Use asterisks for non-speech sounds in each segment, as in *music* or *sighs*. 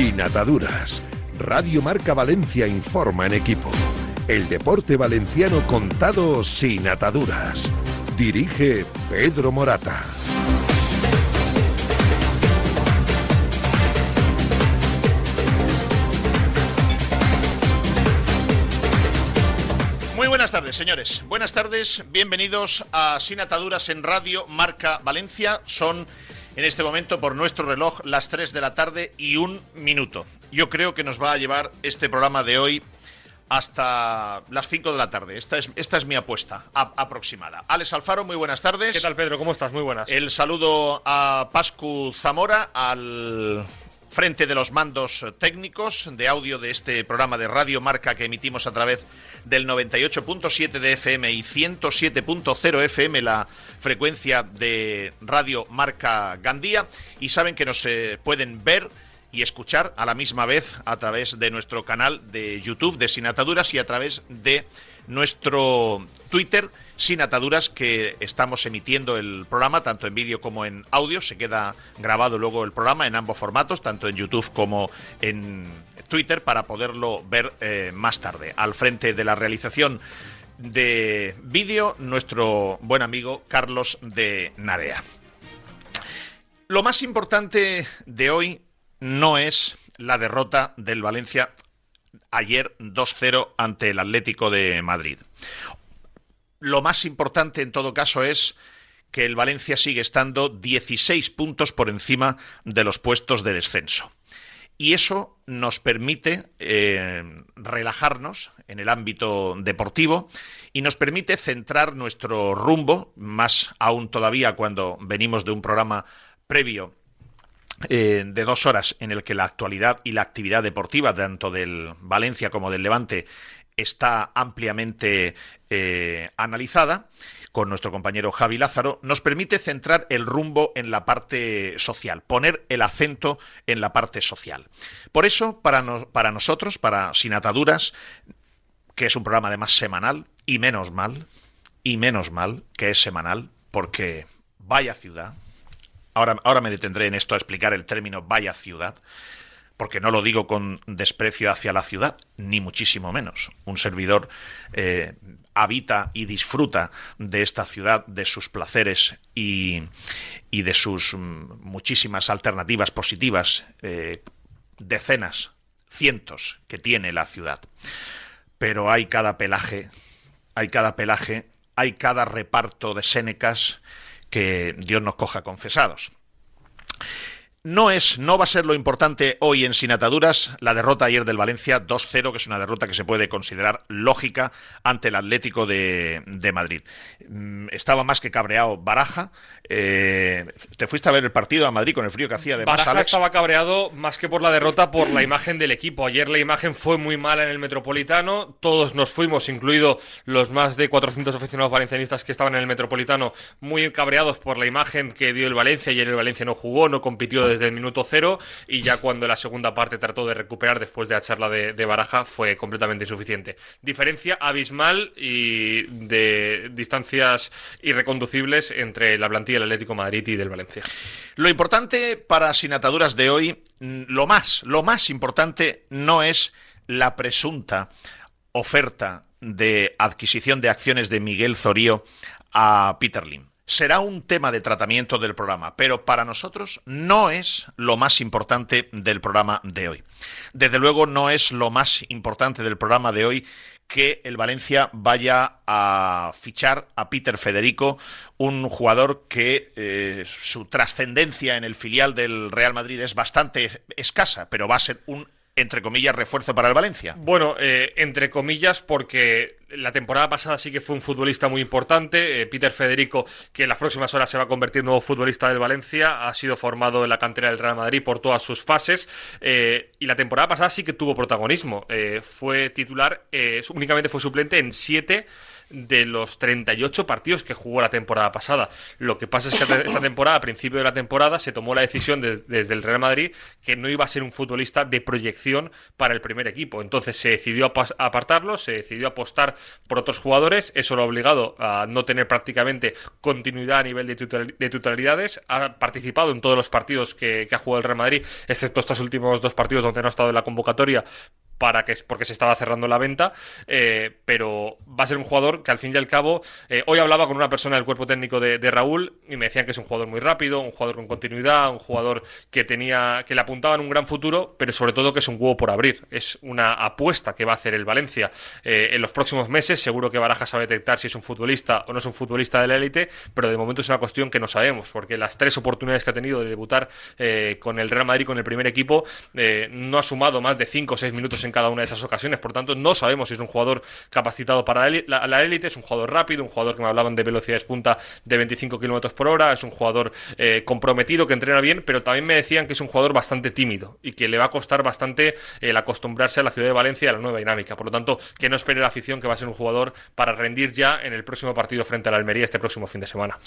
Sin ataduras. Radio Marca Valencia informa en equipo. El deporte valenciano contado sin ataduras. Dirige Pedro Morata. Muy buenas tardes, señores. Buenas tardes, bienvenidos a Sin Ataduras en Radio Marca Valencia. Son en este momento por nuestro reloj las 3 de la tarde y un minuto. Yo creo que nos va a llevar este programa de hoy hasta las 5 de la tarde. Esta es, esta es mi apuesta aproximada. Alex Alfaro, muy buenas tardes. ¿Qué tal, Pedro? ¿Cómo estás? Muy buenas. El saludo a Pascu Zamora, al frente de los mandos técnicos de audio de este programa de Radio Marca que emitimos a través del 98.7 de FM y 107.0 FM, la frecuencia de Radio Marca Gandía. Y saben que nos eh, pueden ver y escuchar a la misma vez a través de nuestro canal de YouTube de Sin Ataduras y a través de nuestro Twitter Sin Ataduras que estamos emitiendo el programa tanto en vídeo como en audio. Se queda grabado luego el programa en ambos formatos, tanto en YouTube como en Twitter, para poderlo ver eh, más tarde. Al frente de la realización de vídeo, nuestro buen amigo Carlos de Narea. Lo más importante de hoy no es la derrota del Valencia ayer 2-0 ante el Atlético de Madrid. Lo más importante en todo caso es que el Valencia sigue estando 16 puntos por encima de los puestos de descenso. Y eso nos permite eh, relajarnos en el ámbito deportivo y nos permite centrar nuestro rumbo, más aún todavía cuando venimos de un programa previo eh, de dos horas en el que la actualidad y la actividad deportiva, tanto del Valencia como del Levante, está ampliamente eh, analizada con nuestro compañero Javi Lázaro, nos permite centrar el rumbo en la parte social, poner el acento en la parte social. Por eso, para, para nosotros, para Sin Ataduras, que es un programa además semanal, y menos mal, y menos mal que es semanal, porque vaya ciudad, Ahora, me detendré en esto a explicar el término vaya ciudad, porque no lo digo con desprecio hacia la ciudad, ni muchísimo menos. Un servidor eh, habita y disfruta de esta ciudad, de sus placeres y, de sus mm, muchísimas alternativas positivas, eh, decenas, cientos que tiene la ciudad. Pero hay cada pelaje, hay cada pelaje, hay cada reparto de Sénecas que Dios nos coja confesados. No es, no va a ser lo importante hoy en Sin Ataduras la derrota ayer del Valencia 2-0, que es una derrota que se puede considerar lógica ante el Atlético de, Madrid. Mm, estaba más que cabreado Baraja. Eh, ¿Te fuiste a ver el partido a Madrid con el frío que hacía de Baraja estaba cabreado más que por la derrota, por la imagen del equipo. Ayer la imagen fue muy mala en el Metropolitano. Todos nos fuimos, incluido los más de 400 aficionados valencianistas que estaban en el Metropolitano, muy cabreados por la imagen que dio el Valencia. Ayer el Valencia no jugó, no compitió desde el minuto cero y ya cuando la segunda parte trató de recuperar después de la charla de, Baraja fue completamente insuficiente. Diferencia abismal y de distancias irreconducibles entre la plantilla del Atlético Madrid y del Valencia. Lo importante para Sin Ataduras de hoy, mm, lo más, lo más importante no es la presunta oferta de adquisición de acciones de Miguel Zorío a Peter Lim será un tema de tratamiento del programa, pero para nosotros no es lo más importante del programa de hoy. Desde luego no es lo más importante del programa de hoy que el Valencia vaya a fichar a Peter Federico, un jugador que eh, su trascendencia en el filial del Real Madrid es bastante escasa, pero va a ser un entre comillas, refuerzo para el Valencia? Bueno, eh, entre comillas, porque la temporada pasada sí que fue un futbolista muy importante. Eh, Peter Federico, que en las próximas horas se va a convertir en nuevo futbolista del Valencia, ha sido formado en la cantera del Real Madrid por todas sus fases. Eh, y la temporada pasada sí que tuvo protagonismo. fue titular, únicamente fue suplente en siete de los 38 partidos que jugó la temporada pasada. Lo que pasa es que esta *coughs* temporada, a principio de la temporada, se tomó la decisión desde el Real Madrid que no iba a ser un futbolista de proyección para el primer equipo. Entonces se decidió apartarlo, se decidió apostar por otros jugadores. Eso lo ha obligado a no tener prácticamente continuidad a nivel de, tutorialidades. Ha participado en todos los partidos que, que ha jugado el Real Madrid, excepto estos últimos dos partidos donde no ha estado en la convocatoria, para que, porque se estaba cerrando la venta, eh, pero va a ser un jugador que al fin y al cabo, eh, hoy hablaba con una persona del cuerpo técnico de, Raúl y me decían que es un jugador muy rápido, un jugador con continuidad, un jugador que tenía, que le apuntaba en un gran futuro, pero sobre todo que es un huevo por abrir, es una apuesta que va a hacer el Valencia eh, en los próximos meses, seguro que Baraja sabe detectar si es un futbolista o no es un futbolista de la élite, pero de momento es una cuestión que no sabemos, porque las tres oportunidades que ha tenido de debutar con el Real Madrid, con el primer equipo, no ha sumado más de 5 o 6 minutos en cada una de esas ocasiones. Por tanto, no sabemos si es un jugador capacitado para la élite, es un jugador rápido, un jugador que me hablaban de velocidades punta de 25 kilómetros por hora, es un jugador eh, comprometido que entrena bien, pero también me decían que es un jugador bastante tímido y que le va a costar bastante el acostumbrarse a la ciudad de Valencia a la nueva dinámica. Por lo tanto, que no espere la afición que va a ser un jugador para rendir ya en el próximo partido frente a la Almería este próximo fin de semana.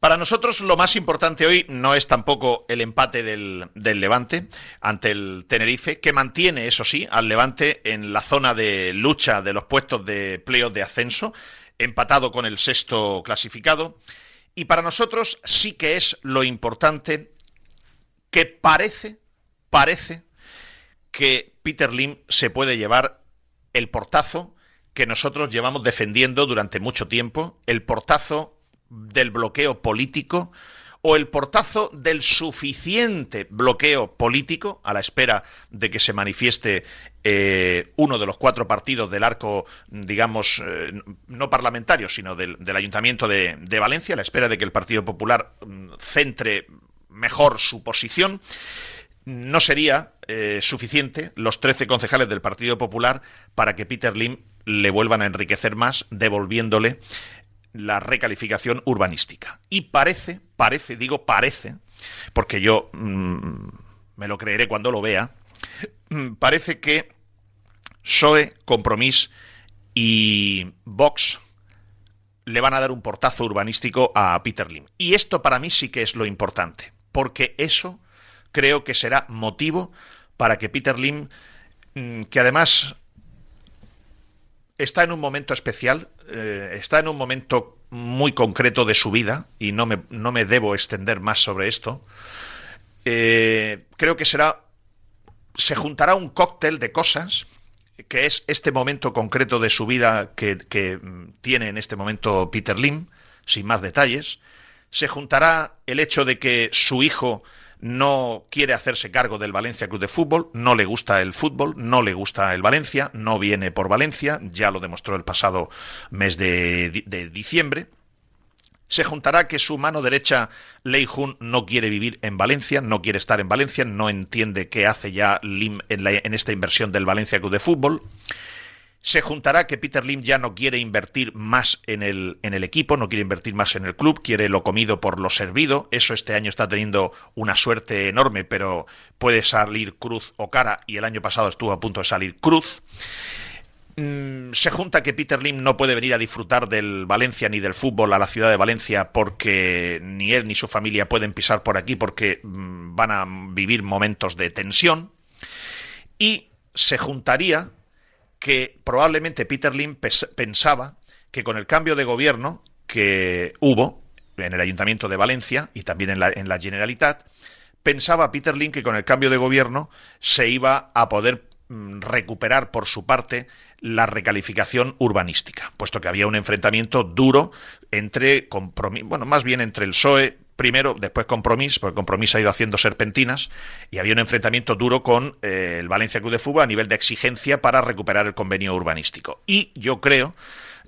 Para nosotros lo más importante hoy no es tampoco el empate del, Levante ante el Tenerife, que mantiene, eso sí, al Levante en la zona de lucha de los puestos de playoff de ascenso, empatado con el sexto clasificado. Y para nosotros sí que es lo importante que parece, parece que Peter Lim se puede llevar el portazo que nosotros llevamos defendiendo durante mucho tiempo, el portazo del bloqueo político o el portazo del suficiente bloqueo político a la espera de que se manifieste eh, uno de los cuatro partidos del arco, digamos, eh, no parlamentario, sino del, Ayuntamiento de, Valencia, a la espera de que el Partido Popular mm, centre mejor su posición. No sería eh, suficiente los 13 concejales del Partido Popular para que Peter Lim le vuelvan a enriquecer más, devolviéndole la recalificación urbanística. Y parece, parece, digo parece, porque yo mm, me lo creeré cuando lo vea, mm, parece que PSOE, Compromís y Vox le van a dar un portazo urbanístico a Peter Lim. Y esto para mí sí que es lo importante, porque eso creo que será motivo para que Peter Lim, mm, que además está en un momento especial, eh, está en un momento muy concreto de su vida, y no me, no me debo extender más sobre esto. Eh, creo que será. Se juntará un cóctel de cosas, que es este momento concreto de su vida que, que tiene en este momento Peter Lim, sin más detalles. Se juntará el hecho de que su hijo no quiere hacerse cargo del Valencia Club de Fútbol, no le gusta el fútbol, no le gusta el Valencia, no viene por Valencia, ya lo demostró el pasado mes de, diciembre. Se juntará que su mano derecha, Lei Jun, no quiere vivir en Valencia, no quiere estar en Valencia, no entiende qué hace ya Lim en, en esta inversión del Valencia Club de Fútbol se juntará que Peter Lim ya no quiere invertir más en el, en el equipo, no quiere invertir más en el club, quiere lo comido por lo servido. Eso este año está teniendo una suerte enorme, pero puede salir cruz o cara, y el año pasado estuvo a punto de salir cruz. Mm, se junta que Peter Lim no puede venir a disfrutar del Valencia ni del fútbol a la ciudad de Valencia porque ni él ni su familia pueden pisar por aquí porque mm, van a vivir momentos de tensión. Y se juntaría que probablemente Peter Lim pensaba que con el cambio de gobierno que hubo en el Ayuntamiento de Valencia y también en la, en la Generalitat, pensaba Peter Lim que con el cambio de gobierno se iba a poder mm, recuperar por su parte la recalificación urbanística, puesto que había un enfrentamiento duro entre, bueno, más bien entre el PSOE, primero, después Compromís, porque Compromís ha ido haciendo serpentinas, y había un enfrentamiento duro con eh, el Valencia Club de Fútbol a nivel de exigencia para recuperar el convenio urbanístico. Y yo creo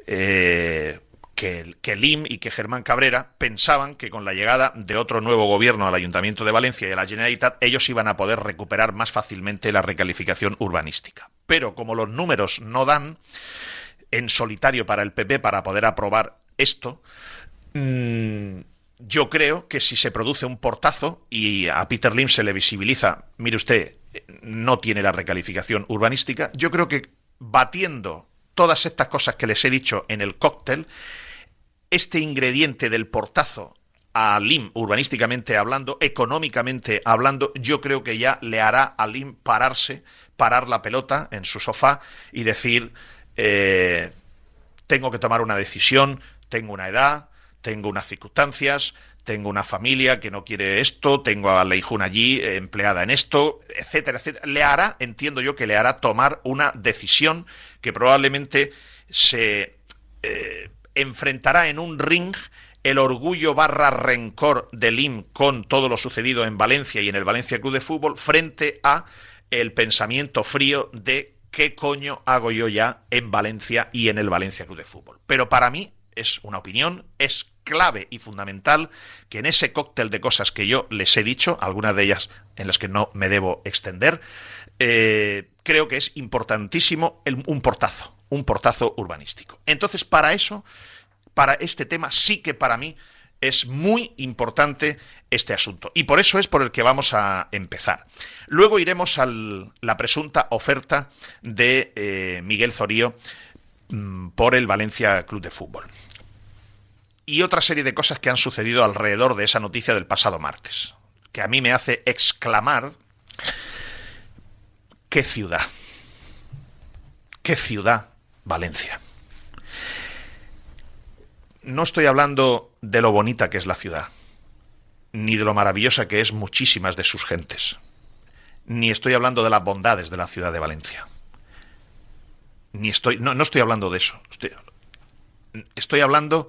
eh, que, que Lim y que Germán Cabrera pensaban que con la llegada de otro nuevo gobierno al Ayuntamiento de Valencia y a la Generalitat, ellos iban a poder recuperar más fácilmente la recalificación urbanística. Pero como los números no dan en solitario para el PP para poder aprobar esto, mmm, yo creo que si se produce un portazo y a Peter Lim se le visibiliza, mire usted, no tiene la recalificación urbanística, yo creo que batiendo todas estas cosas que les he dicho en el cóctel, este ingrediente del portazo a Lim, urbanísticamente hablando, económicamente hablando, yo creo que ya le hará a Lim pararse, parar la pelota en su sofá y decir, eh, tengo que tomar una decisión, tengo una edad, tengo unas circunstancias, tengo una familia que no quiere esto, tengo a Leijun allí empleada en esto, etcétera, etcétera. Le hará, entiendo yo que le hará tomar una decisión que probablemente se eh, enfrentará en un ring el orgullo barra rencor de Lim con todo lo sucedido en Valencia y en el Valencia Club de Fútbol frente a el pensamiento frío de qué coño hago yo ya en Valencia y en el Valencia Club de Fútbol. Pero para mí es una opinión, es clave y fundamental que en ese cóctel de cosas que yo les he dicho, algunas de ellas en las que no me debo extender, eh, creo que es importantísimo un portazo, un portazo urbanístico. Entonces, para eso, para este tema, sí que para mí es muy importante este asunto. Y por eso es por el que vamos a empezar. Luego iremos a la presunta oferta de eh, Miguel Zorío mm, por el Valencia Club de Fútbol. Y otra serie de cosas que han sucedido alrededor de esa noticia del pasado martes. Que a mí me hace exclamar, ¿qué ciudad? ¿Qué ciudad Valencia? no estoy hablando de lo bonita que es la ciudad, ni de lo maravillosa que es muchísimas de sus gentes, ni estoy hablando de las bondades de la ciudad de Valencia. Ni estoy, no, no estoy hablando de eso. Estoy, estoy hablando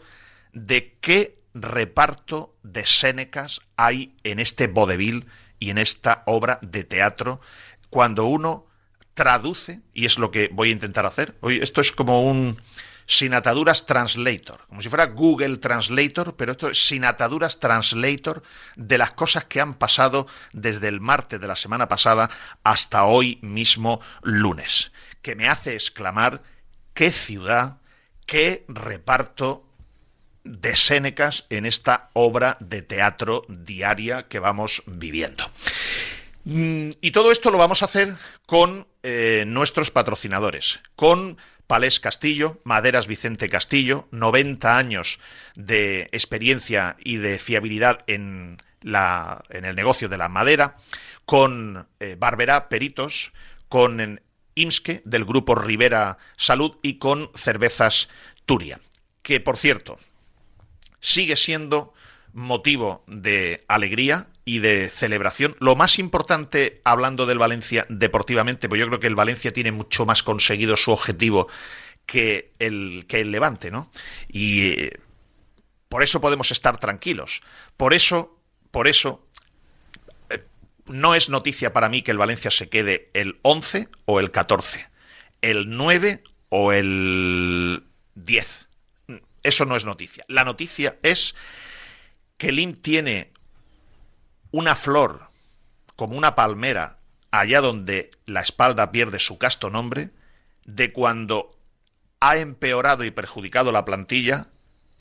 de qué reparto de Sénecas hay en este vodevil y en esta obra de teatro cuando uno traduce, y es lo que voy a intentar hacer. Hoy esto es como un sin ataduras translator, como si fuera Google Translator, pero esto es sin ataduras translator de las cosas que han pasado desde el martes de la semana pasada hasta hoy mismo lunes, que me hace exclamar qué ciudad, qué reparto de Sénecas en esta obra de teatro diaria que vamos viviendo. Mm, y todo esto lo vamos a hacer con eh, nuestros patrocinadores, con Palés Castillo, Maderas Vicente Castillo, 90 años de experiencia y de fiabilidad en, la, en el negocio de la madera, con eh, Barberá Peritos, con IMSKE del grupo Rivera Salud y con Cervezas Turia, que por cierto sigue siendo motivo de alegría y de celebración. Lo más importante, hablando del Valencia deportivamente, pues yo creo que el Valencia tiene mucho más conseguido su objetivo que el, que el Levante, ¿no? Y eh, por eso podemos estar tranquilos. Por eso, por eso, eh, no es noticia para mí que el Valencia se quede el 11 o el 14, el 9 o el 10. Eso no es noticia. La noticia es que Lim tiene una flor como una palmera allá donde la espalda pierde su casto nombre, de cuando ha empeorado y perjudicado la plantilla,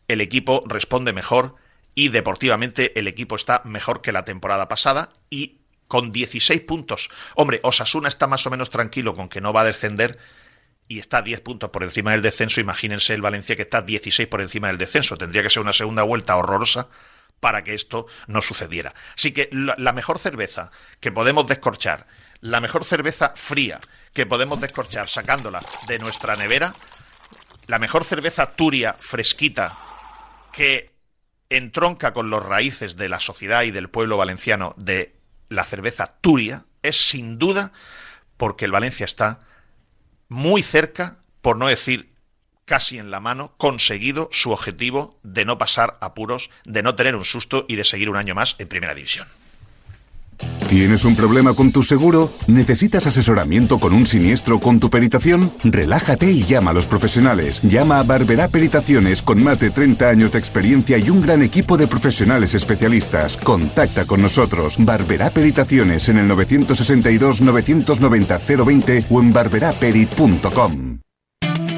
el equipo responde mejor y deportivamente el equipo está mejor que la temporada pasada y con 16 puntos. Hombre, Osasuna está más o menos tranquilo con que no va a descender y está 10 puntos por encima del descenso. Imagínense el Valencia que está 16 por encima del descenso. Tendría que ser una segunda vuelta horrorosa para que esto no sucediera. Así que la, mejor cerveza que podemos descorchar, la mejor cerveza fría que podemos descorchar sacándola de nuestra nevera, la mejor cerveza turia fresquita que entronca con los raíces de la sociedad y del pueblo valenciano de la cerveza turia, es sin duda porque el Valencia está muy cerca, por no decir casi en la mano, conseguido su objetivo de no pasar apuros, de no tener un susto y de seguir un año más en Primera División. ¿Tienes un problema con tu seguro? ¿Necesitas asesoramiento con un siniestro con tu peritación? Relájate y llama a los profesionales. Llama a Barberá Peritaciones con más de 30 años de experiencia y un gran equipo de profesionales especialistas. Contacta con nosotros. Barberá Peritaciones en el 962 990 020 o en barberaperit.com.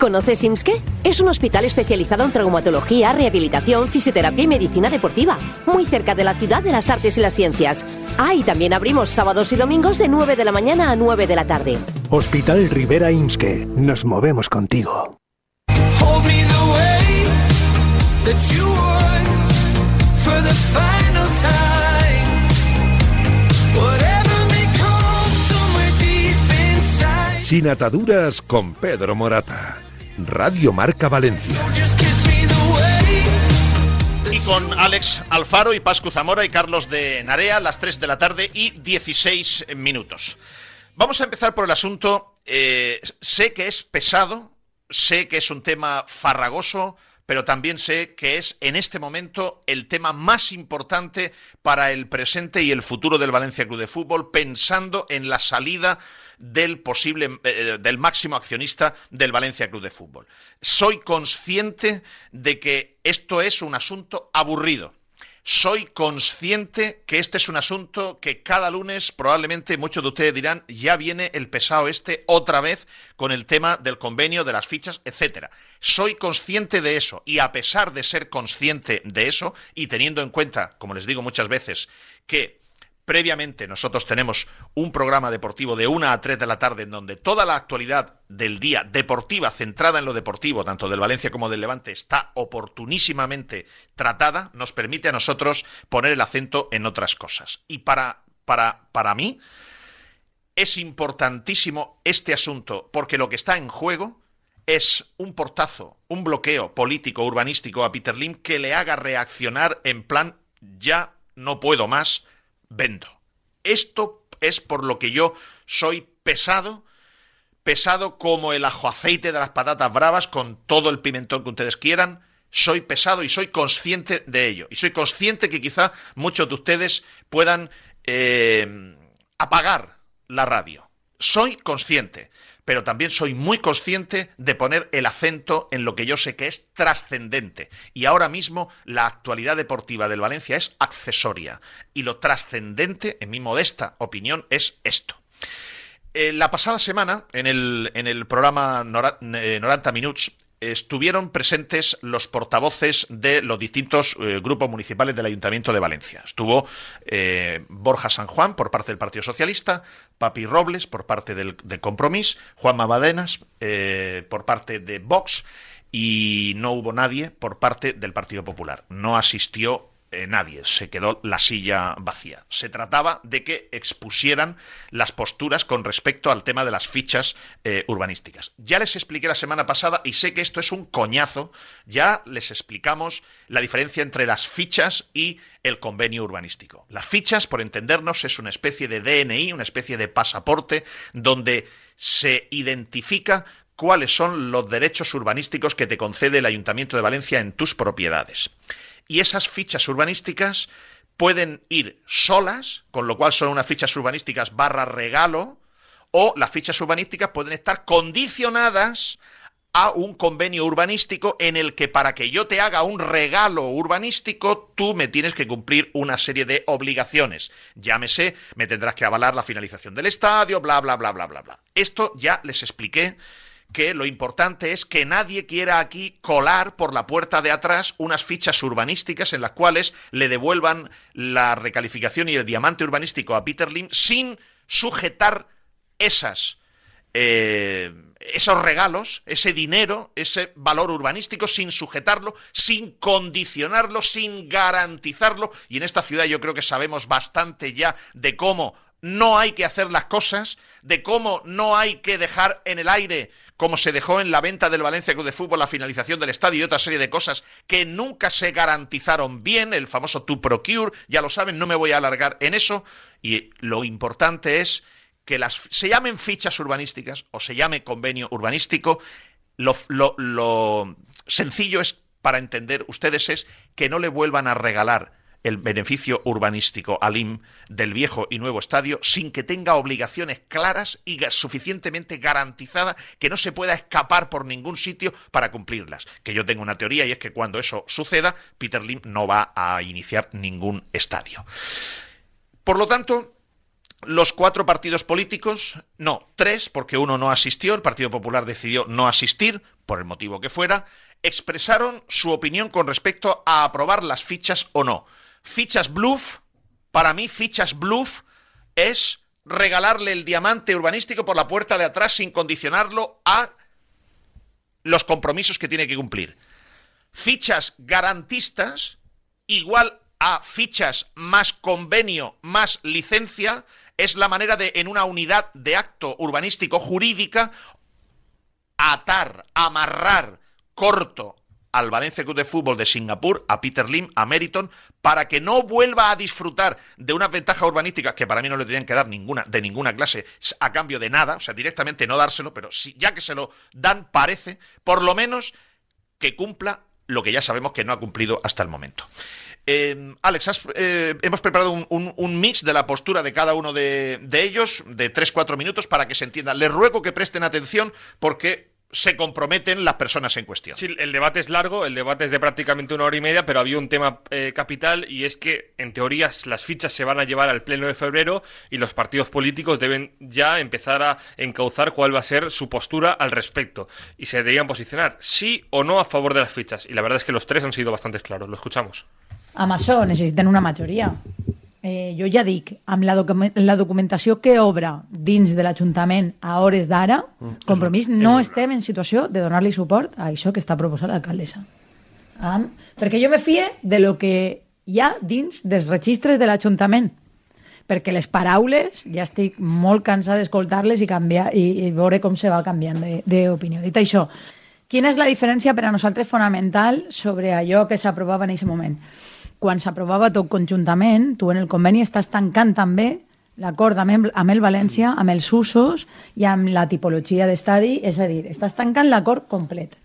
¿Conoces IMSKE? Es un hospital especializado en traumatología, rehabilitación, fisioterapia y medicina deportiva, muy cerca de la ciudad de las artes y las ciencias. Ah, y también abrimos sábados y domingos de 9 de la mañana a 9 de la tarde. Hospital Rivera IMSKE. Nos movemos contigo. Sin ataduras con Pedro Morata. Radio Marca Valencia. Y con Alex Alfaro y Pascu Zamora y Carlos de Narea, las 3 de la tarde y 16 minutos. Vamos a empezar por el asunto. Eh, sé que es pesado, sé que es un tema farragoso, pero también sé que es en este momento el tema más importante para el presente y el futuro del Valencia Club de Fútbol, pensando en la salida del posible eh, del máximo accionista del Valencia Club de Fútbol. Soy consciente de que esto es un asunto aburrido. Soy consciente que este es un asunto que cada lunes probablemente muchos de ustedes dirán ya viene el pesado este otra vez con el tema del convenio, de las fichas, etcétera. Soy consciente de eso y a pesar de ser consciente de eso y teniendo en cuenta, como les digo muchas veces, que Previamente nosotros tenemos un programa deportivo de 1 a 3 de la tarde en donde toda la actualidad del día deportiva, centrada en lo deportivo, tanto del Valencia como del Levante, está oportunísimamente tratada, nos permite a nosotros poner el acento en otras cosas. Y para, para, para mí es importantísimo este asunto porque lo que está en juego es un portazo, un bloqueo político, urbanístico a Peter Lim que le haga reaccionar en plan ya no puedo más vendo. Esto es por lo que yo soy pesado, pesado como el ajo aceite de las patatas bravas, con todo el pimentón que ustedes quieran. Soy pesado y soy consciente de ello. Y soy consciente que quizá muchos de ustedes puedan eh, apagar la radio. Soy consciente pero también soy muy consciente de poner el acento en lo que yo sé que es trascendente. Y ahora mismo la actualidad deportiva del Valencia es accesoria. Y lo trascendente, en mi modesta opinión, es esto. Eh, la pasada semana, en el, programa 90 eh, Minutos, estuvieron presentes los portavoces de los distintos eh, grupos municipales del Ayuntamiento de Valencia. Estuvo Borja San Juan por parte del Partido Socialista, Papi Robles por parte del, Compromís, Juan Mabadenas eh, por parte de Vox y no hubo nadie por parte del Partido Popular. No asistió eh, nadie, se quedó la silla vacía. Se trataba de que expusieran las posturas con respecto al tema de las fichas eh, urbanísticas. Ya les expliqué la semana pasada y sé que esto es un coñazo, ya les explicamos la diferencia entre las fichas y el convenio urbanístico. Las fichas, por entendernos, es una especie de DNI, una especie de pasaporte donde se identifica cuáles son los derechos urbanísticos que te concede el Ayuntamiento de Valencia en tus propiedades y esas fichas urbanísticas pueden ir solas, con lo cual son unas fichas urbanísticas barra regalo, o las fichas urbanísticas pueden estar condicionadas a un convenio urbanístico en el que para que yo te haga un regalo urbanístico, tú me tienes que cumplir una serie de obligaciones. Llámese, me tendrás que avalar la finalización del estadio, bla, bla, bla, bla, bla, bla. Esto ya les expliqué que lo importante es que nadie quiera aquí colar por la puerta de atrás unas fichas urbanísticas en las cuales le devuelvan la recalificación y el diamante urbanístico a Peter Lim sin sujetar esas eh, esos regalos, ese dinero, ese valor urbanístico, sin sujetarlo, sin condicionarlo, sin garantizarlo. Y en esta ciudad yo creo que sabemos bastante ya de cómo no hay que hacer las cosas, de cómo no hay que dejar en el aire, como se dejó en la venta del Valencia Club de Fútbol, la finalización del estadio y otra serie de cosas que nunca se garantizaron bien, el famoso to procure, ya lo saben, no me voy a alargar en eso, y lo importante es que las se llamen fichas urbanísticas o se llame convenio urbanístico, lo, lo sencillo es para entender ustedes es que no le vuelvan a regalar el beneficio urbanístico al IM del viejo y nuevo estadio sin que tenga obligaciones claras y suficientemente garantizadas que no se pueda escapar por ningún sitio para cumplirlas. Que yo tengo una teoría y es que cuando eso suceda, Peter Lim no va a iniciar ningún estadio. Por lo tanto, los cuatro partidos políticos, no, tres, porque uno no asistió, el Partido Popular decidió no asistir, por el motivo que fuera, expresaron su opinión con respecto a aprobar las fichas o no. Fichas bluff, para mí fichas bluff es regalarle el diamante urbanístico por la puerta de atrás sin condicionarlo a los compromisos que tiene que cumplir. Fichas garantistas igual a fichas más convenio más licencia es la manera de en una unidad de acto urbanístico jurídica atar, amarrar corto al Valencia Club de Fútbol de Singapur, a Peter Lim, a Meriton, para que no vuelva a disfrutar de una ventaja urbanística que para mí no le tenían que dar ninguna, de ninguna clase, a cambio de nada, o sea, directamente no dárselo, pero si, ya que se lo dan, parece, por lo menos que cumpla lo que ya sabemos que no ha cumplido hasta el momento. Eh, Alex, eh, hemos preparado un, mix de la postura de cada uno de, de ellos, de 3-4 minutos, para que se entienda. Les ruego que presten atención porque se comprometen las personas en cuestión. Sí, el debate es largo, el debate es de prácticamente una hora y media, pero había un tema eh, capital y es que, en teoría, las fichas se van a llevar al pleno de febrero y los partidos políticos deben ya empezar a encauzar cuál va a ser su postura al respecto y se deberían posicionar sí o no a favor de las fichas. Y la verdad es que los tres han sido bastante claros. Lo escuchamos. Amazon necesitan una mayoría. Eh, jo ja dic, amb la, docu la documentació que obre dins de l'Ajuntament a hores d'ara, mm, compromís, no estem en situació de donar-li suport a això que està proposant l'alcaldessa. Um, perquè jo me fie de lo que hi ha dins dels registres de l'Ajuntament perquè les paraules ja estic molt cansada d'escoltar-les i, canviar, i, i veure com se va canviant d'opinió. Dit això, quina és la diferència per a nosaltres fonamental sobre allò que s'aprovava en aquest moment? Quan s'aprovava tot conjuntament, tu en el conveni estàs tancant també l'acord amb, amb el València, amb els usos i amb la tipologia d'estadi, és a dir, estàs tancant l'acord complet.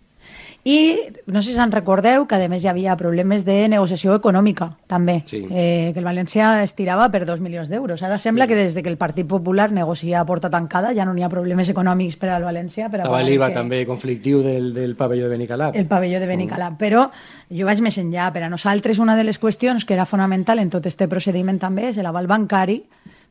I no sé si se'n recordeu que a més hi havia problemes de negociació econòmica també, sí. eh, que el València es tirava per dos milions d'euros. Ara sembla sí. que des de que el Partit Popular negocia a porta tancada ja no hi ha problemes econòmics per al València. Per a Estava l'IVA que... també conflictiu del, del pavelló de Benicalap. El pavelló de Benicalap, mm. però jo vaig més enllà. Per a nosaltres una de les qüestions que era fonamental en tot este procediment també és l'aval bancari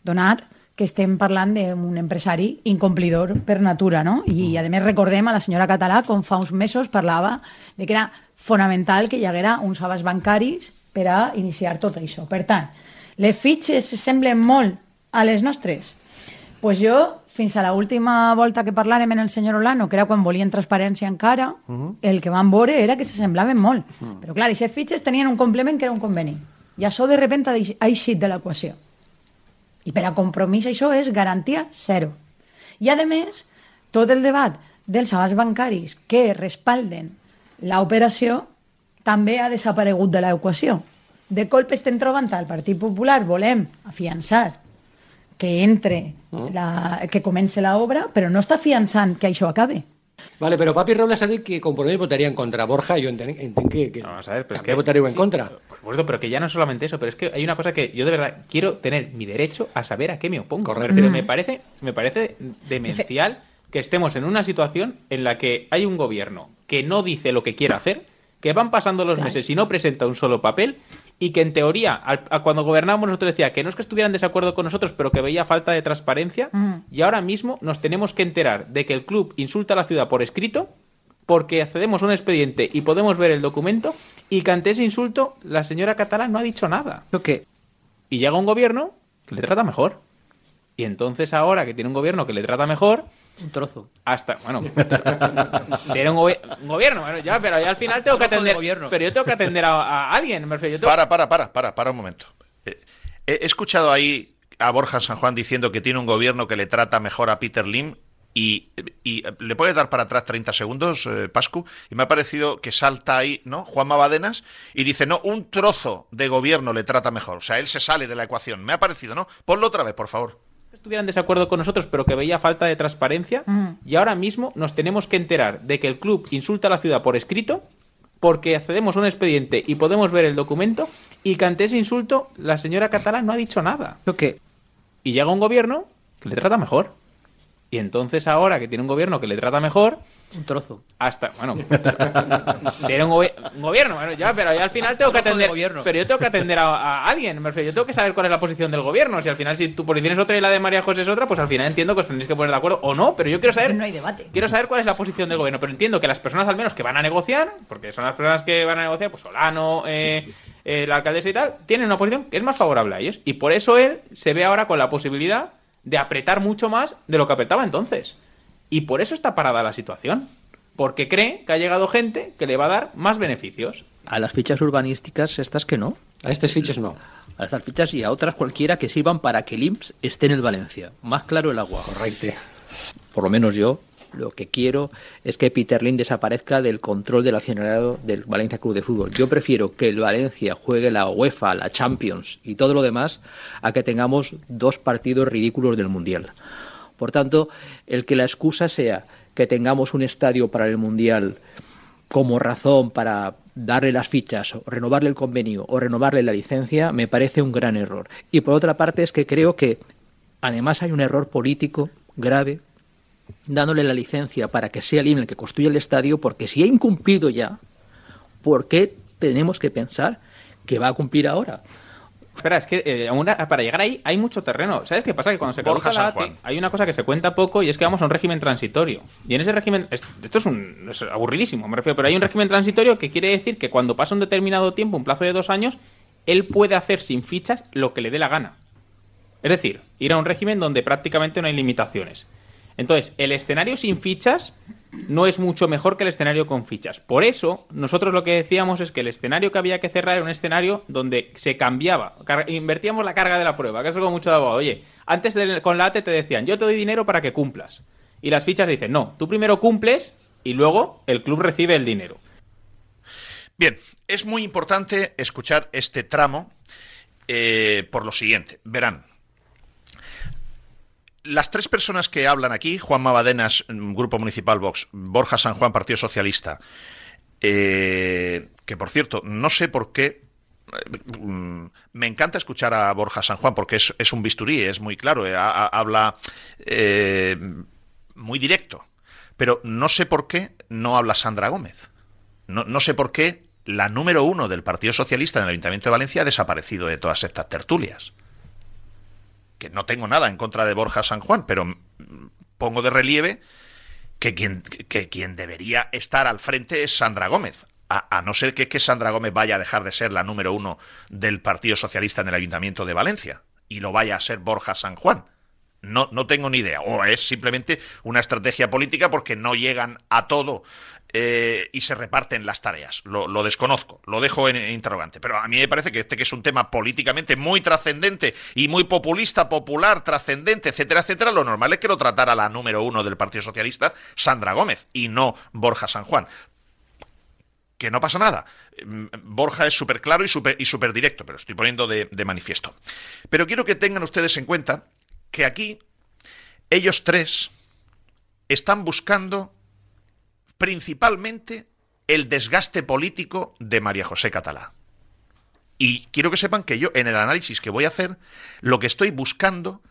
donat que estem parlant d'un empresari incomplidor per natura, no? I, a més, recordem a la senyora Català com fa uns mesos parlava de que era fonamental que hi haguera uns avals bancaris per a iniciar tot això. Per tant, les fitxes semblen molt a les nostres? pues jo, fins a l'última volta que parlàrem en el senyor Olano, que era quan volien transparència encara, uh -huh. el que van veure era que se semblaven molt. Uh -huh. Però clar, aquestes fitxes tenien un complement que era un conveni. I això de repente ha eixit de l'equació. I per a compromís això és garantia zero. I a més, tot el debat dels avals bancaris que respalden l'operació també ha desaparegut de l'equació. De colp estem trobant al Partit Popular, volem afiançar que entre, mm. la, que comence l'obra, però no està afiançant que això acabe. Vale, pero Papi Robles ha dicho que Compromís votaría en contra. Borja, yo entiendo que, que, Vamos a ver, pero es que votaría en contra. Por supuesto, pero que ya no solamente eso, pero es que hay una cosa que yo de verdad quiero tener mi derecho a saber a qué me opongo. Correcto. Pero me parece, me parece demencial que estemos en una situación en la que hay un gobierno que no dice lo que quiere hacer, que van pasando los meses y no presenta un solo papel y que en teoría, cuando gobernamos nosotros decía que no es que estuvieran de desacuerdo con nosotros, pero que veía falta de transparencia, y ahora mismo nos tenemos que enterar de que el club insulta a la ciudad por escrito, porque accedemos a un expediente y podemos ver el documento, y que ante ese insulto la señora catalán no ha dicho nada. ¿Qué? Y llega un gobierno que le trata mejor. Y entonces ahora que tiene un gobierno que le trata mejor, un trozo. Hasta, bueno, *laughs* tiene un, gobierno, bueno, ya, pero ya al final tengo que atender. Pero yo tengo que atender a, alguien. Para, para, para, para, para un momento. Eh, he escuchado ahí a Borja San Juan diciendo que tiene un gobierno que le trata mejor a Peter Lim y, le puedes dar para atrás 30 segundos, eh, Pascu, y me ha parecido que salta ahí, ¿no? Juan Badenas y dice, no, un trozo de gobierno le trata mejor. O sea, él se sale de la ecuación. Me ha parecido, ¿no? Ponlo otra vez, por favor estuvieran de desacuerdo con nosotros, pero que veía falta de transparencia, y ahora mismo nos tenemos que enterar de que el club insulta a la ciudad por escrito, porque accedemos a un expediente y podemos ver el documento y que ante ese insulto la señora catalán no ha dicho nada. ¿Qué? Y llega un gobierno que le trata mejor. Y entonces ahora que tiene un gobierno que le trata mejor, Un trozo. hasta, bueno, *laughs* tiene un, gobi- un gobierno, bueno, ya, pero ya al final tengo que atender, gobierno. pero yo tengo que atender a, a alguien, me refiero, yo tengo que saber cuál es la posición del gobierno, si al final si tu posición es otra y la de María José es otra, pues al final entiendo que os tendréis que poner de acuerdo o no, pero yo quiero saber, No hay debate. quiero saber cuál es la posición del gobierno, pero entiendo que las personas al menos que van a negociar, porque son las personas que van a negociar, pues Solano, eh, eh, la alcaldesa y tal, tienen una posición que es más favorable a ellos, y por eso él se ve ahora con la posibilidad de apretar mucho más de lo que apretaba entonces. Y por eso está parada la situación. Porque cree que ha llegado gente que le va a dar más beneficios. A las fichas urbanísticas estas que no. A estas fichas no. A estas fichas y a otras cualquiera que sirvan para que el IMSS esté en el Valencia. Más claro el agua. Correcto. Por lo menos yo lo que quiero es que Peter Lim desaparezca del control del accionariado del Valencia Club de Fútbol. Yo prefiero que el Valencia juegue la UEFA, la Champions y todo lo demás a que tengamos dos partidos ridículos del Mundial. Por tanto, el que la excusa sea que tengamos un estadio para el Mundial como razón para darle las fichas o renovarle el convenio o renovarle la licencia me parece un gran error. Y por otra parte es que creo que además hay un error político grave dándole la licencia para que sea el INE el que construya el estadio porque si ha incumplido ya, ¿por qué tenemos que pensar que va a cumplir ahora? Espera, es que eh, aún a- para llegar ahí hay mucho terreno. ¿Sabes qué pasa? Que cuando se caduca la Juan. hay una cosa que se cuenta poco y es que vamos a un régimen transitorio. Y en ese régimen, es- esto es, un, es aburridísimo, me refiero, pero hay un régimen transitorio que quiere decir que cuando pasa un determinado tiempo, un plazo de dos años, él puede hacer sin fichas lo que le dé la gana. Es decir, ir a un régimen donde prácticamente no hay limitaciones. Entonces, el escenario sin fichas no es mucho mejor que el escenario con fichas. Por eso, nosotros lo que decíamos es que el escenario que había que cerrar era un escenario donde se cambiaba, invertíamos la carga de la prueba, que es algo mucho abogado. Oye, antes con la ATE te decían, yo te doy dinero para que cumplas. Y las fichas dicen, no, tú primero cumples y luego el club recibe el dinero. Bien, es muy importante escuchar este tramo eh, por lo siguiente. Verán, las tres personas que hablan aquí, Juan Mabadenas, mm, Grupo Municipal Vox, Borja San Juan, Partido Socialista, eh, que por cierto, no sé por qué. eh, mm, Me encanta escuchar a Borja San Juan porque es, un bisturí, es muy claro, eh, ha- ha- habla eh, muy directo. Pero no sé por qué no habla Sandra Gómez. No, no sé por qué la número uno del Partido Socialista en el Ayuntamiento de Valencia ha desaparecido de todas estas tertulias. Que no tengo nada en contra de Borja San Juan, pero pongo de relieve que quien, que quien debería estar al frente es Sandra Gómez. A, a no ser que, que Sandra Gómez vaya a dejar de ser la número uno del Partido Socialista en el Ayuntamiento de Valencia y lo vaya a ser Borja San Juan. No, no tengo ni idea. O es simplemente una estrategia política porque no llegan a todo eh, y se reparten las tareas. Lo, desconozco, lo dejo en, interrogante. Pero a mí me parece que este que es un tema políticamente muy trascendente y muy populista, popular, trascendente, etcétera, etcétera, lo normal es que lo tratara la número uno del Partido Socialista, Sandra Gómez, y no Borja San Juan que no pasa nada. Borja es súper claro y súper y súper directo, pero estoy poniendo de, de manifiesto. Pero quiero que tengan ustedes en cuenta que aquí ellos tres están buscando principalmente el desgaste político de María José Catalá. Y quiero que sepan que yo, en el análisis que voy a hacer, lo que estoy buscando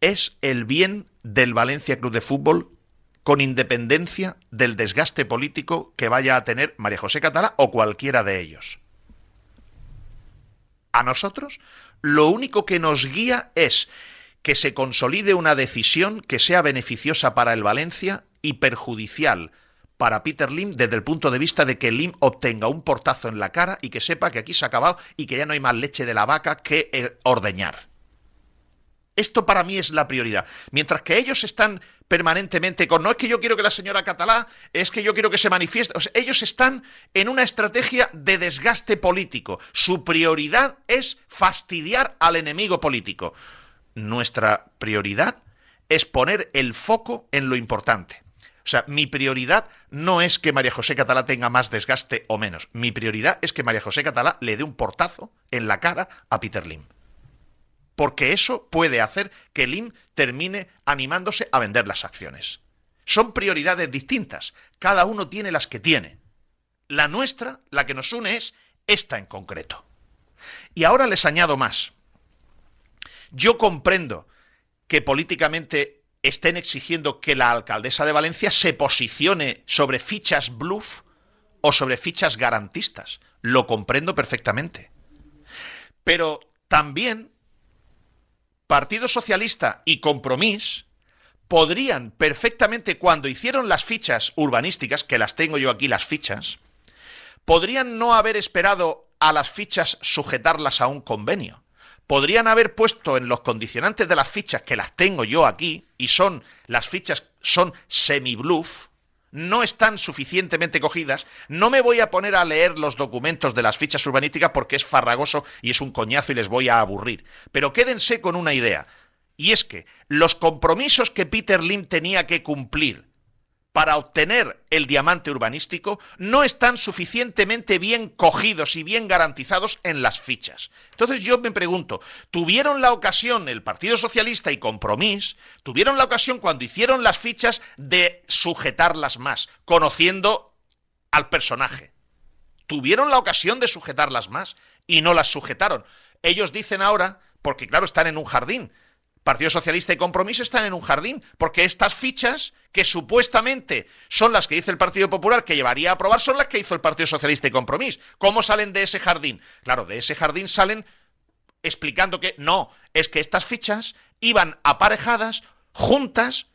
es el bien del Valencia Club de Fútbol con independencia del desgaste político que vaya a tener María José Catalá o cualquiera de ellos. A nosotros, lo único que nos guía es que se consolide una decisión que sea beneficiosa para el Valencia y perjudicial para Peter Lim desde el punto de vista de que Lim obtenga un portazo en la cara y que sepa que aquí se ha acabado y que ya no hay más leche de la vaca que eh, ordeñar. Esto para mí es la prioridad. Mientras que ellos están permanentemente con, no es que yo quiero que la señora Catalá, es que yo quiero que se manifieste. Ellos están en una estrategia de desgaste político. Su prioridad es fastidiar al enemigo político. Nuestra prioridad es poner el foco en lo importante. O sea, mi prioridad no es que María José Catalá tenga más desgaste o menos. Mi prioridad es que María José Catalá le dé un portazo en la cara a Peter Lim porque eso puede hacer que Lim termine animándose a vender las acciones. Son prioridades distintas, cada uno tiene las que tiene. La nuestra, la que nos une, es esta en concreto. Y ahora les añado más. Yo comprendo que políticamente estén exigiendo que la alcaldesa de Valencia se posicione sobre fichas bluff o sobre fichas garantistas. Lo comprendo perfectamente. Pero también Partido Socialista y Compromís podrían perfectamente, cuando hicieron las fichas urbanísticas, que las tengo yo aquí las fichas, podrían no haber esperado a las fichas sujetarlas a un convenio. Podrían haber puesto en los condicionantes de las fichas, que las tengo yo aquí, y son, las fichas son semi-bluff, no están suficientemente cogidas, no me voy a poner a leer los documentos de las fichas urbanísticas porque es farragoso y es un coñazo y les voy a aburrir. Pero quédense con una idea, y es que los compromisos que Peter Lim tenía que cumplir para obtener el diamante urbanístico no están suficientemente bien cogidos y bien garantizados en las fichas. Entonces yo me pregunto, ¿tuvieron la ocasión el Partido Socialista y Compromís, tuvieron la ocasión cuando hicieron las fichas de sujetarlas más, conociendo al personaje? Tuvieron la ocasión de sujetarlas más y no las sujetaron. Ellos dicen ahora, porque claro, están en un jardín, Partido Socialista y Compromiso están en un jardín, porque estas fichas, que supuestamente son las que dice el Partido Popular que llevaría a aprobar, son las que hizo el Partido Socialista y Compromiso. ¿Cómo salen de ese jardín? Claro, de ese jardín salen explicando que no, es que estas fichas iban aparejadas, juntas,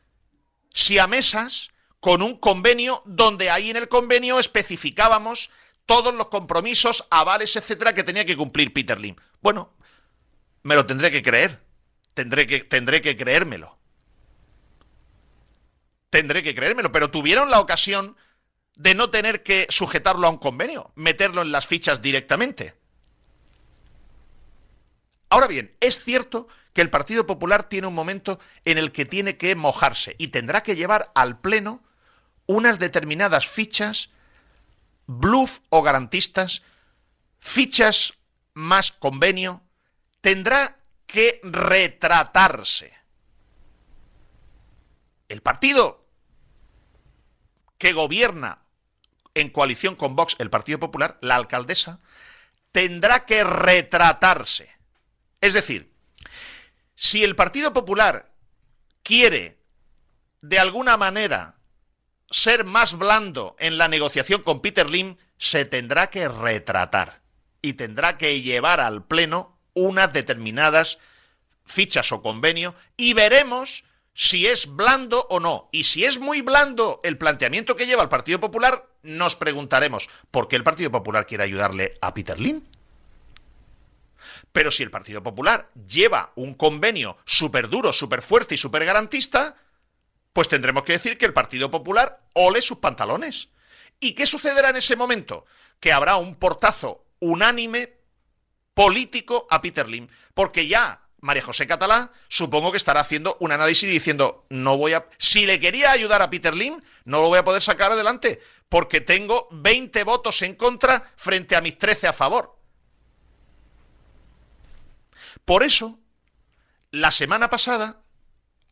siamesas, con un convenio donde ahí en el convenio especificábamos todos los compromisos, avales, etcétera, que tenía que cumplir Peter Lim. Bueno, me lo tendré que creer tendré que, tendré que creérmelo. Tendré que creérmelo, pero tuvieron la ocasión de no tener que sujetarlo a un convenio, meterlo en las fichas directamente. Ahora bien, es cierto que el Partido Popular tiene un momento en el que tiene que mojarse y tendrá que llevar al Pleno unas determinadas fichas, bluff o garantistas, fichas más convenio, tendrá que retratarse. El partido que gobierna en coalición con Vox, el Partido Popular, la alcaldesa, tendrá que retratarse. Es decir, si el Partido Popular quiere, de alguna manera, ser más blando en la negociación con Peter Lim, se tendrá que retratar y tendrá que llevar al Pleno unas determinadas fichas o convenio y veremos si es blando o no. Y si es muy blando el planteamiento que lleva el Partido Popular, nos preguntaremos, ¿por qué el Partido Popular quiere ayudarle a Peter Lin? Pero si el Partido Popular lleva un convenio súper duro, súper fuerte y súper garantista, pues tendremos que decir que el Partido Popular ole sus pantalones. ¿Y qué sucederá en ese momento? Que habrá un portazo unánime político a Peter Lim, porque ya María José Catalá supongo que estará haciendo un análisis diciendo, no voy a... Si le quería ayudar a Peter Lim, no lo voy a poder sacar adelante, porque tengo 20 votos en contra frente a mis 13 a favor. Por eso, la semana pasada,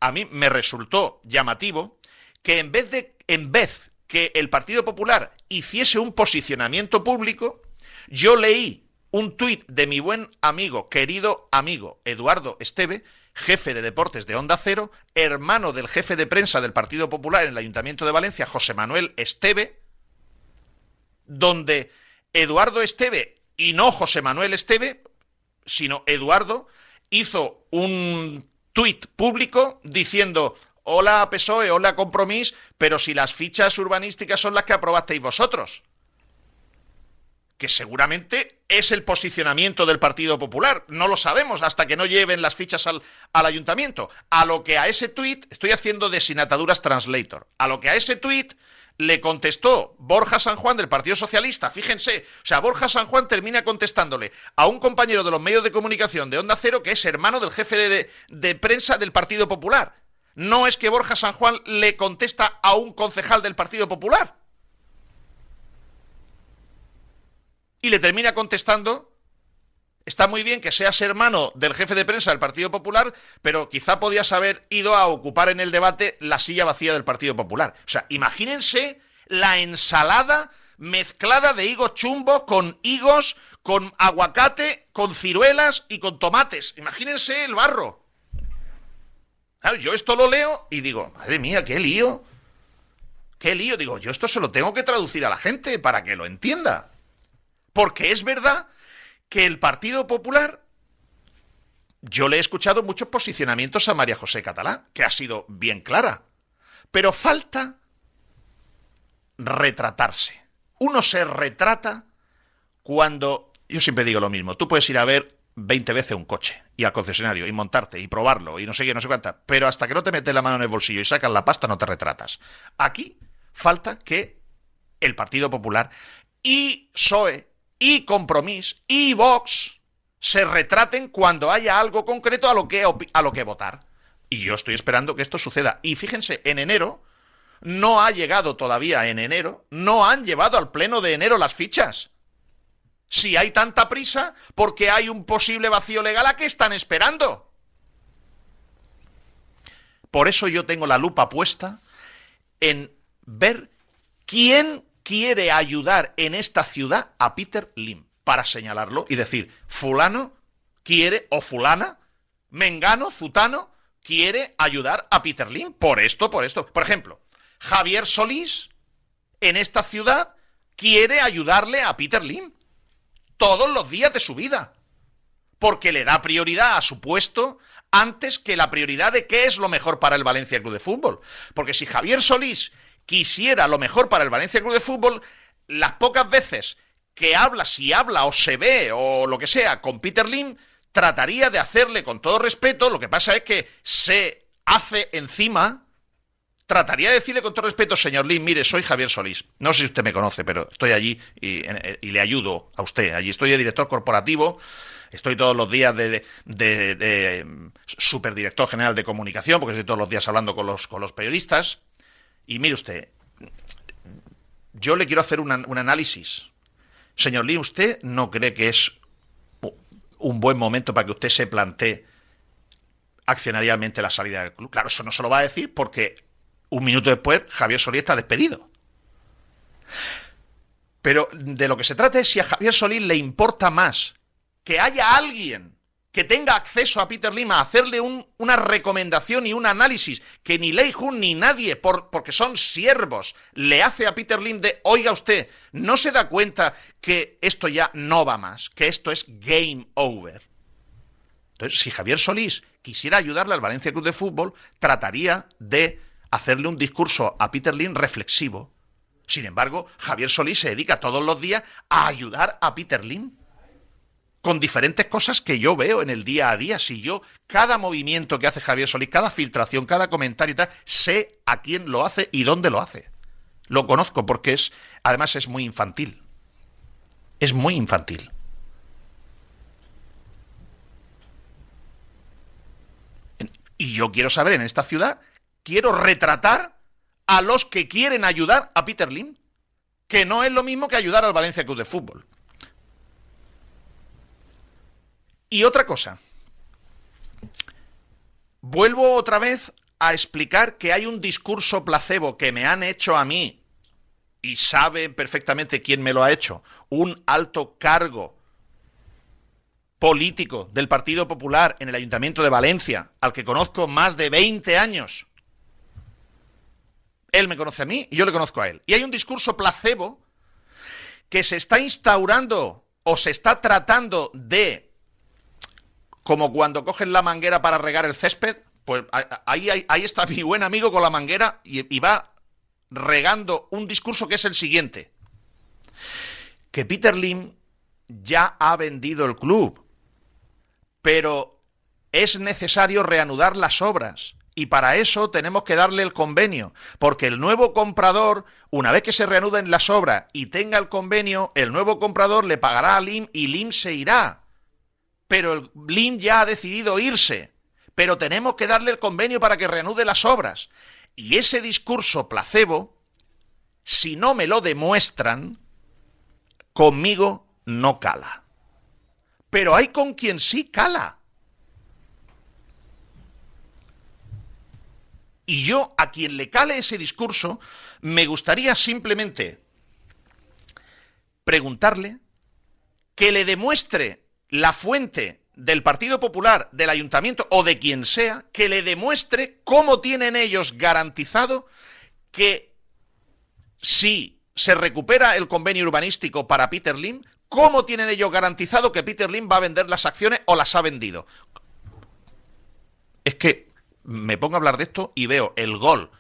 a mí me resultó llamativo que en vez de, en vez que el Partido Popular hiciese un posicionamiento público, yo leí un tuit de mi buen amigo, querido amigo, Eduardo Esteve, jefe de deportes de Onda Cero, hermano del jefe de prensa del Partido Popular en el Ayuntamiento de Valencia, José Manuel Esteve, donde Eduardo Esteve, y no José Manuel Esteve, sino Eduardo, hizo un tuit público diciendo, hola PSOE, hola Compromís, pero si las fichas urbanísticas son las que aprobasteis vosotros que seguramente es el posicionamiento del Partido Popular. No lo sabemos hasta que no lleven las fichas al, ayuntamiento. A lo que a ese tuit, estoy haciendo desinataduras translator, a lo que a ese tuit le contestó Borja San Juan del Partido Socialista. Fíjense, o sea, Borja San Juan termina contestándole a un compañero de los medios de comunicación de Onda Cero que es hermano del jefe de, de prensa del Partido Popular. No es que Borja San Juan le contesta a un concejal del Partido Popular. Y le termina contestando Está muy bien que seas hermano del jefe de prensa del Partido Popular, pero quizá podías haber ido a ocupar en el debate la silla vacía del Partido Popular. O sea, imagínense la ensalada mezclada de higos chumbo con higos, con aguacate, con ciruelas y con tomates. Imagínense el barro. Yo esto lo leo y digo, madre mía, qué lío. Qué lío. Digo, yo esto se lo tengo que traducir a la gente para que lo entienda. Porque es verdad que el Partido Popular yo le he escuchado muchos posicionamientos a María José Catalá, que ha sido bien clara. Pero falta retratarse. Uno se retrata cuando... Yo siempre digo lo mismo. Tú puedes ir a ver 20 veces un coche y al concesionario y montarte y probarlo y no sé qué, no sé cuánta. Pero hasta que no te metes la mano en el bolsillo y sacas la pasta no te retratas. Aquí falta que el Partido Popular y PSOE y Compromís y Vox se retraten cuando haya algo concreto a lo que, a lo que votar. Y yo estoy esperando que esto suceda. Y fíjense, en enero no ha llegado todavía en enero, no han llevado al pleno de enero las fichas. Si hay tanta prisa, porque hay un posible vacío legal, ¿a qué están esperando? Por eso yo tengo la lupa puesta en ver quién quiere ayudar en esta ciudad a Peter Lim para señalarlo y decir, fulano quiere, o fulana, mengano, zutano, quiere ayudar a Peter Lim por esto, por esto. Por ejemplo, Javier Solís, en esta ciudad, quiere ayudarle a Peter Lim todos los días de su vida, porque le da prioridad a su puesto antes que la prioridad de qué es lo mejor para el Valencia Club de Fútbol. Porque si Javier Solís quisiera lo mejor para el Valencia Club de Fútbol, las pocas veces que habla, si habla o se ve o lo que sea con Peter Lim, trataría de hacerle con todo respeto, lo que pasa es que se hace encima, trataría de decirle con todo respeto, señor Lim, mire, soy Javier Solís, no sé si usted me conoce, pero estoy allí y, le ayudo a usted, allí estoy de director corporativo, estoy todos los días de, de, superdirector general de comunicación, porque estoy todos los días hablando con los, con los periodistas, y mire usted, yo le quiero hacer un análisis Señor Lee, ¿usted no cree que es un buen momento para que usted se plantee accionariamente la salida del club? Claro, eso no se lo va a decir porque un minuto después Javier Solís está despedido. Pero de lo que se trata es si a Javier Solís le importa más que haya alguien que tenga acceso a Peter Lima, hacerle una recomendación y un análisis que ni Lei Jun ni nadie, por, porque son siervos, le hace a Peter Lim de, oiga usted, ¿no se da cuenta que esto ya no va más, que esto es game over? Entonces, si Javier Solís quisiera ayudarle al Valencia Club de Fútbol, trataría de hacerle un discurso a Peter Lim reflexivo. Sin embargo, Javier Solís se dedica todos los días a ayudar a Peter Lim con diferentes cosas que yo veo en el día a día. Si yo, cada movimiento que hace Javier Solís, cada filtración, cada comentario y tal, sé a quién lo hace y dónde lo hace. Lo conozco porque es, además es muy infantil. Es muy infantil. Y yo quiero saber en esta ciudad, quiero retratar a los que quieren ayudar a Peter Lim, que no es lo mismo que ayudar al Valencia Club de Fútbol. Y otra cosa. Vuelvo otra vez a explicar que hay un discurso placebo que me han hecho a mí, y sabe perfectamente quién me lo ha hecho, un alto cargo político del Partido Popular en el Ayuntamiento de Valencia, al que conozco más de 20 años. Él me conoce a mí y yo le conozco a él. Y hay un discurso placebo que se está instaurando o se está tratando de como cuando cogen la manguera para regar el césped, pues ahí, está mi buen amigo con la manguera y, va regando un discurso que es el siguiente. Que Peter Lim ya ha vendido el club, pero es necesario reanudar las obras. Y para eso tenemos que darle el convenio, porque el nuevo comprador, una vez que se reanuden las obras y tenga el convenio, el nuevo comprador le pagará a Lim y Lim se irá pero el Blin ya ha decidido irse, pero tenemos que darle el convenio para que reanude las obras. Y ese discurso placebo, si no me lo demuestran, conmigo no cala. Pero hay con quien sí cala. Y yo, a quien le cale ese discurso, me gustaría simplemente preguntarle que le demuestre la fuente del Partido Popular, del Ayuntamiento o de quien sea, que le demuestre cómo tienen ellos garantizado que si se recupera el convenio urbanístico para Peter Lim, ¿cómo tienen ellos garantizado que Peter Lim va a vender las acciones o las ha vendido? Es que me pongo a hablar de esto y veo el gol,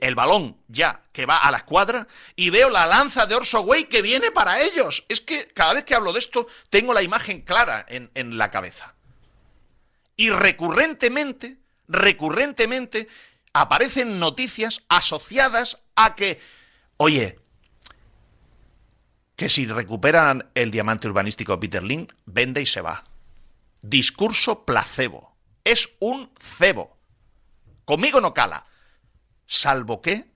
el balón ya que va a la escuadra y veo la lanza de Orso Way que viene para ellos. Es que cada vez que hablo de esto tengo la imagen clara en, la cabeza. Y recurrentemente, recurrentemente aparecen noticias asociadas a que, oye, que si recuperan el diamante urbanístico Peter Link, vende y se va. Discurso placebo. Es un cebo. Conmigo no cala. Salvo que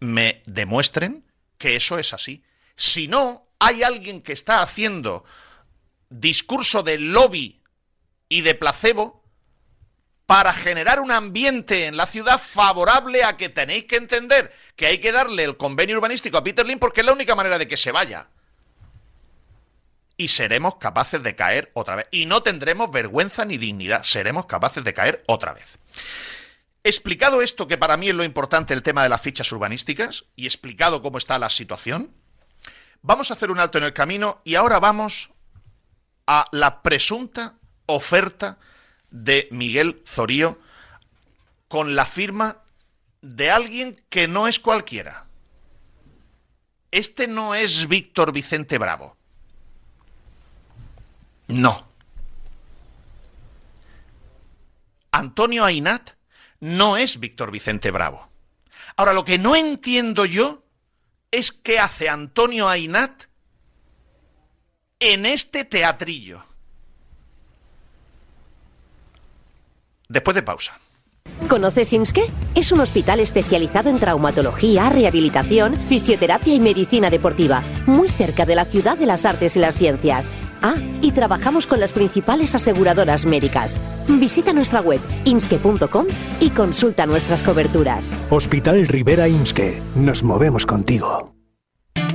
me demuestren que eso es así. Si no, hay alguien que está haciendo discurso de lobby y de placebo para generar un ambiente en la ciudad favorable a que tenéis que entender que hay que darle el convenio urbanístico a Peter Lynn porque es la única manera de que se vaya y seremos capaces de caer otra vez. Y no tendremos vergüenza ni dignidad, seremos capaces de caer otra vez. Explicado esto, que para mí es lo importante el tema de las fichas urbanísticas, y explicado cómo está la situación, vamos a hacer un alto en el camino y ahora vamos a la presunta oferta de Miguel Zorío con la firma de alguien que no es cualquiera. Este no es Víctor Vicente Bravo. No. Antonio Ainat no es Víctor Vicente Bravo. Ahora, lo que no entiendo yo es qué hace Antonio Ainat en este teatrillo. Después de pausa. ¿Conoces IMSKE? Es un hospital especializado en traumatología, rehabilitación, fisioterapia y medicina deportiva, muy cerca de la ciudad de las artes y las ciencias. Y trabajamos con las principales aseguradoras médicas. Visita nuestra web imske.com y consulta nuestras coberturas. Hospital Rivera IMSKE. Nos movemos contigo.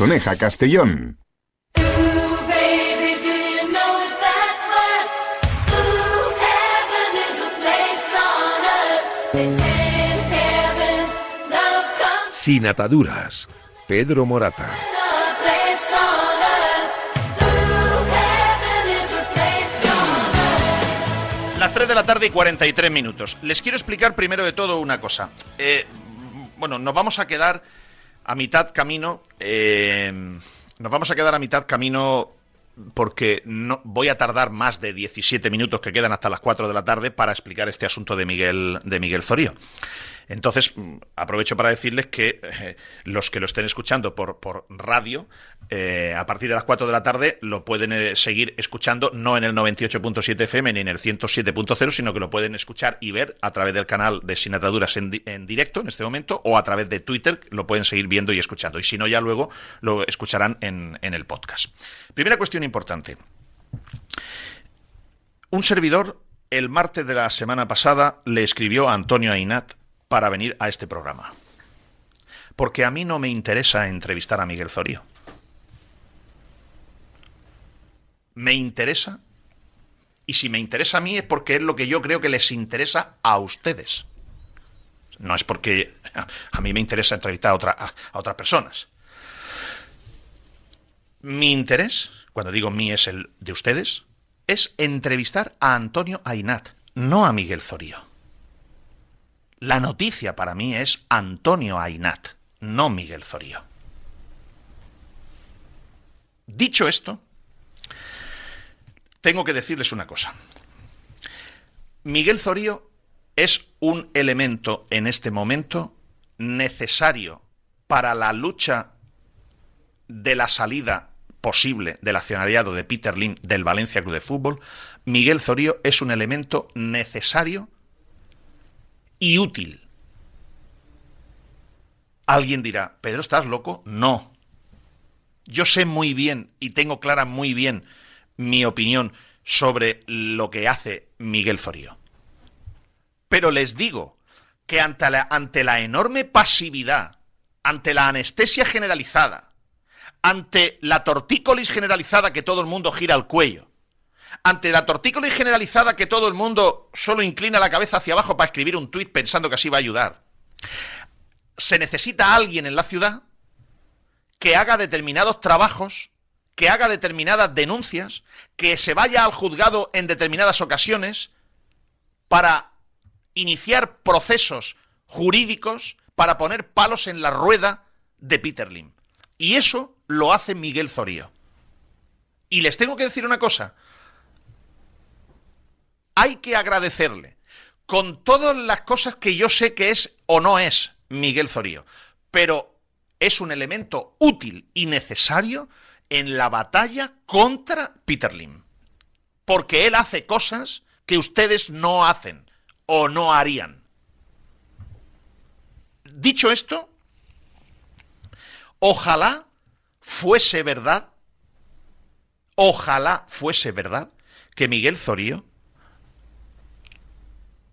Soneja, Castellón. Sin ataduras. Pedro Morata. Las 3 de la tarde y 43 minutos. Les quiero explicar primero de todo una cosa. Eh, bueno, nos vamos a quedar a mitad camino. eh, nos vamos a quedar a mitad camino porque no voy a tardar más de 17 minutos que quedan hasta las 4 de la tarde para explicar este asunto de Miguel de Miguel Zorío. Entonces, mm, aprovecho para decirles que eh, los que lo estén escuchando por, por radio, eh, a partir de las 4 de la tarde lo pueden eh, seguir escuchando no en el 98.7 FM ni en el 107.0, sino que lo pueden escuchar y ver a través del canal de Sin Ataduras en, di- en directo en este momento o a través de Twitter, lo pueden seguir viendo y escuchando. Y si no, ya luego lo escucharán en, en el podcast. Primera cuestión importante. Un servidor el martes de la semana pasada le escribió a Antonio Ainat para venir a este programa. Porque a mí no me interesa entrevistar a Miguel Zorío. Me interesa, y si me interesa a mí es porque es lo que yo creo que les interesa a ustedes. No es porque a, mí me interesa entrevistar a, otra- a otras personas. Mi interés, cuando digo mí es el de ustedes, es entrevistar a Antonio Ainat, no a Miguel Zorío. La noticia para mí es Antonio Ainat, no Miguel Zorío. Dicho esto, tengo que decirles una cosa. Miguel Zorío es un elemento en este momento necesario para la lucha de la salida posible del accionariado de Peter Lim del Valencia Club de Fútbol, Miguel Zorío es un elemento necesario y útil. Alguien dirá, Pedro, ¿estás loco? No. Yo sé muy bien y tengo clara muy bien mi opinión sobre lo que hace Miguel Zorío. Pero les digo que ante la, ante la enorme pasividad, ante la anestesia generalizada, ante la tortícolis generalizada que todo el mundo gira al cuello, ante la tortícolis generalizada que todo el mundo solo inclina la cabeza hacia abajo para escribir un tuit pensando que así va a ayudar, se necesita alguien en la ciudad que haga determinados trabajos, que haga determinadas denuncias, que se vaya al juzgado en determinadas ocasiones para iniciar procesos jurídicos para poner palos en la rueda de Peter Lim. Y eso lo hace Miguel Zorío. Y les tengo que decir una cosa. Hay que agradecerle, con todas las cosas que yo sé que es o no es Miguel Zorío, pero es un elemento útil y necesario en la batalla contra Peter Lim. Porque él hace cosas que ustedes no hacen o no harían. Dicho esto, ojalá fuese verdad, ojalá fuese verdad que Miguel Zorío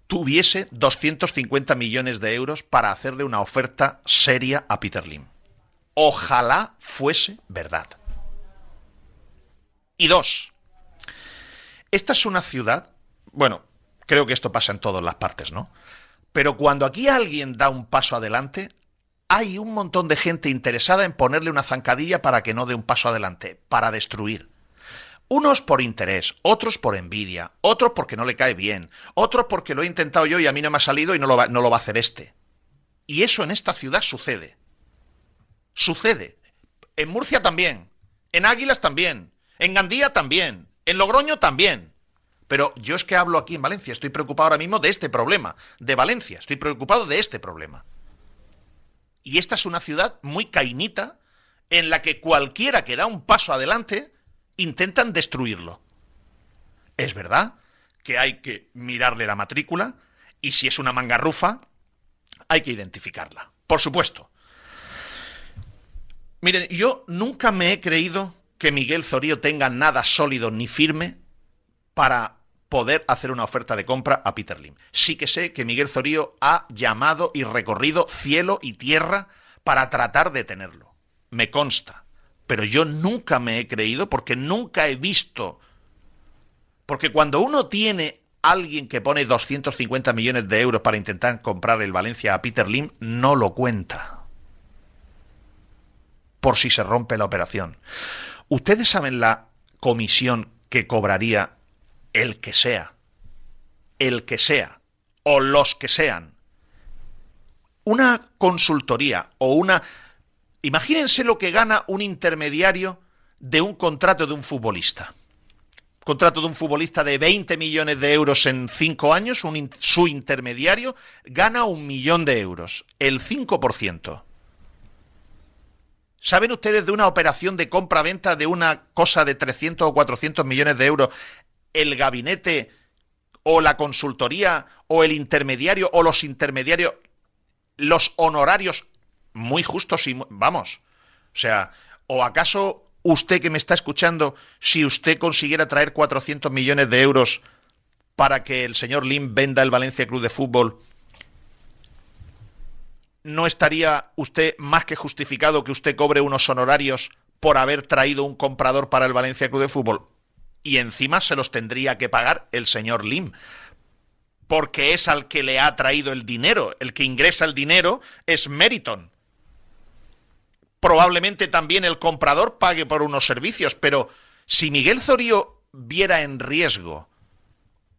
tuviese 250 millones de euros para hacerle una oferta seria a Peter Lim. Ojalá fuese verdad. Y dos, esta es una ciudad, bueno, creo que esto pasa en todas las partes, ¿no? Pero cuando aquí alguien da un paso adelante, hay un montón de gente interesada en ponerle una zancadilla para que no dé un paso adelante, para destruir. Unos por interés, otros por envidia, otros porque no le cae bien, otros porque lo he intentado yo y a mí no me ha salido y no lo va, no lo va a hacer este. Y eso en esta ciudad sucede. Sucede. En Murcia también, en Águilas también, en Gandía también, en Logroño también. Pero yo es que hablo aquí en Valencia, estoy preocupado ahora mismo de este problema, de Valencia, estoy preocupado de este problema. Y esta es una ciudad muy cainita en la que cualquiera que da un paso adelante intentan destruirlo. Es verdad que hay que mirarle la matrícula y si es una mangarrufa, hay que identificarla. Por supuesto. Miren, yo nunca me he creído que Miguel Zorío tenga nada sólido ni firme para poder hacer una oferta de compra a Peter Lim. Sí que sé que Miguel Zorío ha llamado y recorrido cielo y tierra para tratar de tenerlo. Me consta pero yo nunca me he creído porque nunca he visto. Porque cuando uno tiene alguien que pone 250 millones de euros para intentar comprar el Valencia a Peter Lim, no lo cuenta. Por si se rompe la operación. ¿Ustedes saben la comisión que cobraría el que sea? El que sea. O los que sean. Una consultoría o una Imagínense lo que gana un intermediario de un contrato de un futbolista. Contrato de un futbolista de 20 millones de euros en 5 años, su intermediario gana un millón de euros, el 5%. ¿Saben ustedes de una operación de compra-venta de una cosa de 300 o 400 millones de euros? El gabinete o la consultoría o el intermediario o los intermediarios, los honorarios muy justos y vamos. O sea, ¿o acaso usted que me está escuchando, si usted consiguiera traer 400 millones de euros para que el señor Lim venda el Valencia Club de Fútbol, ¿no estaría usted más que justificado que usted cobre unos honorarios por haber traído un comprador para el Valencia Club de Fútbol? Y encima se los tendría que pagar el señor Lim porque es al que le ha traído el dinero. El que ingresa el dinero es Meriton probablemente también el comprador pague por unos servicios, pero si Miguel Zorío viera en riesgo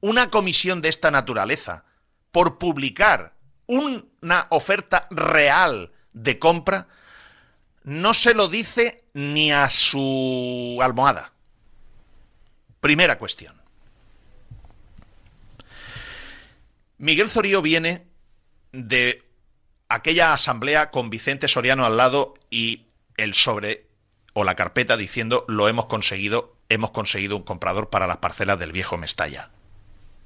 una comisión de esta naturaleza por publicar una oferta real de compra, no se lo dice ni a su almohada. Primera cuestión. Miguel Zorío viene de aquella asamblea con Vicente Soriano al lado y el sobre o la carpeta diciendo lo hemos conseguido, hemos conseguido un comprador para las parcelas del viejo Mestalla.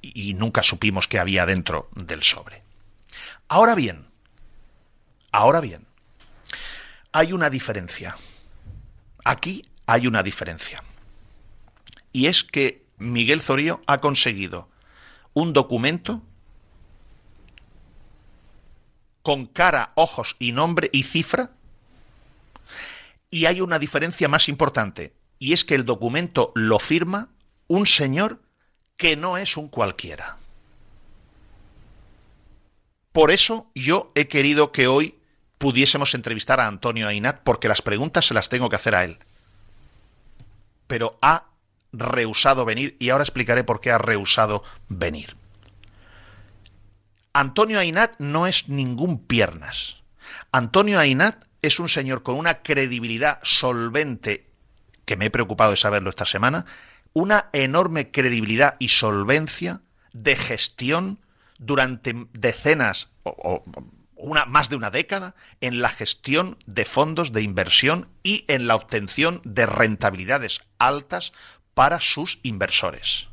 Y, nunca supimos qué había dentro del sobre. Ahora bien, ahora bien, hay una diferencia. Aquí hay una diferencia. Y es que Miguel Zorío ha conseguido un documento con cara, ojos y nombre y cifra. Y hay una diferencia más importante, y es que el documento lo firma un señor que no es un cualquiera. Por eso yo he querido que hoy pudiésemos entrevistar a Antonio Ainat, porque las preguntas se las tengo que hacer a él. Pero ha rehusado venir y ahora explicaré por qué ha rehusado venir. Antonio Ainat no es ningún piernas. Antonio Ainat es un señor con una credibilidad solvente, que me he preocupado de saberlo esta semana, una enorme credibilidad y solvencia de gestión durante decenas o, una, más de una década en la gestión de fondos de inversión y en la obtención de rentabilidades altas para sus inversores.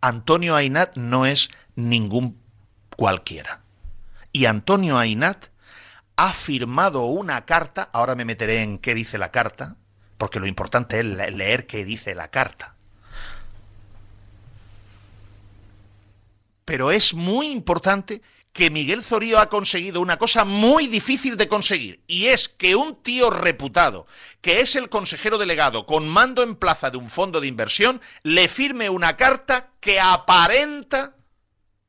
Antonio Ainat no es ningún cualquiera. Y Antonio Ainat ha firmado una carta, ahora me meteré en qué dice la carta, porque lo importante es leer qué dice la carta. Pero es muy importante que Miguel Zorío ha conseguido una cosa muy difícil de conseguir, y es que un tío reputado, que es el consejero delegado con mando en plaza de un fondo de inversión, le firme una carta que aparenta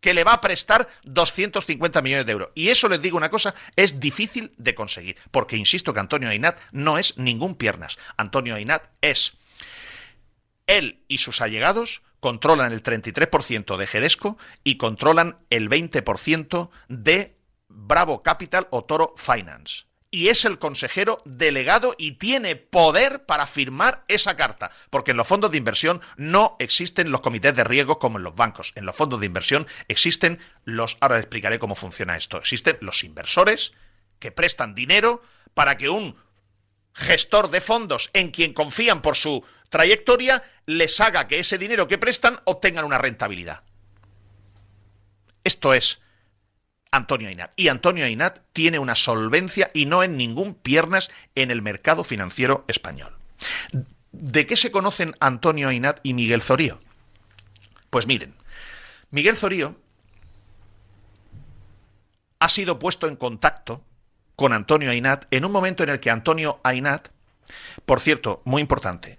que le va a prestar 250 millones de euros. Y eso les digo una cosa, es difícil de conseguir, porque insisto que Antonio Ainat no es ningún piernas. Antonio Ainat es él y sus allegados controlan el 33% de Gedesco y controlan el 20% de Bravo Capital o Toro Finance. Y es el consejero delegado y tiene poder para firmar esa carta, porque en los fondos de inversión no existen los comités de riesgo como en los bancos. En los fondos de inversión existen los, ahora explicaré cómo funciona esto, existen los inversores que prestan dinero para que un gestor de fondos en quien confían por su trayectoria les haga que ese dinero que prestan obtengan una rentabilidad. Esto es Antonio Ainat. Y Antonio Ainat tiene una solvencia y no en ningún piernas en el mercado financiero español. ¿De qué se conocen Antonio Ainat y Miguel Zorío? Pues miren, Miguel Zorío ha sido puesto en contacto con Antonio Ainat en un momento en el que Antonio Ainat, por cierto, muy importante,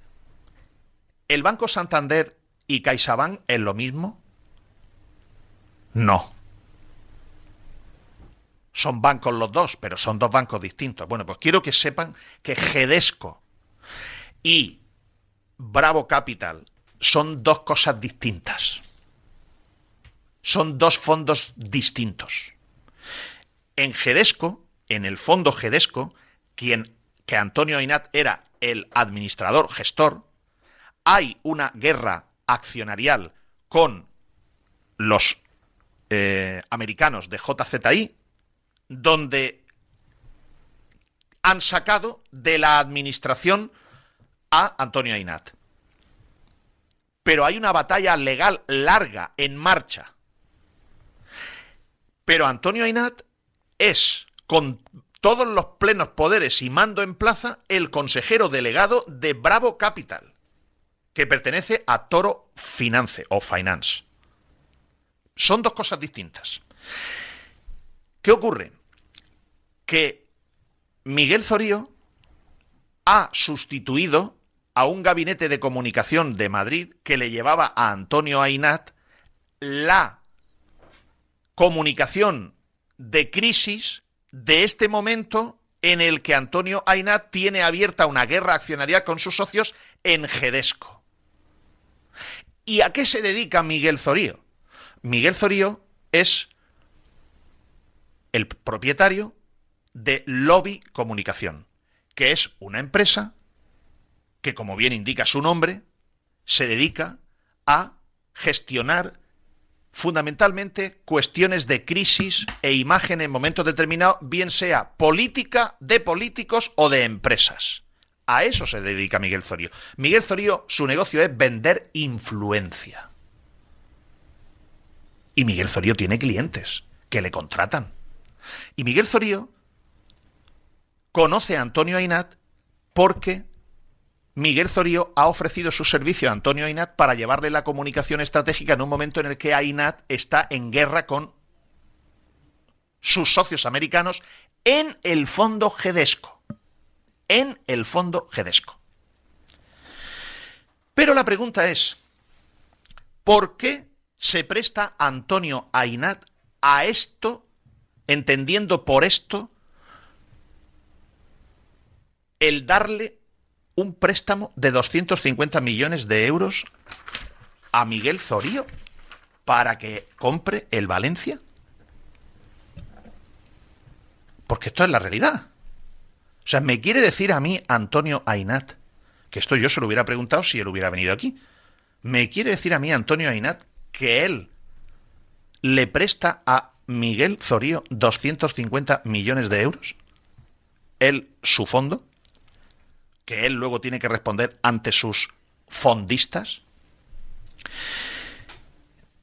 ¿el Banco Santander y CaixaBank es lo mismo? No. Son bancos los dos, pero son dos bancos distintos. Bueno, pues quiero que sepan que Gedesco y Bravo Capital son dos cosas distintas. Son dos fondos distintos. En Gedesco, en el fondo Gedesco, quien que Antonio Ainat era el administrador, gestor, hay una guerra accionarial con los eh, americanos de JZI, donde han sacado de la administración a Antonio Ainat. Pero hay una batalla legal larga en marcha. Pero Antonio Ainat es, con todos los plenos poderes y mando en plaza, el consejero delegado de Bravo Capital, que pertenece a Toro Finance o Finance. Son dos cosas distintas. ¿Qué ocurre? Que Miguel Zorío ha sustituido a un gabinete de comunicación de Madrid que le llevaba a Antonio Ainat la comunicación de crisis de este momento en el que Antonio Ainat tiene abierta una guerra accionaria con sus socios en Gedesco. ¿Y a qué se dedica Miguel Zorío? Miguel Zorío es el propietario de Lobby Comunicación, que es una empresa que, como bien indica su nombre, se dedica a gestionar fundamentalmente cuestiones de crisis e imagen en momentos determinados, bien sea política, de políticos o de empresas. A eso se dedica Miguel Zorío. Miguel Zorío, su negocio es vender influencia. Y Miguel Zorío tiene clientes que le contratan. Y Miguel Zorío conoce a Antonio Ainat porque Miguel Zorío ha ofrecido su servicio a Antonio Ainat para llevarle la comunicación estratégica en un momento en el que Ainat está en guerra con sus socios americanos en el fondo Gedesco. En el fondo Gedesco. Pero la pregunta es, ¿por qué se presta Antonio Ainat a esto, entendiendo por esto el darle un préstamo de 250 millones de euros a Miguel Zorío para que compre el Valencia? Porque esto es la realidad. O sea, me quiere decir a mí Antonio Ainat, que esto yo se lo hubiera preguntado si él hubiera venido aquí. Me quiere decir a mí Antonio Ainat que él le presta a Miguel Zorío 250 millones de euros. Él, su fondo, que él luego tiene que responder ante sus fondistas.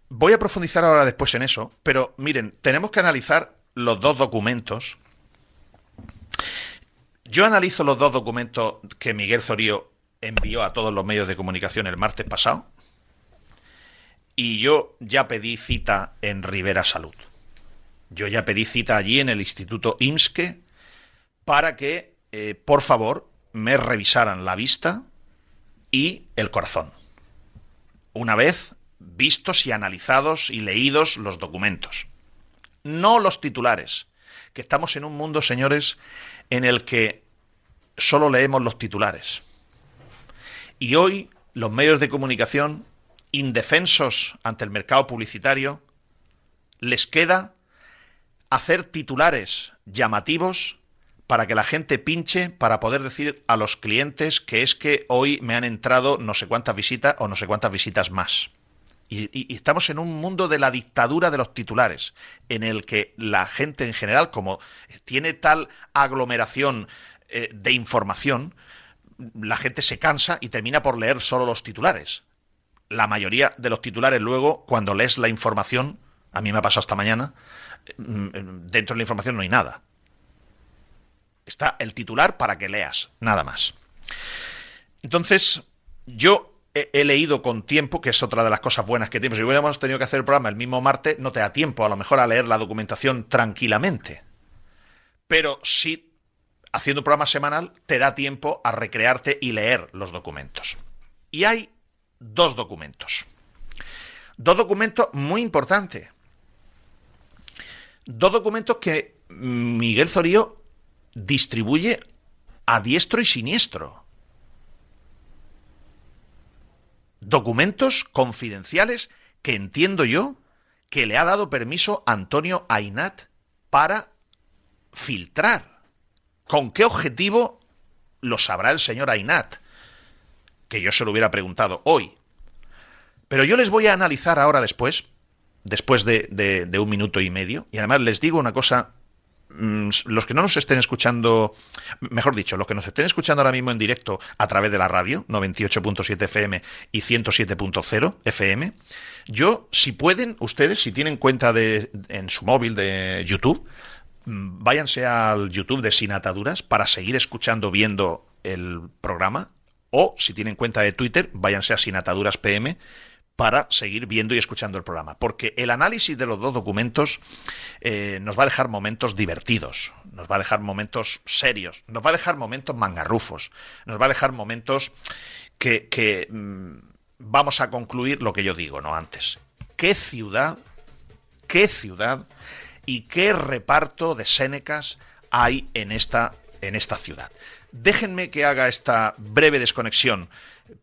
Voy a profundizar ahora después en eso, pero miren, tenemos que analizar los dos documentos. Yo analizo los dos documentos que Miguel Zorío envió a todos los medios de comunicación el martes pasado. Y yo ya pedí cita en Rivera Salud. Yo ya pedí cita allí en el Instituto IMSCE para que, eh, por favor, me revisaran la vista y el corazón. Una vez vistos y analizados y leídos los documentos. No los titulares. Que estamos en un mundo, señores, en el que solo leemos los titulares. Y hoy los medios de comunicación, indefensos ante el mercado publicitario, les queda hacer titulares llamativos para que la gente pinche para poder decir a los clientes que es que hoy me han entrado no sé cuántas visitas o no sé cuántas visitas más. Y, estamos en un mundo de la dictadura de los titulares, en el que la gente en general, como tiene tal aglomeración eh, de información, la gente se cansa y termina por leer solo los titulares. La mayoría de los titulares luego, cuando lees la información, a mí me ha pasado esta mañana, mm, dentro de la información no hay nada. Está el titular para que leas, nada más. Entonces, yo he, leído con tiempo, que es otra de las cosas buenas que tenemos. Si hubiéramos tenido que hacer el programa el mismo martes, no te da tiempo a lo mejor a leer la documentación tranquilamente. Pero sí, haciendo un programa semanal, te da tiempo a recrearte y leer los documentos. Y hay dos documentos. Dos documentos muy importantes. Dos documentos que Miguel Zorío distribuye a diestro y siniestro. Documentos confidenciales que entiendo yo que le ha dado permiso Antonio Ainat para filtrar. ¿Con qué objetivo lo sabrá el señor Ainat? Que yo se lo hubiera preguntado hoy. Pero yo les voy a analizar ahora después, después de, de un minuto y medio, y además les digo una cosa los que no nos estén escuchando, mejor dicho, los que nos estén escuchando ahora mismo en directo a través de la radio, 98.7 FM y 107.0 FM, yo, si pueden, ustedes, si tienen cuenta de, en su móvil de YouTube, mm, váyanse al YouTube de Sin Ataduras para seguir escuchando, viendo el programa, o si tienen cuenta de Twitter, váyanse a Sin Ataduras PM para seguir viendo y escuchando el programa. Porque el análisis de los dos documentos eh, nos va a dejar momentos divertidos, nos va a dejar momentos serios, nos va a dejar momentos mangarrufos, nos va a dejar momentos que, mm, vamos a concluir lo que yo digo, ¿no? Antes. ¿Qué ciudad, qué ciudad y qué reparto de Sénecas hay en esta, en esta ciudad? Déjenme que haga esta breve desconexión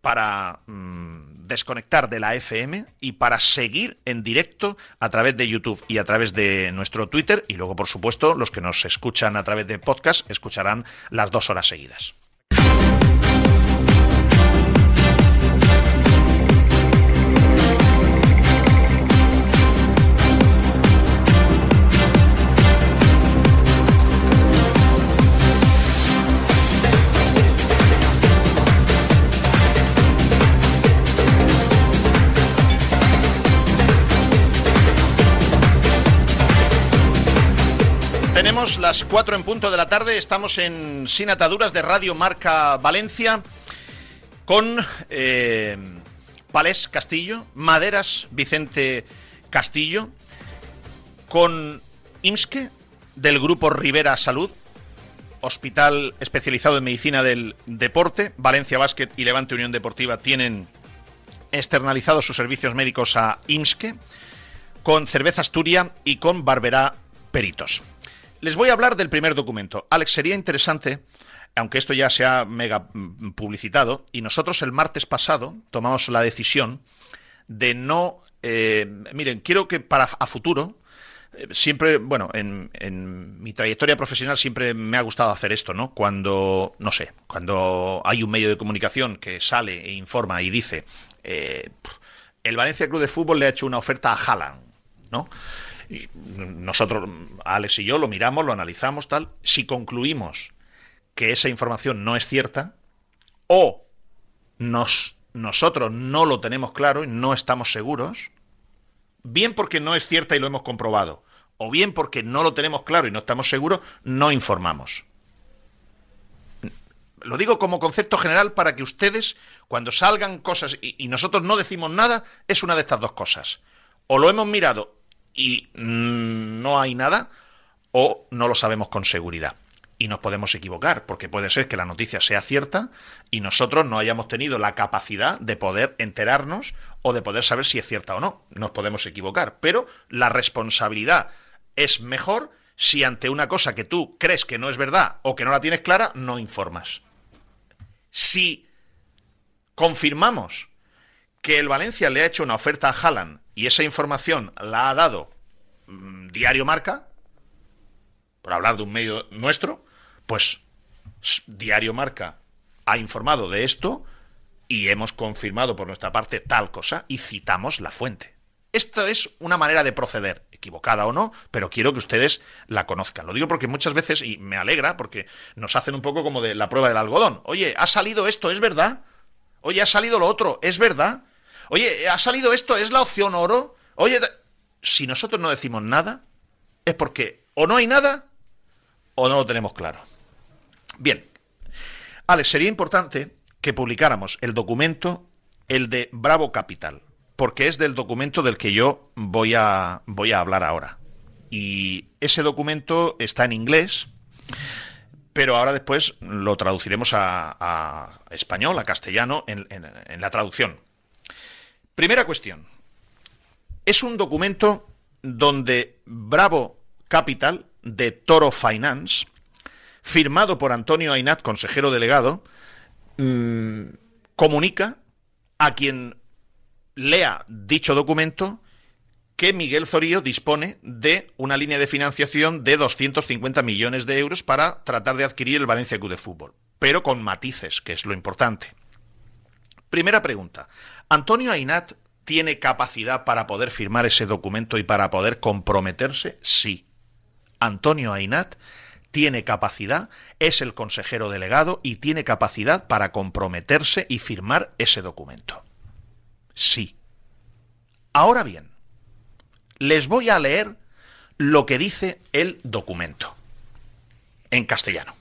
para mm, desconectar de la FM y para seguir en directo a través de YouTube y a través de nuestro Twitter y luego, por supuesto, los que nos escuchan a través de podcast escucharán las dos horas seguidas. Las 4 en punto de la tarde, estamos en Sin Ataduras de Radio Marca Valencia con eh, Palés Castillo, Maderas Vicente Castillo, con IMSKE del grupo Rivera Salud, Hospital especializado en medicina del deporte, Valencia Basket y Levante Unión Deportiva tienen externalizados sus servicios médicos a IMSKE, con Cerveza Asturia y con Barberá Peritos. Les voy a hablar del primer documento. Alex, sería interesante, aunque esto ya se ha mega mm, publicitado, y nosotros el martes pasado tomamos la decisión de no... Eh, miren, quiero que para a futuro, eh, siempre, bueno, en, en, mi trayectoria profesional siempre me ha gustado hacer esto, ¿no? Cuando, no sé, cuando hay un medio de comunicación que sale e informa y dice, eh, el Valencia Club de Fútbol le ha hecho una oferta a Haaland, ¿no? Nosotros, Alex y yo, lo miramos, lo analizamos, tal. Si concluimos que esa información no es cierta, o nos, nosotros no lo tenemos claro y no estamos seguros, bien porque no es cierta y lo hemos comprobado, o bien porque no lo tenemos claro y no estamos seguros, no informamos. Lo digo como concepto general para que ustedes, cuando salgan cosas y nosotros no decimos nada, es una de estas dos cosas. O lo hemos mirado y mm, no hay nada o no lo sabemos con seguridad. Y nos podemos equivocar, porque puede ser que la noticia sea cierta y nosotros no hayamos tenido la capacidad de poder enterarnos o de poder saber si es cierta o no. Nos podemos equivocar, pero la responsabilidad es mejor si ante una cosa que tú crees que no es verdad o que no la tienes clara, no informas. Si confirmamos que el Valencia le ha hecho una oferta a Haaland y esa información la ha dado mmm, Diario Marca, por hablar de un medio nuestro, pues Diario Marca ha informado de esto y hemos confirmado por nuestra parte tal cosa y citamos la fuente. Esto es una manera de proceder, equivocada o no, pero quiero que ustedes la conozcan. Lo digo porque muchas veces, y me alegra, porque nos hacen un poco como de la prueba del algodón. Oye, ha salido esto, ¿es verdad? Oye, ha salido lo otro, ¿es verdad? Oye, ha salido esto, ¿es la opción oro? Oye, si nosotros no decimos nada, es porque o no hay nada o no lo tenemos claro. Bien, Alex, sería importante que publicáramos el documento, el de Bravo Capital, porque es del documento del que yo voy a, voy a hablar ahora. Y ese documento está en inglés, pero ahora después lo traduciremos a, español, a castellano, en, en la traducción. Primera cuestión. Es un documento donde Bravo Capital de Toro Finance, firmado por Antonio Ainat, consejero delegado, mmm, comunica a quien lea dicho documento que Miguel Zorío dispone de una línea de financiación de 250 millones de euros para tratar de adquirir el Valencia Club de Fútbol, pero con matices, que es lo importante. Primera pregunta. ¿Antonio Ainat tiene capacidad para poder firmar ese documento y para poder comprometerse? Sí. Antonio Ainat tiene capacidad, es el consejero delegado y tiene capacidad para comprometerse y firmar ese documento. Sí. Ahora bien, les voy a leer lo que dice el documento en castellano.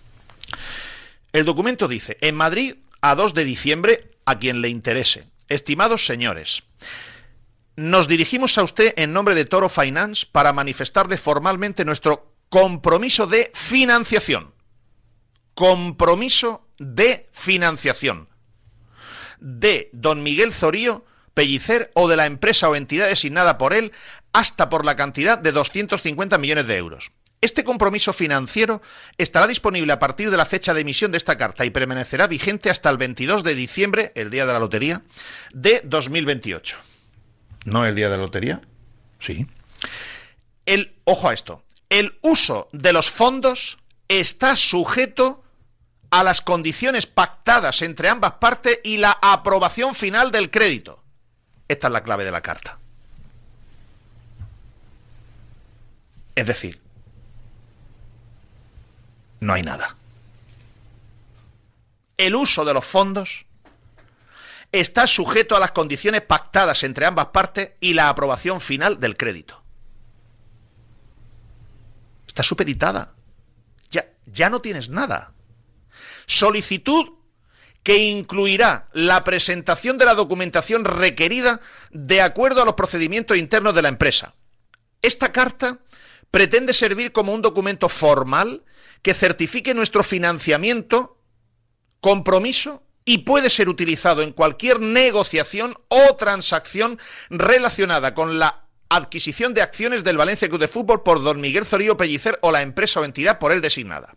El documento dice, en Madrid, a 2 de diciembre, a quien le interese, Estimados señores, nos dirigimos a usted en nombre de Toro Finance para manifestarle formalmente nuestro compromiso de financiación. Compromiso de financiación. De don Miguel Zorío Pellicer o de la empresa o entidad designada por él hasta por la cantidad de 250 millones de euros. Este compromiso financiero estará disponible a partir de la fecha de emisión de esta carta y permanecerá vigente hasta el 22 de diciembre, el día de la lotería, de 2028. ¿No el día de la lotería? Sí. El, ojo a esto, el uso de los fondos está sujeto a las condiciones pactadas entre ambas partes y la aprobación final del crédito. Esta es la clave de la carta. Es decir, no hay nada. El uso de los fondos está sujeto a las condiciones pactadas entre ambas partes y la aprobación final del crédito. está supeditada. Ya, ya no tienes nada. Solicitud que incluirá la presentación de la documentación requerida de acuerdo a los procedimientos internos de la empresa. Esta carta pretende servir como un documento formal que certifique nuestro financiamiento, compromiso y puede ser utilizado en cualquier negociación o transacción relacionada con la adquisición de acciones del Valencia Club de Fútbol por don Miguel Zorillo Pellicer o la empresa o entidad por él designada.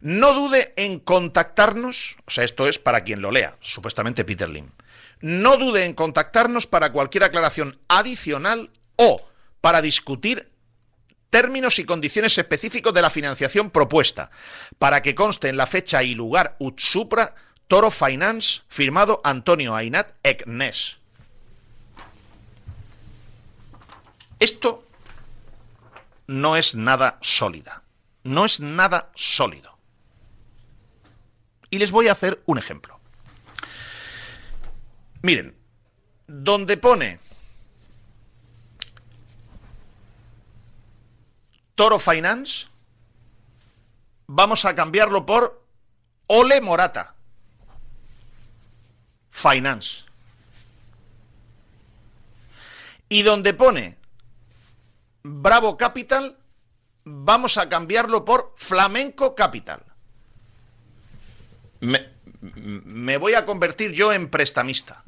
No dude en contactarnos, o sea, esto es para quien lo lea, supuestamente Peter Lim. No dude en contactarnos para cualquier aclaración adicional o para discutir términos y condiciones específicos de la financiación propuesta, para que conste en la fecha y lugar ut supra Toro Finance, firmado Antonio Ainat Eknes. Esto no es nada sólida, no es nada sólido. Y les voy a hacer un ejemplo. Miren, donde pone Toro Finance, vamos a cambiarlo por Ole Morata Finance. Y donde pone Bravo Capital, vamos a cambiarlo por Flamenco Capital. Me, voy a convertir yo en prestamista.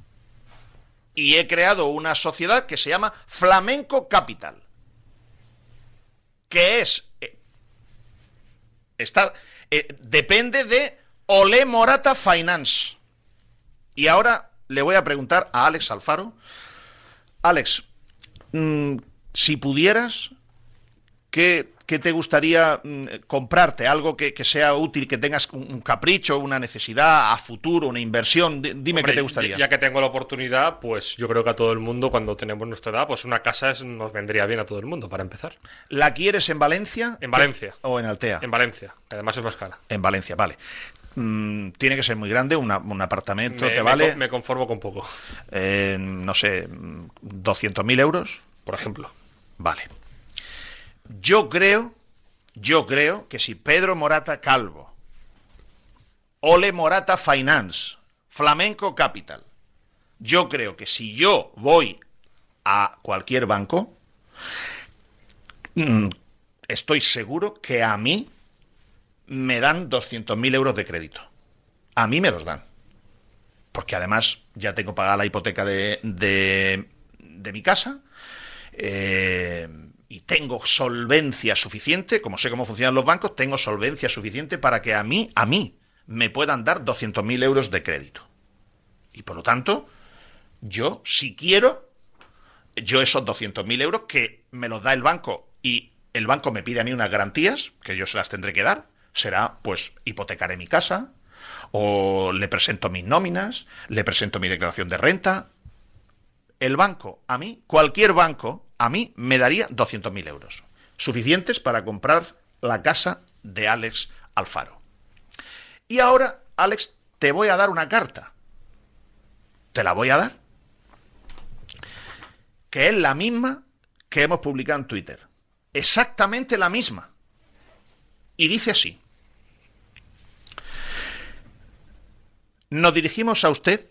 Y he creado una sociedad que se llama Flamenco Capital. Que es. eh, está, eh, depende de Ole Morata Finance. Y ahora le voy a preguntar a Alex Alfaro. Alex, mm, si pudieras, ¿qué, qué te gustaría mm, comprarte? Algo que, que, sea útil, que tengas un capricho, una necesidad a futuro, una inversión. D dime Hombre, qué te gustaría. Ya, que tengo la oportunidad, pues yo creo que a todo el mundo, cuando tenemos nuestra edad, pues una casa es, nos vendría bien a todo el mundo, para empezar. ¿La quieres en Valencia? En Valencia. ¿O en Altea? En Valencia, que además es más cara. En Valencia, vale. Mm, tiene que ser muy grande, una, un apartamento, me, ¿te vale? Me, me, conformo con poco. Eh, no sé, 200.000 euros. Por ejemplo. Vale. Yo creo, yo creo que si Pedro Morata Calvo, Ole Morata Finance, Flamenco Capital, yo creo que si yo voy a cualquier banco, mm, estoy seguro que a mí me dan 200.000 euros de crédito. A mí me los dan. Porque además ya tengo pagada la hipoteca de, de, de mi casa. Eh, y tengo solvencia suficiente, como sé cómo funcionan los bancos, tengo solvencia suficiente para que a mí, a mí, me puedan dar 200.000 euros de crédito. Y por lo tanto, yo, si quiero, yo esos 200.000 euros que me los da el banco y el banco me pide a mí unas garantías, que yo se las tendré que dar, será, pues, hipotecaré mi casa, o le presento mis nóminas, le presento mi declaración de renta. El banco, a mí, cualquier banco, a mí me daría 200.000 euros, suficientes para comprar la casa de Alex Alfaro. Y ahora, Alex, te voy a dar una carta. Te la voy a dar. Que es la misma que hemos publicado en Twitter. Exactamente la misma. Y dice así. Nos dirigimos a usted.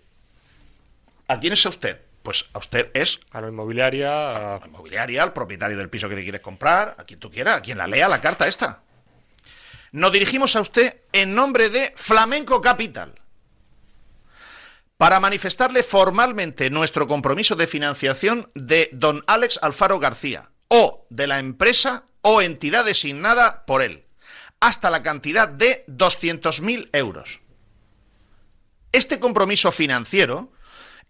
¿A quién es a usted? Pues a usted es... A la inmobiliaria... A la inmobiliaria, al propietario del piso que le quieres comprar, a quien tú quieras, a quien la lea la carta esta. Nos dirigimos a usted en nombre de Flamenco Capital para manifestarle formalmente nuestro compromiso de financiación de don Alex Alfaro García o de la empresa o entidad designada por él, hasta la cantidad de 200.000 euros. Este compromiso financiero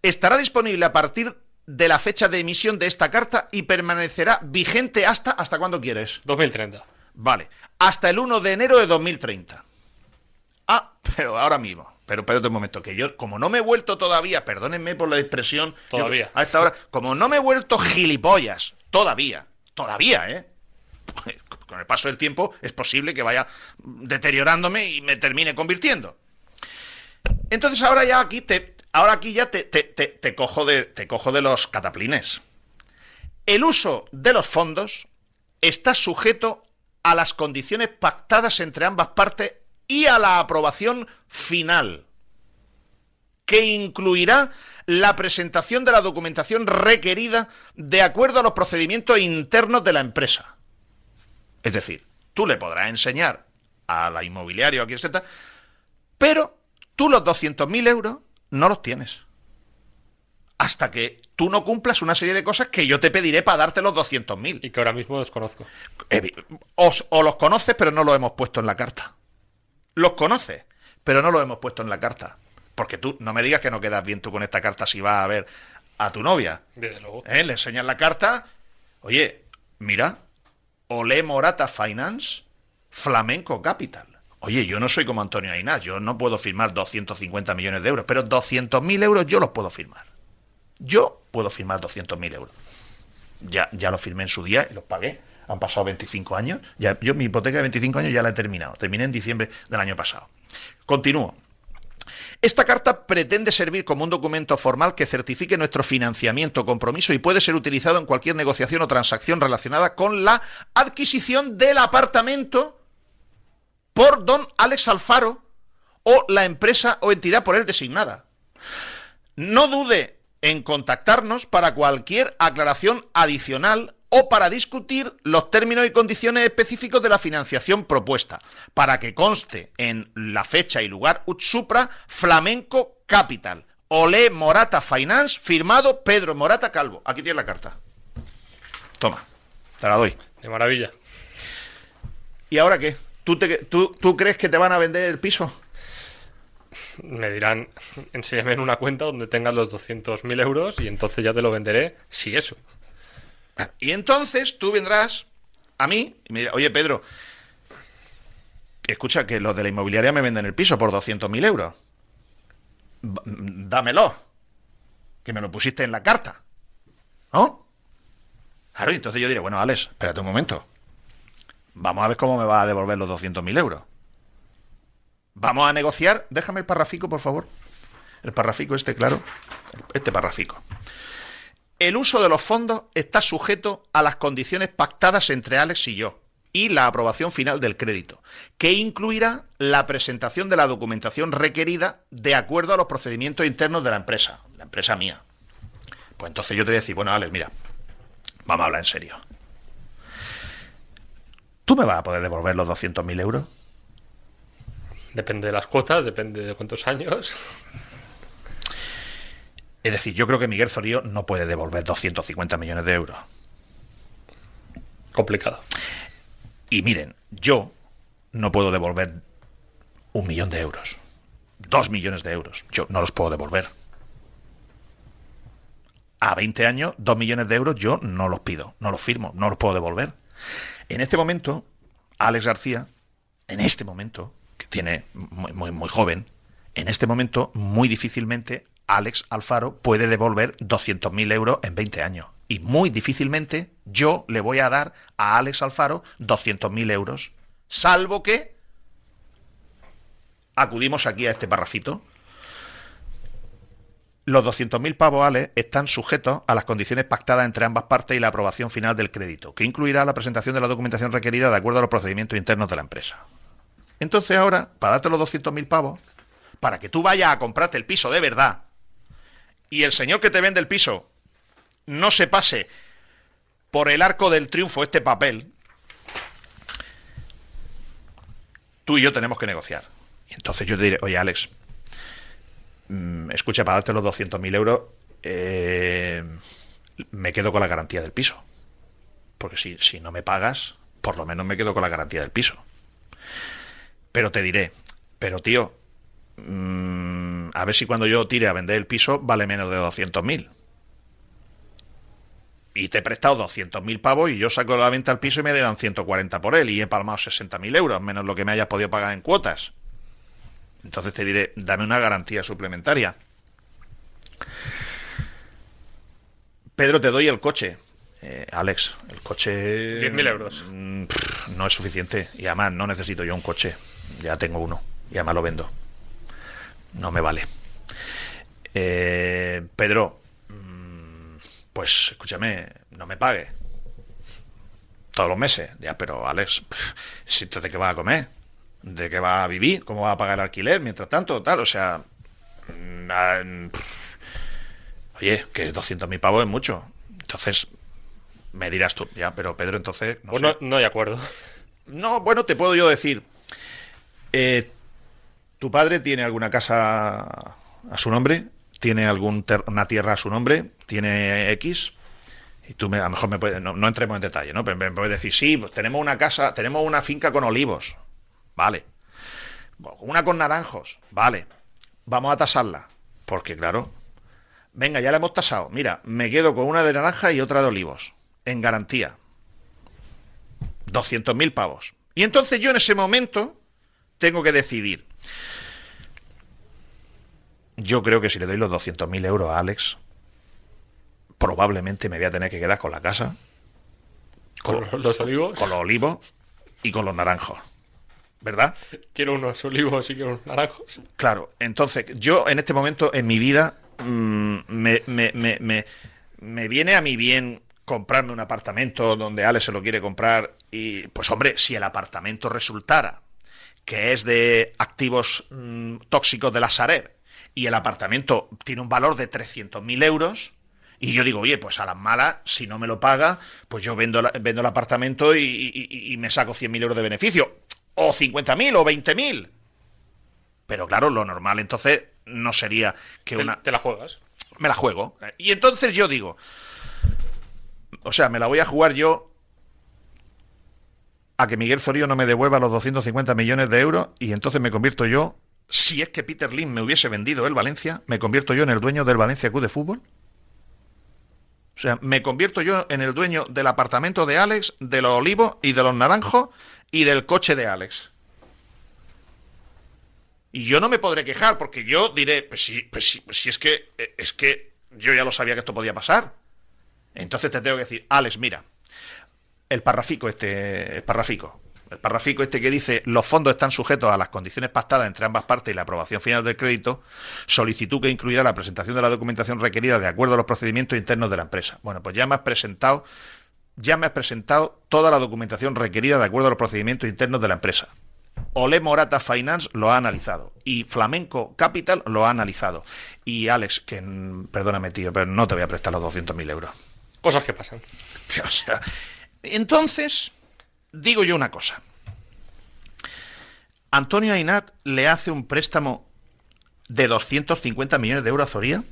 estará disponible a partir de la fecha de emisión de esta carta y permanecerá vigente hasta... ¿Hasta cuándo quieres? 2030. Vale. Hasta el 1 de enero de 2030. Ah, pero ahora mismo. Pero espérate un momento, que yo, como no me he vuelto todavía, perdónenme por la expresión. Todavía. Yo, a esta hora, como no me he vuelto gilipollas, todavía, todavía, ¿eh? Con el paso del tiempo es posible que vaya deteriorándome y me termine convirtiendo. Entonces ahora ya aquí te, ahora aquí ya te, te, te, cojo de, te cojo de los cataplines. El uso de los fondos está sujeto a las condiciones pactadas entre ambas partes y a la aprobación final, que incluirá la presentación de la documentación requerida de acuerdo a los procedimientos internos de la empresa. Es decir, tú le podrás enseñar a la inmobiliaria o a quien sea, pero tú los 200.000 euros no los tienes. Hasta que tú no cumplas una serie de cosas que yo te pediré para darte los 200.000. Y que ahora mismo desconozco. O, o los conoces, pero no los hemos puesto en la carta. Los conoces, pero no los hemos puesto en la carta. Porque tú no me digas que no quedas bien tú con esta carta si vas a ver a tu novia. Desde luego. ¿Eh? Le enseñas la carta. Oye, mira, Olé Morata Finance, Flamenco Capital. Oye, yo no soy como Antonio Ainás, yo no puedo firmar 250 millones de euros, pero 200.000 euros yo los puedo firmar. Yo puedo firmar 200.000 euros. Ya, ya los firmé en su día y los pagué. Han pasado 25 años. Ya, yo mi hipoteca de 25 años ya la he terminado. Terminé en diciembre del año pasado. Continúo. Esta carta pretende servir como un documento formal que certifique nuestro financiamiento, compromiso y puede ser utilizado en cualquier negociación o transacción relacionada con la adquisición del apartamento por don Alex Alfaro o la empresa o entidad por él designada. No dude en contactarnos para cualquier aclaración adicional o para discutir los términos y condiciones específicos de la financiación propuesta, para que conste en la fecha y lugar Utsupra Flamenco Capital. Olé Morata Finance, firmado Pedro Morata Calvo. Aquí tienes la carta. Toma, te la doy. De maravilla. ¿Y ahora qué? ¿Tú, te, tú, ¿Tú crees que te van a vender el piso? Me dirán, enséñame en una cuenta donde tengas los 200.000 euros y entonces ya te lo venderé, si eso. Y entonces tú vendrás a mí y me dirás, oye Pedro, escucha que los de la inmobiliaria me venden el piso por 200.000 euros. B- Dámelo. Que me lo pusiste en la carta. ¿No? Claro, y entonces yo diré, bueno, Alex, espérate un momento. Vamos a ver cómo me va a devolver los 200.000 euros. Vamos a negociar. Déjame el parrafico, por favor. El parrafico este, claro. Este parrafico. El uso de los fondos está sujeto a las condiciones pactadas entre Alex y yo y la aprobación final del crédito, que incluirá la presentación de la documentación requerida de acuerdo a los procedimientos internos de la empresa, la empresa mía. Pues entonces yo te voy a decir, bueno, Alex, mira, vamos a hablar en serio. ¿Tú me vas a poder devolver los 200.000 euros? Depende de las cuotas, depende de cuántos años. Es decir, yo creo que Miguel Zorío no puede devolver 250 millones de euros. Complicado. Y miren, yo no puedo devolver un millón de euros. Dos millones de euros. Yo no los puedo devolver. A 20 años, dos millones de euros yo no los pido, no los firmo, no los puedo devolver. En este momento, Alex García, en este momento, que tiene muy, muy, joven, en este momento, muy difícilmente, Alex Alfaro puede devolver 200.000 euros en 20 años. Y muy difícilmente yo le voy a dar a Alex Alfaro 200.000 euros, salvo que acudimos aquí a este parrafito. Los 200.000 pavos, Alex, están sujetos a las condiciones pactadas entre ambas partes y la aprobación final del crédito, que incluirá la presentación de la documentación requerida de acuerdo a los procedimientos internos de la empresa. Entonces ahora, para darte los 200.000 pavos, para que tú vayas a comprarte el piso de verdad, y el señor que te vende el piso no se pase por el arco del triunfo este papel, tú y yo tenemos que negociar. Y entonces yo te diré, oye Alex, mm, escucha, para darte los 200.000 euros, eh, me quedo con la garantía del piso. Porque si, si no me pagas, por lo menos me quedo con la garantía del piso. Pero te diré, pero tío, mm, a ver si cuando yo tire a vender el piso vale menos de 200.000. Y te he prestado 200.000 pavos y yo saco la venta al piso y me dan 140 por él y he palmado 60.000 euros, menos lo que me hayas podido pagar en cuotas. Entonces te diré, dame una garantía suplementaria. Pedro, te doy el coche. Eh, Alex, el coche... 10.000 euros. mm, pff, no es suficiente. Y además no necesito yo un coche. Ya tengo uno. Y además lo vendo. No me vale. Eh, Pedro, mm, pues escúchame, no me pague. todos los meses. Ya, pero Alex, si ¿de qué vas a comer? ¿De qué vas a vivir? ¿Cómo vas a pagar el alquiler mientras tanto? Tal, o sea... mm, ah, Oye, que 200.000 pavos es mucho. Entonces, me dirás tú, ya, pero Pedro, entonces... No, Pues sé. no, hay acuerdo. No, bueno, te puedo yo decir. eh, ¿Tu padre tiene alguna casa a su nombre? ¿Tiene alguna tierra a su nombre? ¿Tiene X? Y tú me, a lo mejor me puedes, no, no entremos en detalle, ¿no? Pero me puedes decir, sí, pues tenemos una casa, tenemos una finca con olivos. Vale. Una con naranjos. Vale. Vamos a tasarla. Porque, claro. Venga, ya la hemos tasado. Mira, me quedo con una de naranja y otra de olivos. En garantía. 200.000 pavos. Y entonces yo en ese momento tengo que decidir. Yo creo que si le doy los 200.000 euros a Alex, probablemente me voy a tener que quedar con la casa, Con los olivos. con los olivos y con los naranjos. ¿Verdad? Quiero unos olivos y quiero unos naranjos. Claro, entonces yo en este momento en mi vida mm, me, me- me- me- me viene a mi bien comprarme un apartamento donde Alex se lo quiere comprar y pues hombre, si el apartamento resultara que es de activos mm, tóxicos de la Sareb y el apartamento tiene un valor de 300.000 euros y yo digo, oye, pues a las malas, si no me lo paga, pues yo vendo, la- vendo el apartamento y, y- y- y me saco 100.000 euros de beneficio. O 50.000 o 20.000. Pero claro, lo normal entonces no sería que Te, una... te la juegas. Me la juego. Y entonces yo digo, o sea, me la voy a jugar yo a que Miguel Zorío no me devuelva los 250 millones de euros y entonces me convierto yo, si es que Peter Lim me hubiese vendido el Valencia, me convierto yo en el dueño del Valencia Club de Fútbol. O sea, me convierto yo en el dueño del apartamento de Alex, de los olivos y de los naranjos y del coche de Alex. Y yo no me podré quejar porque yo diré, pues sí, pues sí, pues sí es que eh, es que yo ya lo sabía que esto podía pasar. Entonces te tengo que decir, Alex, mira, el parrafico este, el parrafico, el parrafico este que dice los fondos están sujetos a las condiciones pactadas entre ambas partes y la aprobación final del crédito, solicitud que incluirá la presentación de la documentación requerida de acuerdo a los procedimientos internos de la empresa. Bueno, pues ya me has presentado, ya me has presentado toda la documentación requerida de acuerdo a los procedimientos internos de la empresa. Ole Morata Finance lo ha analizado y Flamenco Capital lo ha analizado. Y Alex, que perdóname tío, pero no te voy a prestar los 200.000 euros. Cosas que pasan. *laughs* O sea, entonces, digo yo una cosa. Antonio Ainat le hace un préstamo de 250 millones de euros a Zoría,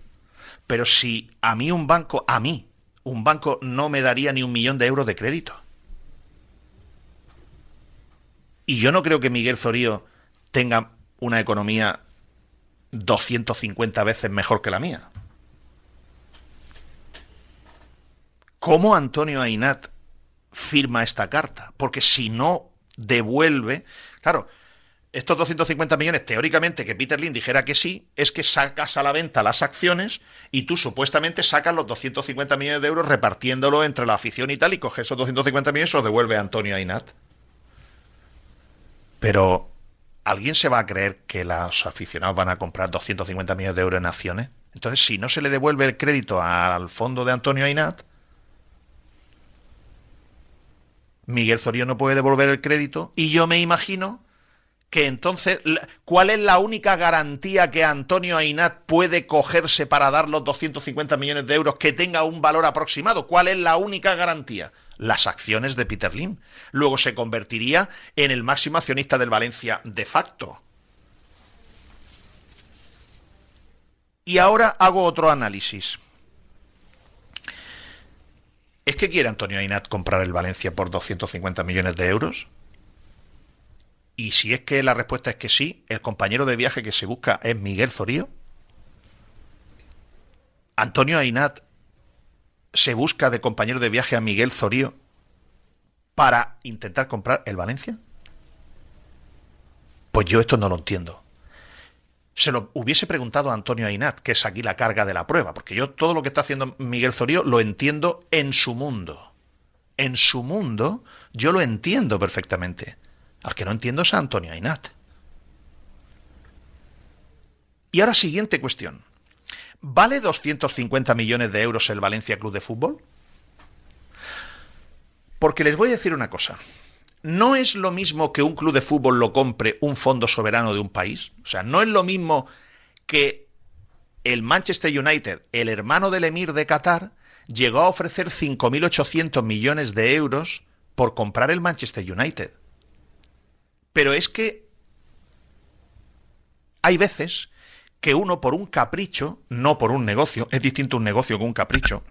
pero si a mí un banco, a mí, un banco no me daría ni un millón de euros de crédito. Y yo no creo que Miguel Zorío tenga una economía 250 veces mejor que la mía. ¿Cómo Antonio Ainat firma esta carta? Porque si no devuelve, claro, estos 250 millones, teóricamente que Peter Lynn dijera que sí, es que sacas a la venta las acciones y tú supuestamente sacas los 250 millones de euros repartiéndolo entre la afición y tal y coges esos 250 millones y los devuelve a Antonio Ainat. Pero, ¿alguien se va a creer que los aficionados van a comprar 250 millones de euros en acciones? Entonces, si no se le devuelve el crédito al fondo de Antonio Ainat, Miguel Zorío no puede devolver el crédito y yo me imagino que entonces, ¿cuál es la única garantía que Antonio Ainat puede cogerse para dar los 250 millones de euros que tenga un valor aproximado? ¿Cuál es la única garantía? Las acciones de Peter Lim. Luego se convertiría en el máximo accionista del Valencia de facto. Y ahora hago otro análisis. ¿Es que quiere Antonio Ainat comprar el Valencia por 250 millones de euros? Y si es que la respuesta es que sí, el compañero de viaje que se busca es Miguel Zorío. Antonio Ainat se busca de compañero de viaje a Miguel Zorío para intentar comprar el Valencia. Pues yo esto no lo entiendo. Se lo hubiese preguntado a Antonio Ainat, que es aquí la carga de la prueba, porque yo todo lo que está haciendo Miguel Zorío lo entiendo en su mundo. En su mundo yo lo entiendo perfectamente. Al que no entiendo es a Antonio Ainat. Y ahora siguiente cuestión. ¿Vale 250 millones de euros el Valencia Club de Fútbol? Porque les voy a decir una cosa. No es lo mismo que un club de fútbol lo compre un fondo soberano de un país. O sea, no es lo mismo que el Manchester United, el hermano del emir de Qatar, llegó a ofrecer 5.800 millones de euros por comprar el Manchester United. Pero es que hay veces que uno por un capricho, no por un negocio, es distinto un negocio que un capricho.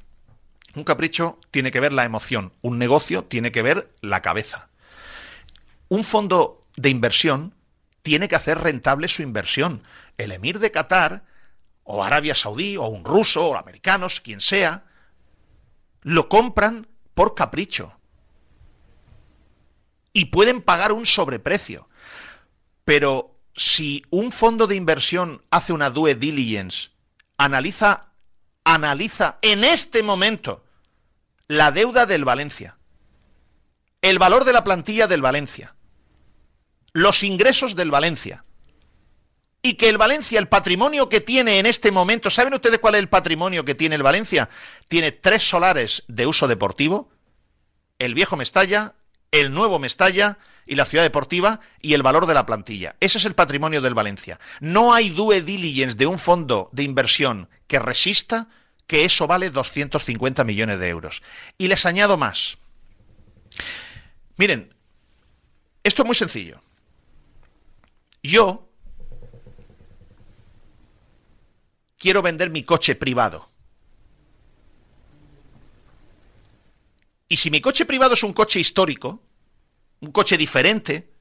Un capricho tiene que ver la emoción, un negocio tiene que ver la cabeza. Un fondo de inversión tiene que hacer rentable su inversión. El emir de Qatar, o Arabia Saudí, o un ruso, o americanos, quien sea, lo compran por capricho. Y pueden pagar un sobreprecio. Pero si un fondo de inversión hace una due diligence, analiza, analiza en este momento la deuda del Valencia, el valor de la plantilla del Valencia, los ingresos del Valencia, y que el Valencia, el patrimonio que tiene en este momento, ¿saben ustedes cuál es el patrimonio que tiene el Valencia? Tiene tres solares de uso deportivo, el viejo Mestalla, el nuevo Mestalla y la ciudad deportiva y el valor de la plantilla. Ese es el patrimonio del Valencia. No hay due diligence de un fondo de inversión que resista que eso vale 250 millones de euros. Y les añado más. Miren, esto es muy sencillo. Yo quiero vender mi coche privado. Y si mi coche privado es un coche histórico, un coche diferente,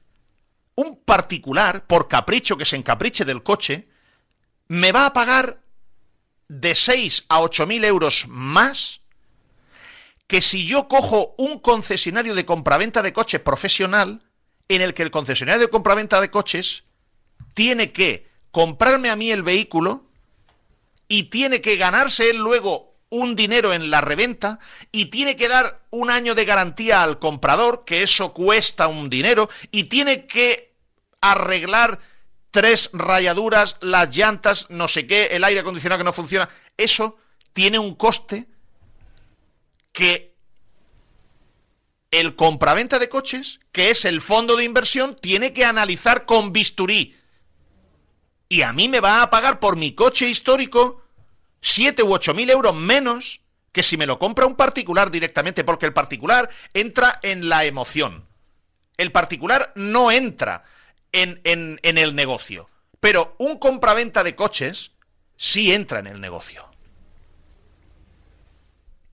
un particular, por capricho que se encapriche del coche, me va a pagar de 6 a 8 mil euros más que si yo cojo un concesionario de compraventa de coches profesional, en el que el concesionario de compraventa de coches tiene que comprarme a mí el vehículo y tiene que ganarse él luego un dinero en la reventa y tiene que dar un año de garantía al comprador, que eso cuesta un dinero, y tiene que arreglar tres rayaduras, las llantas, no sé qué, el aire acondicionado que no funciona. Eso tiene un coste que el compraventa de coches, que es el fondo de inversión, tiene que analizar con bisturí. Y a mí me va a pagar por mi coche histórico 7 u 8 mil euros menos que si me lo compra un particular directamente, porque el particular entra en la emoción. El particular no entra en, en, en el negocio. Pero un compraventa de coches sí entra en el negocio.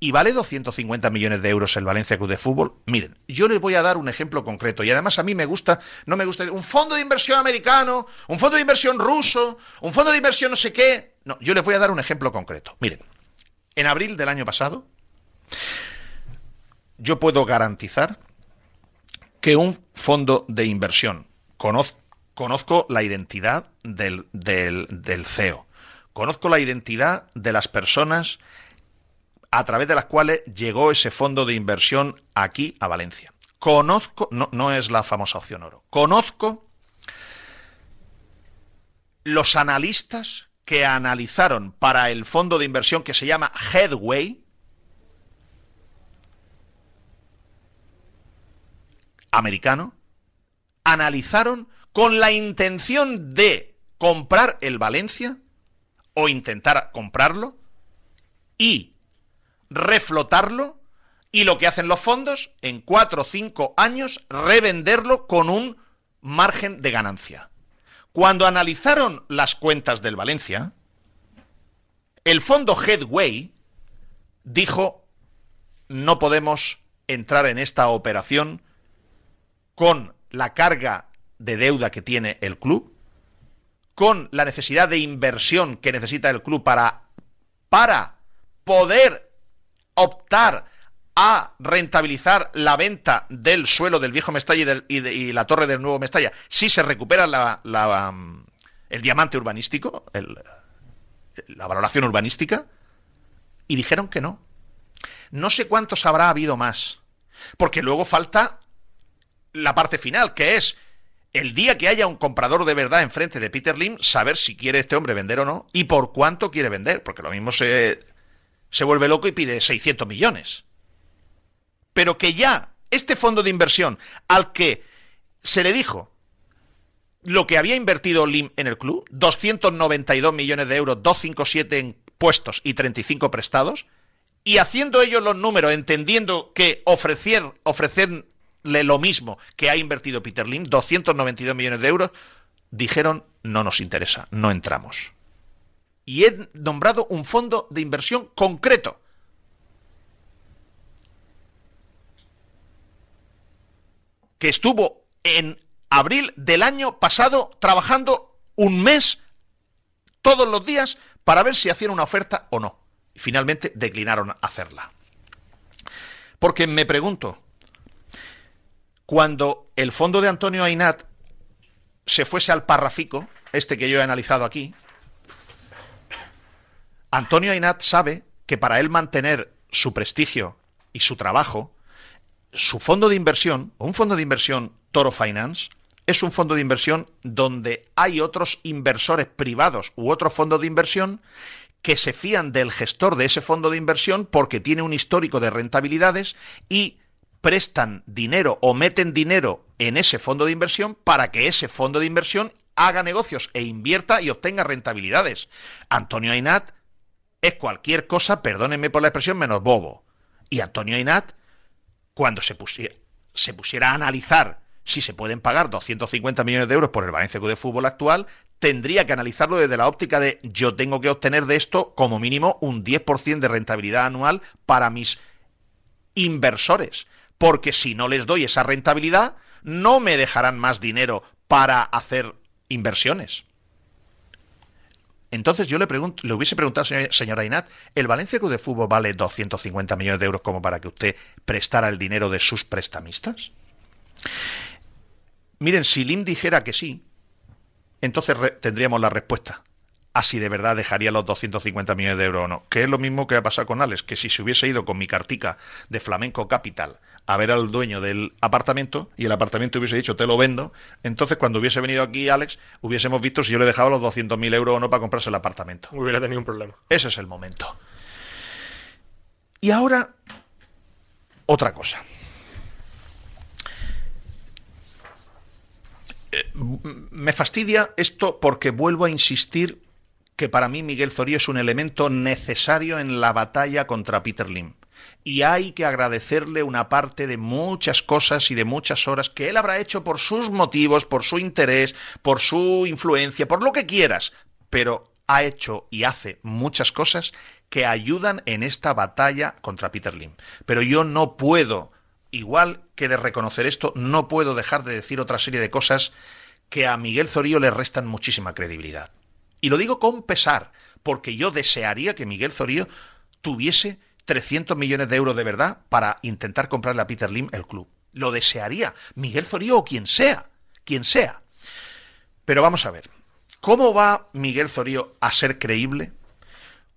Y vale 250 millones de euros el Valencia Club de Fútbol. Miren, yo les voy a dar un ejemplo concreto. Y además a mí me gusta, no me gusta un fondo de inversión americano, un fondo de inversión ruso, un fondo de inversión no sé qué. No, yo les voy a dar un ejemplo concreto. Miren, en abril del año pasado, yo puedo garantizar que un fondo de inversión, conozco, la identidad del, del CEO, conozco la identidad de las personas a través de las cuales llegó ese fondo de inversión aquí a Valencia. Conozco, no, es la famosa opción oro, conozco los analistas que analizaron para el fondo de inversión que se llama Headway, americano, analizaron con la intención de comprar el Valencia o intentar comprarlo y reflotarlo y lo que hacen los fondos en cuatro o cinco años revenderlo con un margen de ganancia. Cuando analizaron las cuentas del Valencia, el fondo Headway dijo, no podemos entrar en esta operación con la carga de deuda que tiene el club, con la necesidad de inversión que necesita el club para, para poder optar a rentabilizar la venta del suelo del viejo Mestalla y, la torre del nuevo Mestalla si se recupera la, um, el diamante urbanístico, la valoración urbanística, y dijeron que no. No sé cuántos habrá habido más, porque luego falta la parte final, que es el día que haya un comprador de verdad enfrente de Peter Lim, saber si quiere este hombre vender o no y por cuánto quiere vender, porque lo mismo se, se vuelve loco y pide 600 millones pero que ya Este fondo de inversión al que se le dijo lo que había invertido Lim en el club, 292 millones de euros, 257 en puestos y 35 prestados, y haciendo ellos los números, entendiendo que ofrecer, ofrecerle lo mismo que ha invertido Peter Lim, 292 millones de euros, dijeron no nos interesa, no entramos. Y he nombrado un fondo de inversión concreto. Que estuvo en abril del año pasado trabajando un mes todos los días para ver si hacían una oferta o no. Y finalmente declinaron hacerla. Porque me pregunto, cuando el fondo de Antonio Ainat se fuese al parrafico, este que yo he analizado aquí, Antonio Ainat sabe que para él mantener su prestigio y su trabajo, su fondo de inversión, o un fondo de inversión Toro Finance, es un fondo de inversión donde hay otros inversores privados u otro fondo de inversión que se fían del gestor de ese fondo de inversión porque tiene un histórico de rentabilidades y prestan dinero o meten dinero en ese fondo de inversión para que ese fondo de inversión haga negocios e invierta y obtenga rentabilidades. Antonio Ainat es cualquier cosa, perdónenme por la expresión, menos bobo. Y Antonio Ainat, cuando se pusiera, se pusiera a analizar si se pueden pagar 250 millones de euros por el Valencia Club de Fútbol actual, tendría que analizarlo desde la óptica de yo tengo que obtener de esto como mínimo un 10% de rentabilidad anual para mis inversores, porque si no les doy esa rentabilidad, no me dejarán más dinero para hacer inversiones. Entonces yo le, pregunto, le hubiese preguntado, señora Inat, ¿el Valencia Club de Fútbol vale 250 millones de euros como para que usted prestara el dinero de sus prestamistas? Miren, si Lim dijera que sí, entonces tendríamos la respuesta a si de verdad dejaría los 250 millones de euros o no. Que es lo mismo que ha pasado con Alex, que si se hubiese ido con mi cartica de Flamenco Capital a ver al dueño del apartamento y el apartamento hubiese dicho te lo vendo, entonces cuando hubiese venido aquí Alex hubiésemos visto si yo le dejaba los 200.000 euros o no para comprarse el apartamento. Hubiera tenido un problema. Ese es el momento. Y ahora, otra cosa. me fastidia esto porque vuelvo a insistir que para mí Miguel Zorío es un elemento necesario en la batalla contra Peter Lim. Y hay que agradecerle una parte de muchas cosas y de muchas horas que él habrá hecho por sus motivos, por su interés, por su influencia, por lo que quieras. Pero ha hecho y hace muchas cosas que ayudan en esta batalla contra Peter Lim. Pero yo no puedo igual que de reconocer esto, no puedo dejar de decir otra serie de cosas que a Miguel Zorío le restan muchísima credibilidad. Y lo digo con pesar, porque yo desearía que Miguel Zorío tuviese 300 millones de euros de verdad para intentar comprarle a Peter Lim el club. Lo desearía, Miguel Zorío o quien sea, quien sea. Pero vamos a ver, ¿cómo va Miguel Zorío a ser creíble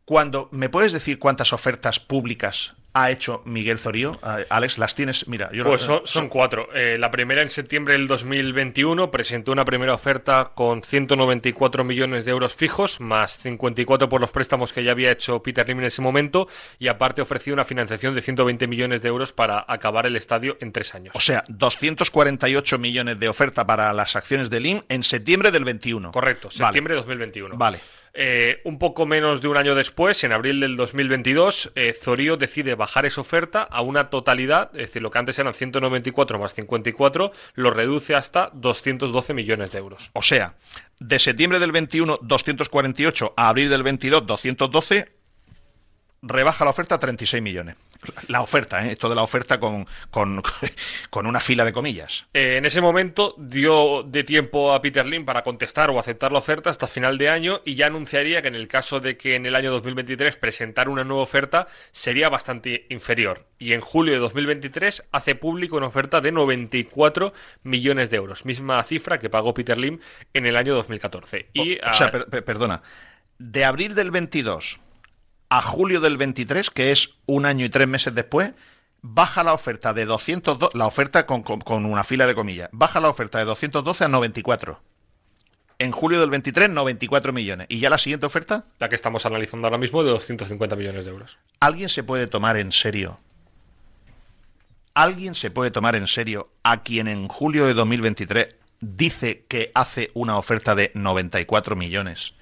cuando me puedes decir cuántas ofertas públicas ha hecho Miguel Zorío. Alex, las tienes, mira, yo Pues son, cuatro. Eh, la primera en septiembre del 2021 presentó una primera oferta con 194 millones de euros fijos, más 54 por los préstamos que ya había hecho Peter Lim en ese momento, y aparte ofreció una financiación de 120 millones de euros para acabar el estadio en tres años. O sea, 248 millones de oferta para las acciones de Lim en septiembre del 21. Correcto, septiembre de 2021. Vale. Eh, un poco menos de un año después, en abril del 2022, eh, Zorío decide bajar esa oferta a una totalidad, es decir, lo que antes eran 194 más 54, lo reduce hasta 212 millones de euros. O sea, de septiembre del 21, 248 a abril del 22, 212, rebaja la oferta a 36 millones. La oferta, ¿eh? esto de la oferta con, *laughs* con, una fila de comillas. Eh, en ese momento dio de tiempo a Peter Lim para contestar o aceptar la oferta hasta final de año y ya anunciaría que en el caso de que en el año 2023 presentara una nueva oferta sería bastante inferior. Y en julio de 2023 hace público una oferta de 94 millones de euros, misma cifra que pagó Peter Lim en el año 2014. Y, o, sea, perdona, de abril del 22 a julio del 23, que es un año y tres meses después, baja la oferta de 202, la oferta con, una fila de comillas, baja la oferta de 212 a 94. En julio del 23, 94 millones. ¿Y ya la siguiente oferta? La que estamos analizando ahora mismo, de 250 millones de euros. ¿Alguien se puede tomar en serio ¿Alguien se puede tomar en serio a quien en julio de 2023 dice que hace una oferta de 94 millones?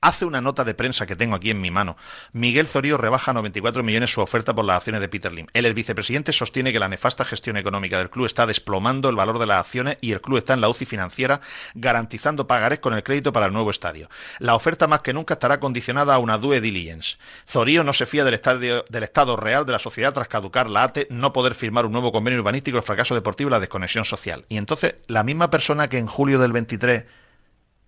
Hace una nota de prensa que tengo aquí en mi mano. Miguel Zorío rebaja a 94 millones su oferta por las acciones de Peter Lim. El vicepresidente sostiene que la nefasta gestión económica del club está desplomando el valor de las acciones y el club está en la UCI financiera garantizando pagarés con el crédito para el nuevo estadio. La oferta más que nunca estará condicionada a una due diligence. Zorío no se fía del, estadio, del estado real de la sociedad tras caducar la ATE, no poder firmar un nuevo convenio urbanístico, el fracaso deportivo y la desconexión social. Y entonces, la misma persona que en julio del 23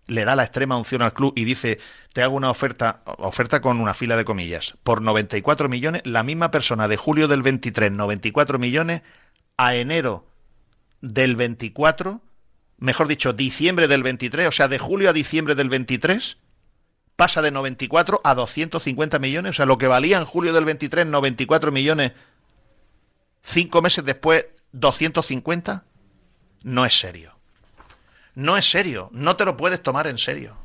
le da la extrema unción al club y dice, te hago una oferta, oferta con una fila de comillas, por 94 millones, la misma persona de julio del 23, 94 millones, a enero del 24, mejor dicho, diciembre del 23, o sea, de julio a diciembre del 23, pasa de 94 a 250 millones, o sea, lo que valía en julio del 23, 94 millones, cinco meses después, 250, no es serio no es serio, no te lo puedes tomar en serio.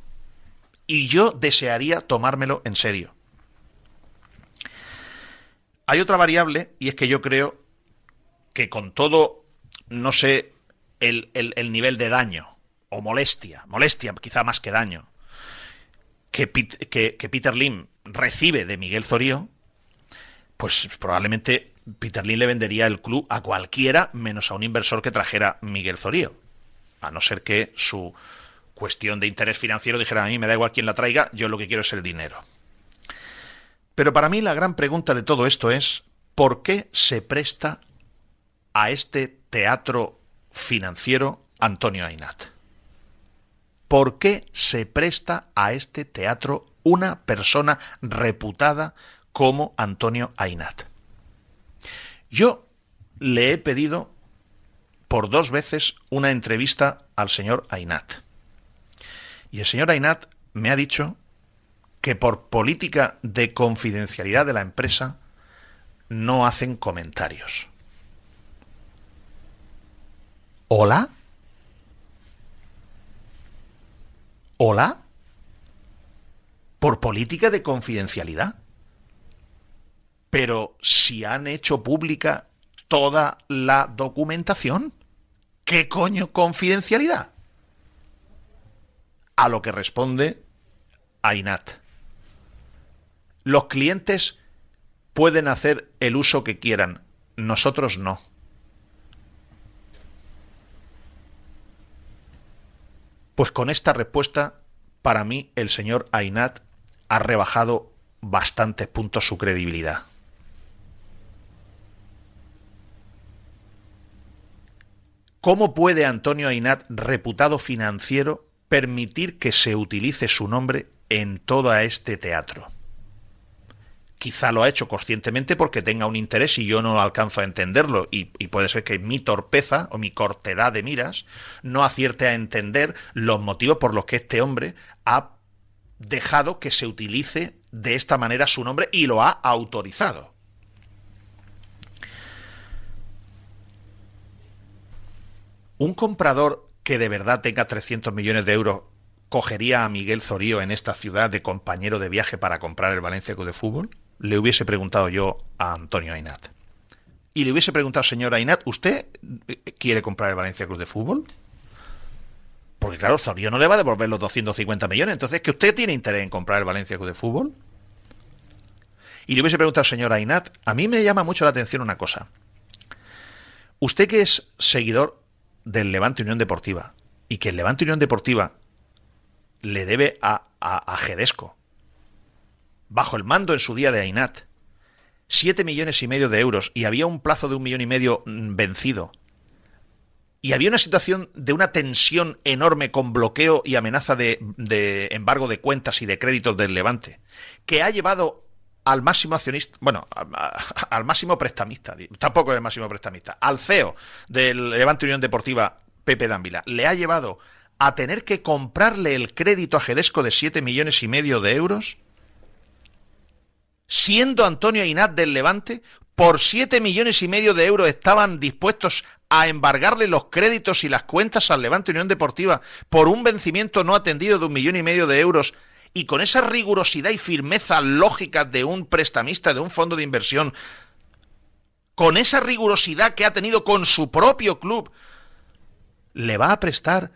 Y yo desearía tomármelo en serio. Hay otra variable y es que yo creo que con todo, no sé, el, nivel de daño o molestia, molestia quizá más que daño, que, que Peter Lim recibe de Miguel Zorío, pues probablemente Peter Lim le vendería el club a cualquiera menos a un inversor que trajera Miguel Zorío a no ser que su cuestión de interés financiero dijera a mí me da igual quién la traiga, yo lo que quiero es el dinero. Pero para mí la gran pregunta de todo esto es ¿por qué se presta a este teatro financiero Antonio Ainat? ¿Por qué se presta a este teatro una persona reputada como Antonio Ainat? Yo le he pedido por dos veces una entrevista al señor Ainat. Y el señor Ainat me ha dicho que por política de confidencialidad de la empresa no hacen comentarios. ¿Hola? ¿Hola? ¿Por política de confidencialidad? Pero si han hecho pública toda la documentación. ¿Qué coño confidencialidad? A lo que responde Ainat. Los clientes pueden hacer el uso que quieran, nosotros no. Pues con esta respuesta, para mí el señor Ainat ha rebajado bastantes puntos su credibilidad. ¿Cómo puede Antonio Ainat, reputado financiero, permitir que se utilice su nombre en todo este teatro? Quizá lo ha hecho conscientemente porque tenga un interés y yo no alcanzo a entenderlo y, puede ser que mi torpeza o mi cortedad de miras no acierte a entender los motivos por los que este hombre ha dejado que se utilice de esta manera su nombre y lo ha autorizado. ¿Un comprador que de verdad tenga 300 millones de euros cogería a Miguel Zorío en esta ciudad de compañero de viaje para comprar el Valencia Club de Fútbol? Le hubiese preguntado yo a Antonio Ainat. Y le hubiese preguntado, señor Ainat, ¿usted quiere comprar el Valencia Club de Fútbol? Porque claro, Zorío no le va a devolver los 250 millones. Entonces, ¿que usted tiene interés en comprar el Valencia Club de Fútbol? Y le hubiese preguntado señor Ainat, a mí me llama mucho la atención una cosa. Usted que es seguidor del Levante Unión Deportiva y que el Levante Unión Deportiva le debe a, a, Gedesco, bajo el mando en su día de Ainat, siete millones y medio de euros y había un plazo de un millón y medio mm, vencido. Y había una situación de una tensión enorme con bloqueo y amenaza de, de embargo de cuentas y de créditos del Levante, que ha llevado al máximo accionista, bueno, *laughs* al máximo prestamista, tampoco es el máximo prestamista, al CEO del Levante Unión Deportiva, Pepe Dávila, le ha llevado a tener que comprarle el crédito a Gedesco de 7 millones y medio de euros, siendo Antonio Inat del Levante, por 7 millones y medio de euros estaban dispuestos a embargarle los créditos y las cuentas al Levante Unión Deportiva por un vencimiento no atendido de un millón y medio de euros y con esa rigurosidad y firmeza lógica de un prestamista, de un fondo de inversión, con esa rigurosidad que ha tenido con su propio club, le va a prestar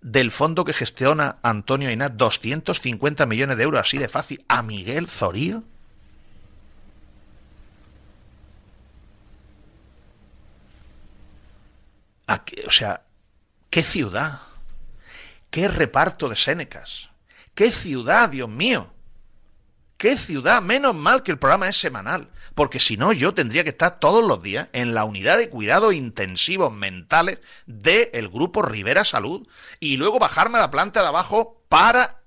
del fondo que gestiona Antonio Ainat 250 millones de euros así de fácil a Miguel Zorío? o sea, ¿qué ciudad? ¿Qué reparto de Sénecas? ¿Qué ciudad, Dios mío? ¿Qué ciudad? Menos mal que el programa es semanal, porque si no yo tendría que estar todos los días en la unidad de cuidados intensivos mentales del grupo Rivera Salud y luego bajarme a la planta de abajo para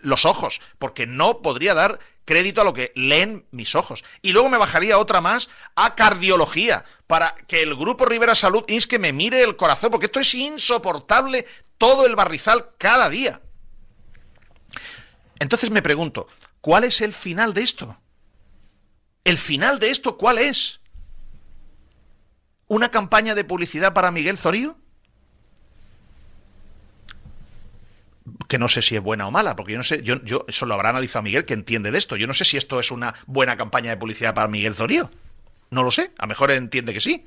los ojos, porque no podría dar crédito a lo que leen mis ojos. Y luego me bajaría otra más a cardiología, para que el grupo Rivera Salud que me mire el corazón, porque esto es insoportable todo el barrizal cada día. Entonces me pregunto, ¿cuál es el final de esto? ¿El final de esto cuál es? ¿Una campaña de publicidad para Miguel Zorío? que no sé si es buena o mala, porque yo no sé, yo, yo eso lo habrá analizado Miguel, que entiende de esto. Yo no sé si esto es una buena campaña de publicidad para Miguel Zorío. No lo sé, a lo mejor entiende que sí.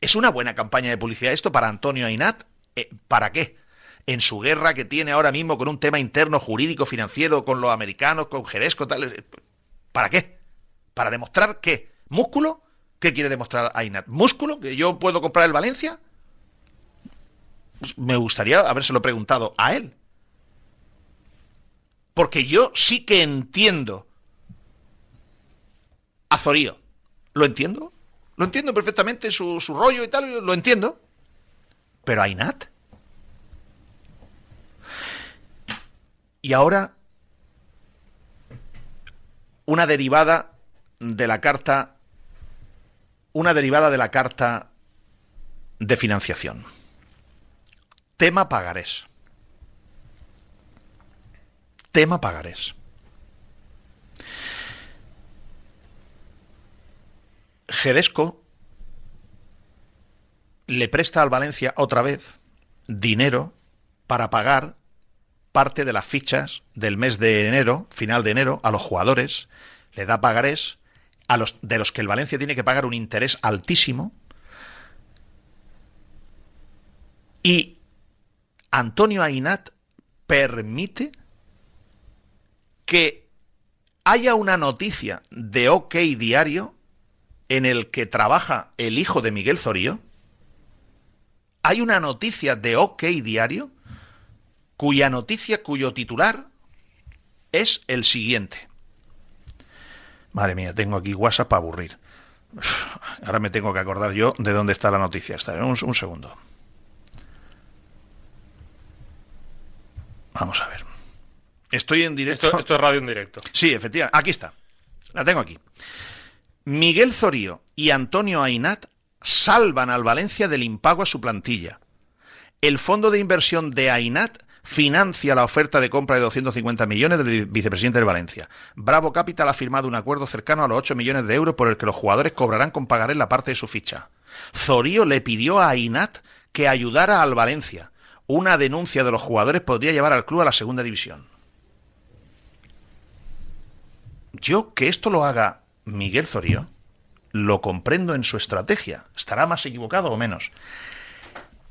¿Es una buena campaña de publicidad esto para Antonio Ainat? Eh, ¿Para qué? En su guerra que tiene ahora mismo con un tema interno jurídico, financiero, con los americanos, con Jerez, tal. ¿Para qué? ¿Para demostrar qué? ¿Músculo? ¿Qué quiere demostrar Ainat? ¿Músculo? ¿Que yo puedo comprar el Valencia? Me gustaría habérselo preguntado a él. Porque yo sí que entiendo a Zorío. ¿Lo entiendo? Lo entiendo perfectamente, su, su rollo y tal, lo entiendo. Pero a Y ahora, una derivada de la carta, una derivada de la carta de financiación. Tema pagarés. Tema pagarés. Gedesco le presta al Valencia otra vez dinero para pagar parte de las fichas del mes de enero, final de enero, a los jugadores, le da pagarés a los, de los que el Valencia tiene que pagar un interés altísimo y Antonio Ainat permite que haya una noticia de OK Diario en el que trabaja el hijo de Miguel Zorío. Hay una noticia de OK Diario cuya noticia, cuyo titular es el siguiente. Madre mía, tengo aquí WhatsApp para aburrir. *sighs* Ahora me tengo que acordar yo de dónde está la noticia. Está, un, un segundo. Vamos a ver. Estoy en directo. Esto, es radio en directo. Sí, efectivamente. Aquí está. La tengo aquí. Miguel Zorío y Antonio Ainat salvan al Valencia del impago a su plantilla. El fondo de inversión de Ainat financia la oferta de compra de 250 millones del vicepresidente de Valencia. Bravo Capital ha firmado un acuerdo cercano a los 8 millones de euros por el que los jugadores cobrarán con pagaré la parte de su ficha. Zorío le pidió a Ainat que ayudara al Valencia una denuncia de los jugadores podría llevar al club a la segunda división. Yo que esto lo haga Miguel Zorío, lo comprendo en su estrategia. Estará más equivocado o menos.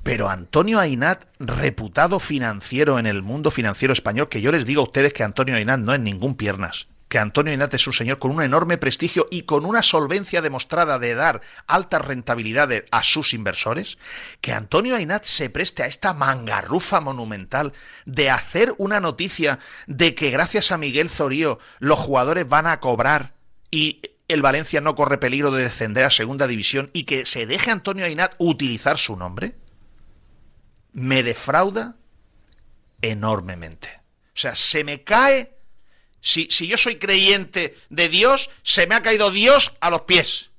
Pero Antonio Ainat, reputado financiero en el mundo financiero español, que yo les digo a ustedes que Antonio Ainat no es ningún piernas, que Antonio Inat es un señor con un enorme prestigio y con una solvencia demostrada de dar altas rentabilidades a sus inversores, que Antonio Ainat se preste a esta mangarrufa monumental de hacer una noticia de que gracias a Miguel Zorío los jugadores van a cobrar y el Valencia no corre peligro de descender a segunda división y que se deje Antonio Ainat utilizar su nombre, me defrauda enormemente. O sea, se me cae si, yo soy creyente de Dios, se me ha caído Dios a los pies.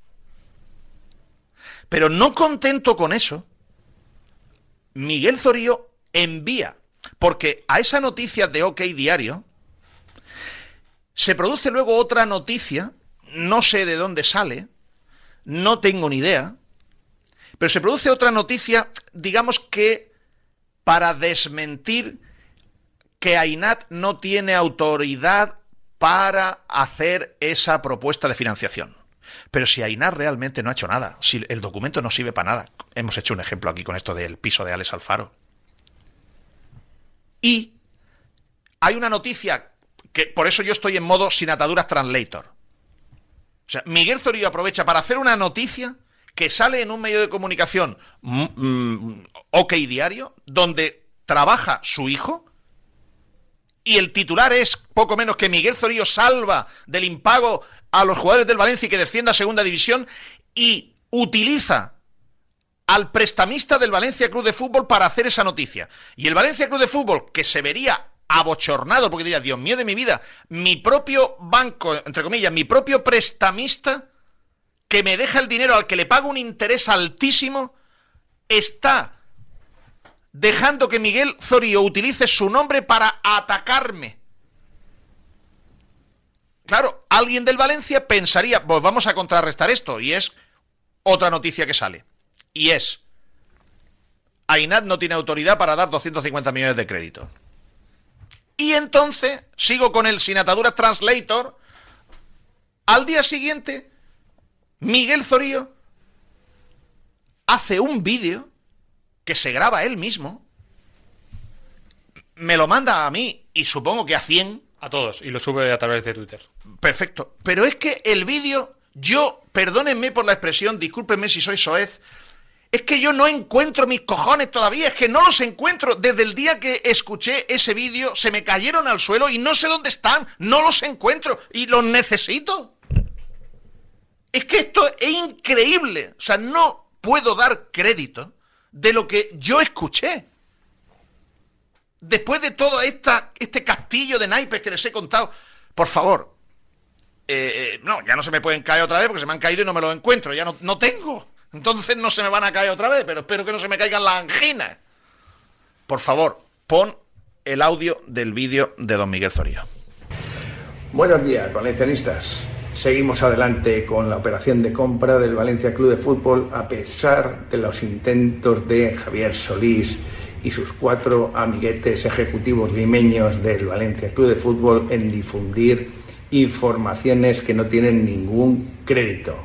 Pero no contento con eso, Miguel Zorío envía, porque a esa noticia de OK Diario se produce luego otra noticia, no sé de dónde sale, no tengo ni idea, pero se produce otra noticia, digamos que para desmentir que AINAT no tiene autoridad para hacer esa propuesta de financiación. Pero si Ainar realmente no ha hecho nada, si el documento no sirve para nada, hemos hecho un ejemplo aquí con esto del piso de Alex Alfaro. Y hay una noticia que por eso yo estoy en modo sin ataduras translator. O sea, Miguel Zorillo aprovecha para hacer una noticia que sale en un medio de comunicación mm, mm, OK Diario, donde trabaja su hijo, y el titular es poco menos que Miguel Zorillo salva del impago a los jugadores del Valencia y que descienda a segunda división, y utiliza al prestamista del Valencia Club de Fútbol para hacer esa noticia. Y el Valencia Club de Fútbol, que se vería abochornado, porque diría, Dios mío de mi vida, mi propio banco, entre comillas, mi propio prestamista, que me deja el dinero al que le pago un interés altísimo, está dejando que Miguel Zorio utilice su nombre para atacarme. Claro, alguien del Valencia pensaría, pues vamos a contrarrestar esto, y es otra noticia que sale. Y es, AINAT no tiene autoridad para dar 250 millones de crédito. Y entonces sigo con el sin atadura translator. Al día siguiente, Miguel Zorío hace un vídeo que se graba él mismo, me lo manda a mí y supongo que a 100. A todos, y lo sube a través de Twitter. Perfecto. Pero es que el vídeo, yo, perdónenme por la expresión, discúlpenme si soy soez, es que yo no encuentro mis cojones todavía, es que no los encuentro. Desde el día que escuché ese vídeo, se me cayeron al suelo y no sé dónde están, no los encuentro y los necesito. Es que esto es increíble. O sea, no puedo dar crédito de lo que yo escuché. Después de todo esta, este castillo de naipes que les he contado, por favor, eh, eh, no, ya no se me pueden caer otra vez porque se me han caído y no me los encuentro, ya no, no tengo. Entonces no se me van a caer otra vez, pero espero que no se me caigan las anginas. Por favor, pon el audio del vídeo de don Miguel Zorío. Buenos días, valencianistas. Seguimos adelante con la operación de compra del Valencia Club de Fútbol a pesar de los intentos de Javier Solís y sus cuatro amiguetes ejecutivos limeños del Valencia Club de Fútbol en difundir informaciones que no tienen ningún crédito.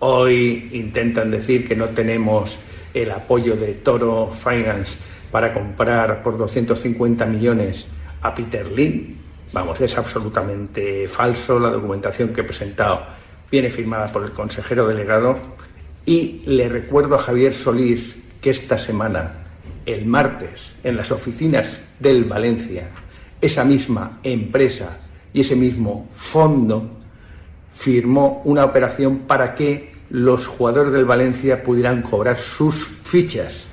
Hoy intentan decir que no tenemos el apoyo de Toro Finance para comprar por 250 millones a Peter Lynn. Vamos, es absolutamente falso. La documentación que he presentado viene firmada por el consejero delegado. Y le recuerdo a Javier Solís que esta semana, el martes, en las oficinas del Valencia, esa misma empresa y ese mismo fondo firmó una operación para que los jugadores del Valencia pudieran cobrar sus fichas.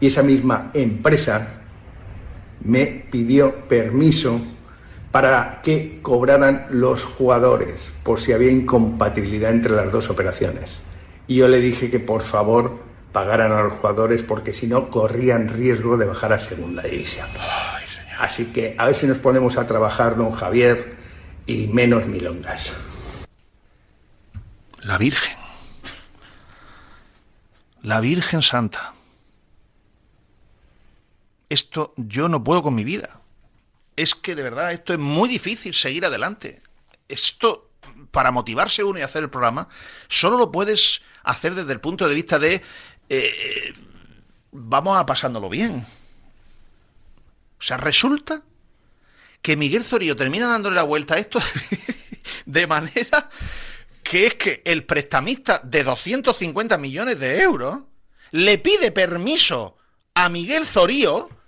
Y esa misma empresa me pidió permiso para que cobraran los jugadores, por si había incompatibilidad entre las dos operaciones. Y yo le dije que por favor pagaran a los jugadores porque si no corrían riesgo de bajar a segunda división. Así que a ver si nos ponemos a trabajar, don Javier, y menos milongas. La Virgen. La Virgen Santa. Esto yo no puedo con mi vida. Es que de verdad esto es muy difícil seguir adelante. Esto, para motivarse uno y hacer el programa, solo lo puedes hacer desde el punto de vista de eh, vamos a pasándolo bien. O sea, resulta que Miguel Zorillo termina dándole la vuelta a esto *laughs* de manera que es que el prestamista de 250 millones de euros le pide permiso a Miguel Zorío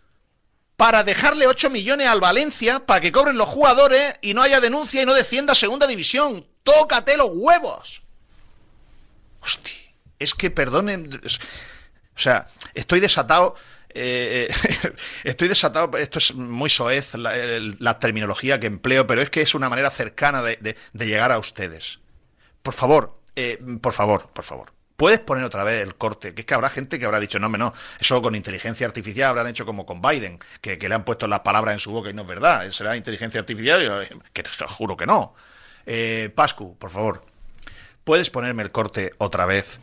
para dejarle 8 millones al Valencia para que cobren los jugadores y no haya denuncia y no descienda a segunda división. Tócate los huevos. Hostia, es que perdonen. O sea, estoy desatado. Eh, *laughs* estoy desatado, esto es muy soez la, terminología que empleo, pero es que es una manera cercana de llegar a ustedes. Por favor, eh, por favor, por favor. Puedes poner otra vez el corte, que es que habrá gente que habrá dicho, no, no, eso con inteligencia artificial habrán hecho como con Biden, que, le han puesto las palabras en su boca y no es verdad, será inteligencia artificial, que te juro que no. Eh, Pascu, por favor, ¿puedes ponerme el corte otra vez?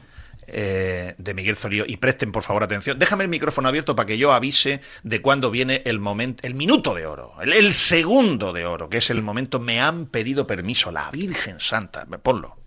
Eh, de Miguel Zorío y presten por favor atención. Déjame el micrófono abierto para que yo avise de cuándo viene el momento, el minuto de oro, el, el, segundo de oro, que es el momento. Me han pedido permiso, la Virgen Santa. Ponlo.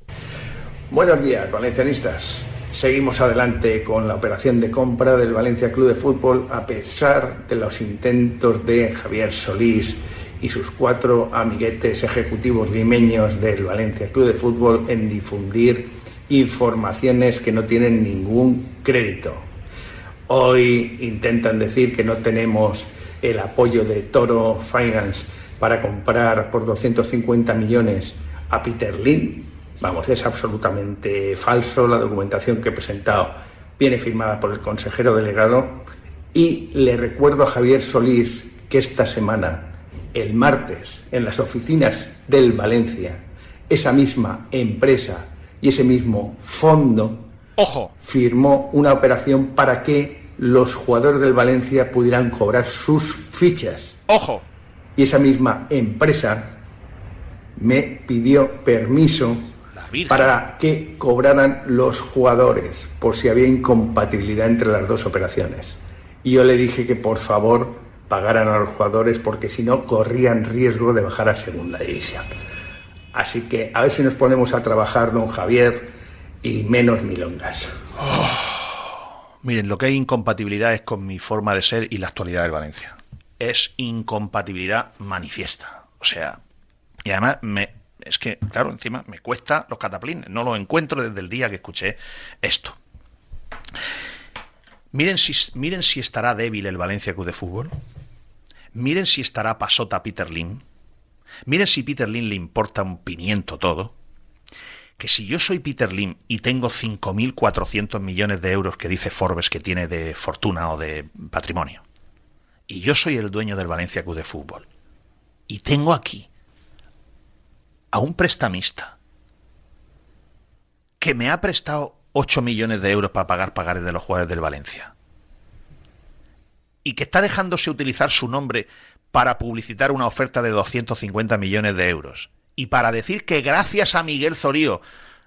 Buenos días, valencianistas. Seguimos adelante con la operación de compra del Valencia Club de Fútbol a pesar de los intentos de Javier Solís y sus cuatro amiguetes ejecutivos limeños del Valencia Club de Fútbol en difundir informaciones que no tienen ningún crédito. Hoy intentan decir que no tenemos el apoyo de Toro Finance para comprar por 250 millones a Peter Lynn. Vamos, es absolutamente falso. La documentación que he presentado viene firmada por el consejero delegado. Y le recuerdo a Javier Solís que esta semana, el martes, en las oficinas del Valencia, esa misma empresa y ese mismo fondo Ojo. firmó una operación para que los jugadores del Valencia pudieran cobrar sus fichas. Ojo. Y esa misma empresa me pidió permiso para que cobraran los jugadores por si había incompatibilidad entre las dos operaciones. Y yo le dije que por favor pagaran a los jugadores porque si no corrían riesgo de bajar a segunda división. Así que a ver si nos ponemos a trabajar, don Javier, y menos milongas. Miren, lo que hay incompatibilidad es con mi forma de ser y la actualidad del Valencia. Es incompatibilidad manifiesta. O sea, y además me, es que, claro, encima me cuesta los cataplines. No los encuentro desde el día que escuché esto. Miren si, miren si estará débil el Valencia Club de Fútbol. Miren si estará pasota Peter Lim. Miren si Peter Lim le importa un pimiento todo. Que si yo soy Peter Lim y tengo 5.400 millones de euros que dice Forbes que tiene de fortuna o de patrimonio, y yo soy el dueño del Valencia Club de Fútbol, y tengo aquí a un prestamista que me ha prestado 8 millones de euros para pagar pagares de los jugadores del Valencia y que está dejándose utilizar su nombre para publicitar una oferta de 250 millones de euros y para decir que gracias a Miguel Zorío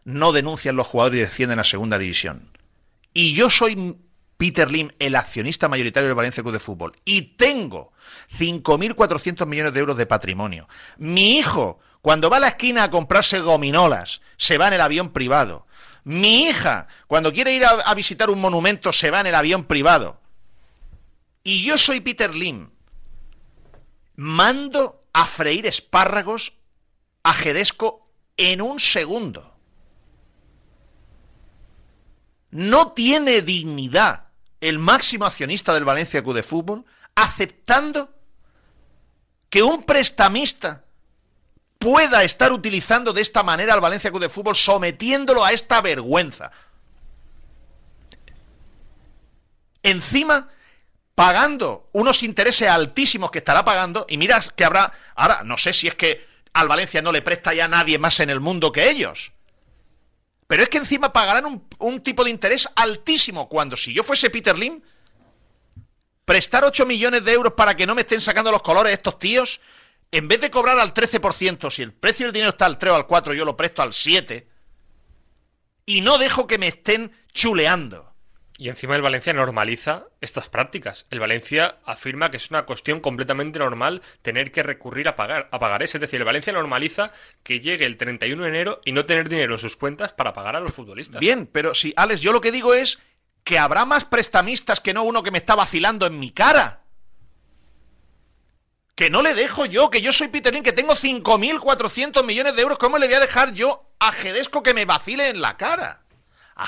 no denuncian los jugadores y descienden a segunda división. Y yo soy Peter Lim, el accionista mayoritario del Valencia Club de Fútbol, y tengo 5.400 millones de euros de patrimonio. Mi hijo, cuando va a la esquina a comprarse gominolas, se va en el avión privado. Mi hija, cuando quiere ir a, visitar un monumento, se va en el avión privado. Y yo soy Peter Lim. Mando a freír espárragos a Gedesco en un segundo. No tiene dignidad el máximo accionista del Valencia Club de Fútbol aceptando que un prestamista pueda estar utilizando de esta manera al Valencia Club de Fútbol sometiéndolo a esta vergüenza. Encima pagando unos intereses altísimos que estará pagando y mira que habrá ahora no sé si es que al Valencia no le presta ya nadie más en el mundo que ellos. Pero es que encima pagarán un, tipo de interés altísimo cuando si yo fuese Peter Lim, prestar 8 millones de euros para que no me estén sacando los colores estos tíos, en vez de cobrar al 13%, si el precio del dinero está al 3 o al 4, yo lo presto al 7, y no dejo que me estén chuleando. Y encima el Valencia normaliza estas prácticas. El Valencia afirma que es una cuestión completamente normal tener que recurrir a pagar, a pagar Es decir, el Valencia normaliza que llegue el 31 de enero y no tener dinero en sus cuentas para pagar a los futbolistas. Bien, pero si, Alex, yo lo que digo es que habrá más prestamistas que no uno que me está vacilando en mi cara. Que no le dejo yo, que yo soy Peter Lin, que tengo 5.400 millones de euros. ¿Cómo le voy a dejar yo a Gedesco que me vacile en la cara? a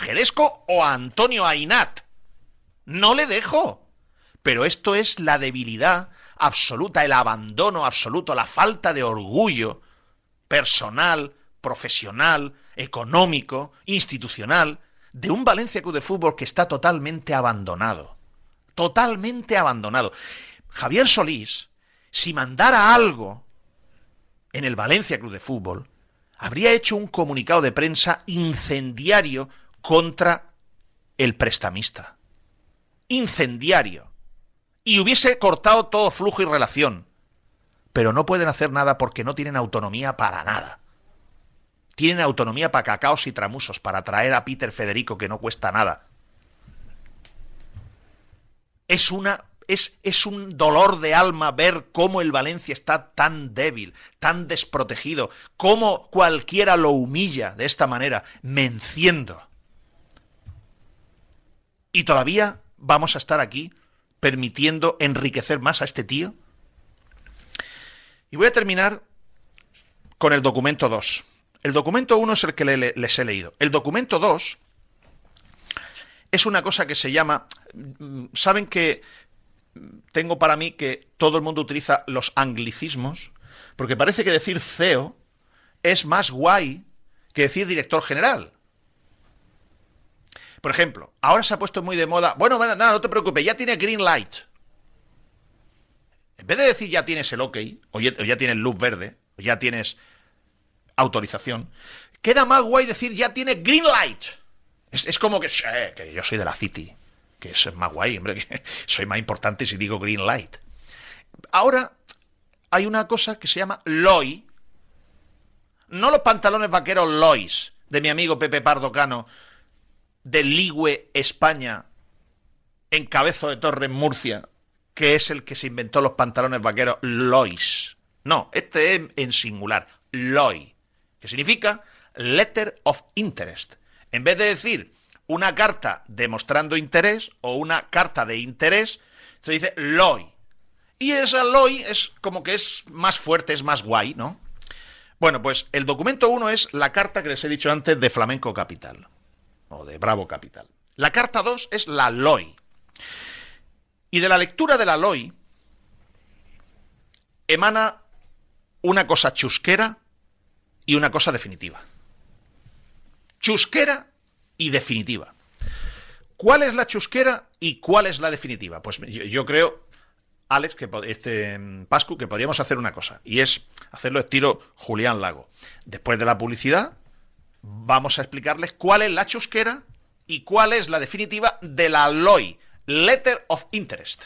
o a Antonio Ainat. No le dejo. Pero esto es la debilidad absoluta, el abandono absoluto, la falta de orgullo personal, profesional, económico, institucional, de un Valencia Club de Fútbol que está totalmente abandonado. Totalmente abandonado. Javier Solís, si mandara algo en el Valencia Club de Fútbol, habría hecho un comunicado de prensa incendiario contra el prestamista. Incendiario. Y hubiese cortado todo flujo y relación. Pero no pueden hacer nada porque no tienen autonomía para nada. Tienen autonomía para cacaos y tramusos, para traer a Peter Federico que no cuesta nada. Es una es, es un dolor de alma ver cómo el Valencia está tan débil, tan desprotegido, cómo cualquiera lo humilla de esta manera. Me enciendo. Y todavía vamos a estar aquí permitiendo enriquecer más a este tío. Y voy a terminar con el documento 2. El documento 1 es el que les he leído. El documento 2 es una cosa que se llama... Saben que tengo para mí que todo el mundo utiliza los anglicismos, porque parece que decir CEO es más guay que decir director general. Por ejemplo, ahora se ha puesto muy de moda. Bueno, nada, no te preocupes, ya tiene green light. En vez de decir ya tienes el OK, o ya, tienes luz verde, o ya tienes autorización, queda más guay decir ya tiene green light. Es, como que, que yo soy de la City, que es más guay, hombre, *laughs* soy más importante si digo green light. Ahora hay una cosa que se llama LOI. No los pantalones vaqueros LOIs de mi amigo Pepe Pardo Cano, de Ligüe, España, en Cabezo de Torre, Murcia, que es el que se inventó los pantalones vaqueros Lois. No, este es en singular, LOI, que significa Letter of Interest. En vez de decir una carta demostrando interés o una carta de interés, se dice LOI. Y esa LOI es como que es más fuerte, es más guay, ¿no? Bueno, pues el documento 1 es la carta que les he dicho antes de Flamenco Capital o de Bravo Capital. La carta 2 es la LOI. Y de la lectura de la LOI emana una cosa chusquera y una cosa definitiva. Chusquera y definitiva. ¿Cuál es la chusquera y cuál es la definitiva? Pues yo, creo, Alex, que este Pascu, que podríamos hacer una cosa, y es hacerlo estilo Julián Lago. Después de la publicidad, vamos a explicarles cuál es la chusquera y cuál es la definitiva de la LOI, Letter of Interest.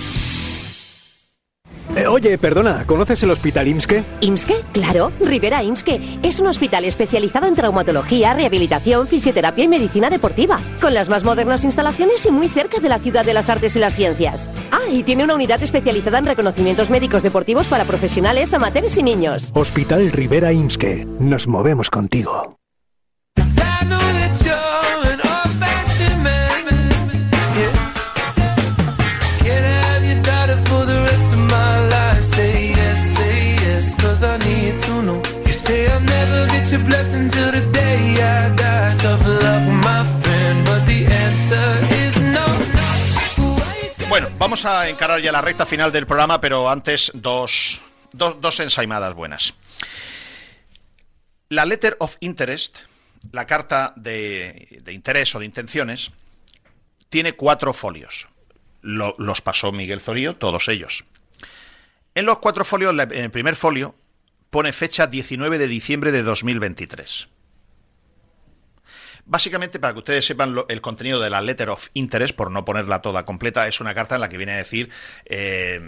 Oye, perdona, ¿conoces el Hospital IMSKE? ¿IMSKE? Claro, Rivera IMSKE. Es un hospital especializado en traumatología, rehabilitación, fisioterapia y medicina deportiva, con las más modernas instalaciones y muy cerca de la ciudad de las artes y las ciencias. Ah, y tiene una unidad especializada en reconocimientos médicos deportivos para profesionales, amateurs y niños. Hospital Rivera IMSKE. Nos movemos contigo. Vamos a encarar ya la recta final del programa, pero antes dos, dos, ensaimadas buenas. La Letter of Interest, la carta de, interés o de intenciones, tiene cuatro folios. los pasó Miguel Zorío, todos ellos. En los cuatro folios, en el primer folio, pone fecha 19 de diciembre de 2023. Básicamente, para que ustedes sepan el contenido de la Letter of Interest, por no ponerla toda completa, es una carta en la que viene a decir, eh,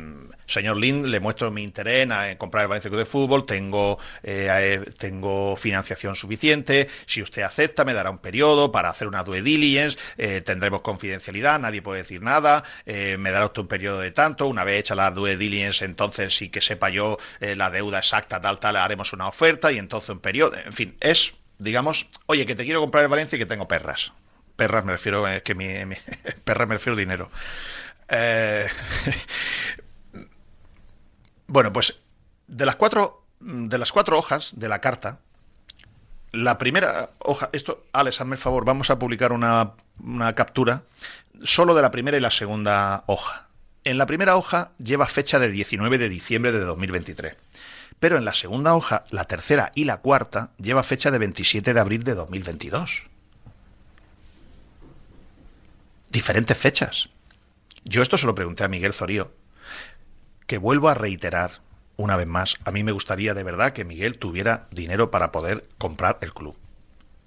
señor Lind, le muestro mi interés en, comprar el Valencia Club de Fútbol, tengo, eh, tengo financiación suficiente, si usted acepta me dará un periodo para hacer una due diligence, eh, tendremos confidencialidad, nadie puede decir nada, me dará usted un periodo de tanto, una vez hecha la due diligence, entonces sí que sepa yo la deuda exacta, tal, tal, haremos una oferta y entonces un periodo, en fin, es digamos, oye, que te quiero comprar el Valencia y que tengo perras. Perras me refiero, es que mi, *laughs* perras me refiero dinero. Eh, bueno, pues de las cuatro de las cuatro hojas de la carta, la primera hoja, esto, Alex, hazme el favor, vamos a publicar una, una captura solo de la primera y la segunda hoja. En la primera hoja lleva fecha de 19 de diciembre de 2023. Pero en la segunda hoja, la tercera y la cuarta, lleva fecha de 27 de abril de 2022. Diferentes fechas. Yo esto se lo pregunté a Miguel Zorío, que vuelvo a reiterar una vez más, a mí me gustaría de verdad que Miguel tuviera dinero para poder comprar el club.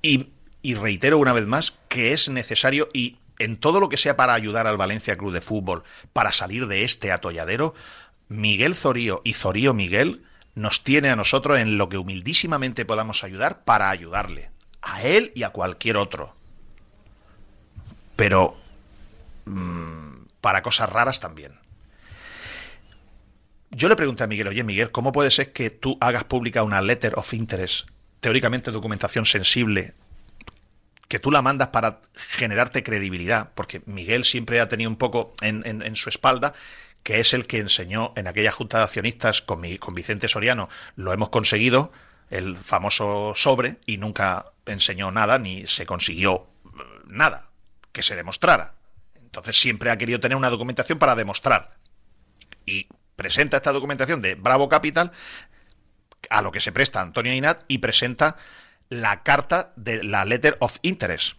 Y, y reitero una vez más que es necesario y en todo lo que sea para ayudar al Valencia Club de Fútbol, para salir de este atolladero, Miguel Zorío y Zorío Miguel nos tiene a nosotros en lo que humildísimamente podamos ayudar para ayudarle, a él y a cualquier otro. Pero mmm, para cosas raras también. Yo le pregunté a Miguel, oye Miguel, ¿cómo puede ser que tú hagas pública una letter of interest, teóricamente documentación sensible, que tú la mandas para generarte credibilidad? Porque Miguel siempre ha tenido un poco en, en, en su espalda que es el que enseñó en aquella junta de accionistas con, mi, con Vicente Soriano, lo hemos conseguido, el famoso sobre, y nunca enseñó nada ni se consiguió nada que se demostrara. Entonces siempre ha querido tener una documentación para demostrar. Y presenta esta documentación de Bravo Capital, a lo que se presta Antonio Inat, y presenta la carta de la Letter of Interest,